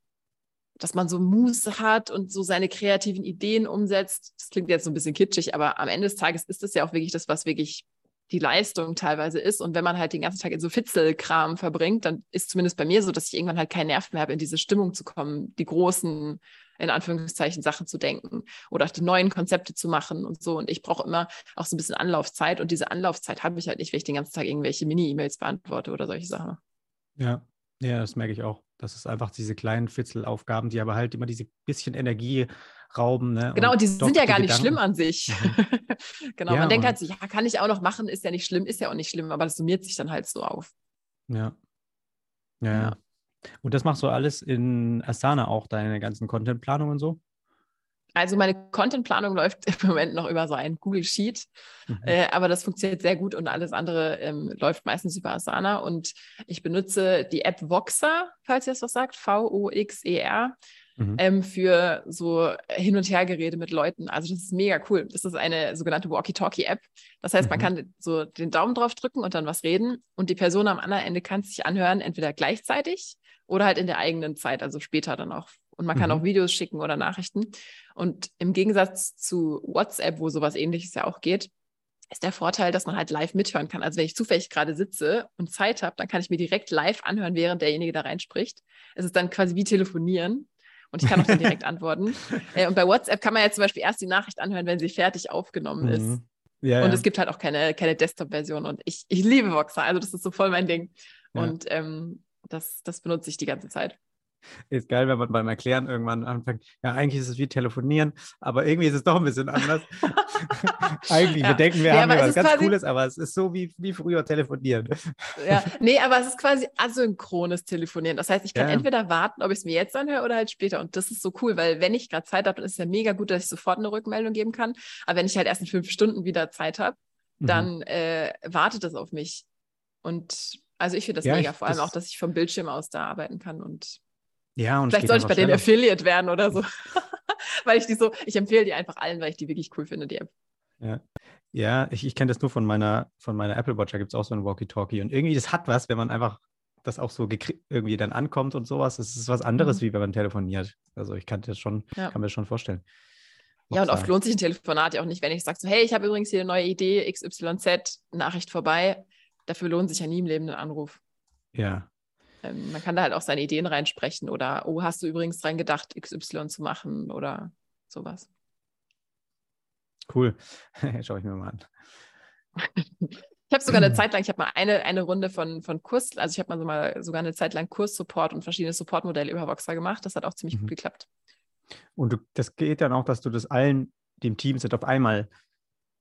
dass man so Muße hat und so seine kreativen Ideen umsetzt. Das klingt jetzt so ein bisschen kitschig, aber am Ende des Tages ist das ja auch wirklich das, was wirklich die Leistung teilweise ist. Und wenn man halt den ganzen Tag in so Fitzelkram verbringt, dann ist zumindest bei mir so, dass ich irgendwann halt keinen Nerv mehr habe, in diese Stimmung zu kommen, die großen, in Anführungszeichen, Sachen zu denken oder die neuen Konzepte zu machen und so. Und ich brauche immer auch so ein bisschen Anlaufzeit. Und diese Anlaufzeit habe ich halt nicht, wenn ich den ganzen Tag irgendwelche Mini-E-Mails beantworte oder solche Sachen. Ja, ja, das merke ich auch. Das ist einfach diese kleinen Fitzelaufgaben, die aber halt immer diese bisschen Energie rauben. Ne? Genau, und die sind ja gar nicht schlimm an sich. Mhm. [LAUGHS] genau, ja, man denkt halt so, ja, kann ich auch noch machen, ist ja nicht schlimm, ist ja auch nicht schlimm, aber das summiert sich dann halt so auf. Ja. Ja. ja. Und das machst du alles in Asana auch, deine ganzen Contentplanungen und so? Also meine Contentplanung läuft [LAUGHS] im Moment noch über so ein Google Sheet, mhm. äh, aber das funktioniert sehr gut und alles andere ähm, läuft meistens über Asana und ich benutze die App Voxer, falls ihr das was sagt, V-O-X-E-R. Mhm. Ähm, für so Hin- und Hergeräte mit Leuten. Also das ist mega cool. Das ist eine sogenannte Walkie-Talkie-App. Das heißt, mhm. man kann so den Daumen drauf drücken und dann was reden und die Person am anderen Ende kann sich anhören, entweder gleichzeitig oder halt in der eigenen Zeit, also später dann auch und man kann mhm. auch Videos schicken oder Nachrichten. Und im Gegensatz zu WhatsApp, wo sowas ähnliches ja auch geht, ist der Vorteil, dass man halt live mithören kann. Also wenn ich zufällig gerade sitze und Zeit habe, dann kann ich mir direkt live anhören, während derjenige da reinspricht. Es ist dann quasi wie telefonieren. Und ich kann auch dann direkt [LAUGHS] antworten. Äh, und bei WhatsApp kann man ja zum Beispiel erst die Nachricht anhören, wenn sie fertig aufgenommen ist. Mhm. Ja, und ja. es gibt halt auch keine, keine Desktop-Version. Und ich, ich liebe Voxer. Also das ist so voll mein Ding. Ja. Und ähm, das, das benutze ich die ganze Zeit. Ist geil, wenn man beim Erklären irgendwann anfängt. Ja, eigentlich ist es wie telefonieren, aber irgendwie ist es doch ein bisschen anders. [LAUGHS] eigentlich, ja. wir denken, wir ja, haben was ganz Cooles, aber es ist so wie, wie früher telefonieren. ja, [LAUGHS] nee, aber es ist quasi asynchrones Telefonieren. Das heißt, ich kann ja. entweder warten, ob ich es mir jetzt anhöre oder halt später. Und das ist so cool, weil wenn ich gerade Zeit habe, dann ist es ja mega gut, dass ich sofort eine Rückmeldung geben kann. Aber wenn ich halt erst in fünf Stunden wieder Zeit habe, mhm. dann äh, wartet das auf mich. Und also ich finde das mega, ich, vor allem auch, dass ich vom Bildschirm aus da arbeiten kann und ja, und vielleicht soll ich bei denen Affiliate werden oder so. [LAUGHS] weil ich die so, ich empfehle die einfach allen, weil ich die wirklich cool finde, die App. Ja. Ja, ich, ich kenne das nur von meiner, von meiner Apple Watch, da gibt es auch so ein Walkie-Talkie. Und irgendwie, das hat was, wenn man einfach das auch so irgendwie dann ankommt und sowas. Das ist was anderes, mhm. wie wenn man telefoniert. Also ich kann das schon, ja. kann mir das schon vorstellen. Ja, und oft lohnt sich ein Telefonat ja auch nicht, wenn ich sage so, hey, ich habe übrigens hier eine neue Idee, XYZ, Nachricht vorbei. Dafür lohnt sich ja nie im Leben ein Anruf. Ja, ähm, man kann da halt auch seine Ideen reinsprechen oder, oh, hast du übrigens dran gedacht, XY zu machen oder sowas. Cool. [LAUGHS] Schau ich mir mal an. Ich habe sogar eine [CLEARS THROAT] Zeit lang, ich habe mal eine, eine Runde von, von Kurs, also ich habe mal, so mal sogar eine Zeit lang Kurssupport und verschiedene Supportmodelle über Voxer gemacht. Das hat auch ziemlich mhm. gut geklappt. Und du, das geht dann auch, dass du das allen, dem Teamset auf einmal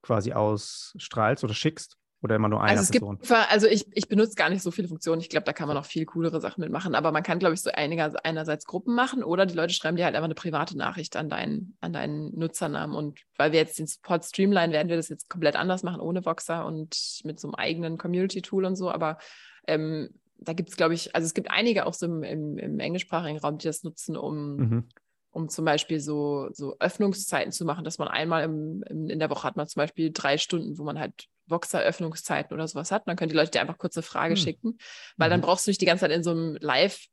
quasi ausstrahlst oder schickst? Oder immer nur eine also Person? Gibt, also ich, ich benutze gar nicht so viele Funktionen. Ich glaube, da kann man noch viel coolere Sachen mitmachen. Aber man kann, glaube ich, so einiger, einerseits Gruppen machen oder die Leute schreiben dir halt einfach eine private Nachricht an deinen, an deinen Nutzernamen. Und weil wir jetzt den Support streamline, werden wir das jetzt komplett anders machen, ohne Voxer und mit so einem eigenen Community-Tool und so. Aber ähm, da gibt es, glaube ich, also es gibt einige auch so im, im, im englischsprachigen Raum, die das nutzen, um, mhm. um zum Beispiel so, so Öffnungszeiten zu machen, dass man einmal im, im, in der Woche hat man zum Beispiel drei Stunden, wo man halt Voxer-Öffnungszeiten oder sowas hat. dann können die Leute dir einfach kurze Frage hm. schicken, weil mhm. dann brauchst du nicht die ganze Zeit in so einem Live-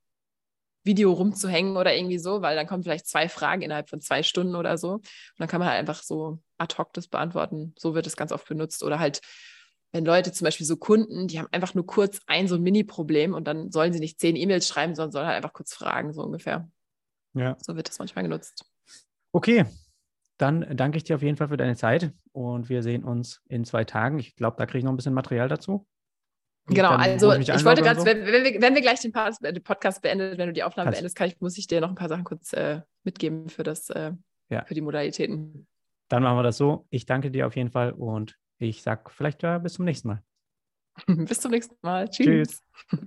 Video rumzuhängen oder irgendwie so, weil dann kommen vielleicht zwei Fragen innerhalb von zwei Stunden oder so. Und dann kann man halt einfach so ad hoc das beantworten. So wird es ganz oft benutzt. Oder halt, wenn Leute zum Beispiel so Kunden, die haben einfach nur kurz ein so ein Mini-Problem und dann sollen sie nicht zehn E-Mails schreiben, sondern sollen halt einfach kurz fragen, so ungefähr. Ja. So wird das manchmal genutzt. Okay, dann danke ich dir auf jeden Fall für deine Zeit und wir sehen uns in zwei Tagen. Ich glaube, da kriege ich noch ein bisschen Material dazu. Genau, also ich, ich wollte gerade, so. wenn, wenn, wir, wenn wir gleich den, Podcast beendet, wenn du die Aufnahme Kannst. beendest, kann ich, muss ich dir noch ein paar Sachen kurz äh, mitgeben für das, äh, ja. für die Modalitäten. Dann machen wir das so. Ich danke dir auf jeden Fall und ich sage vielleicht ja bis zum nächsten Mal. [LAUGHS] bis zum nächsten Mal. Tschüss. Tschüss.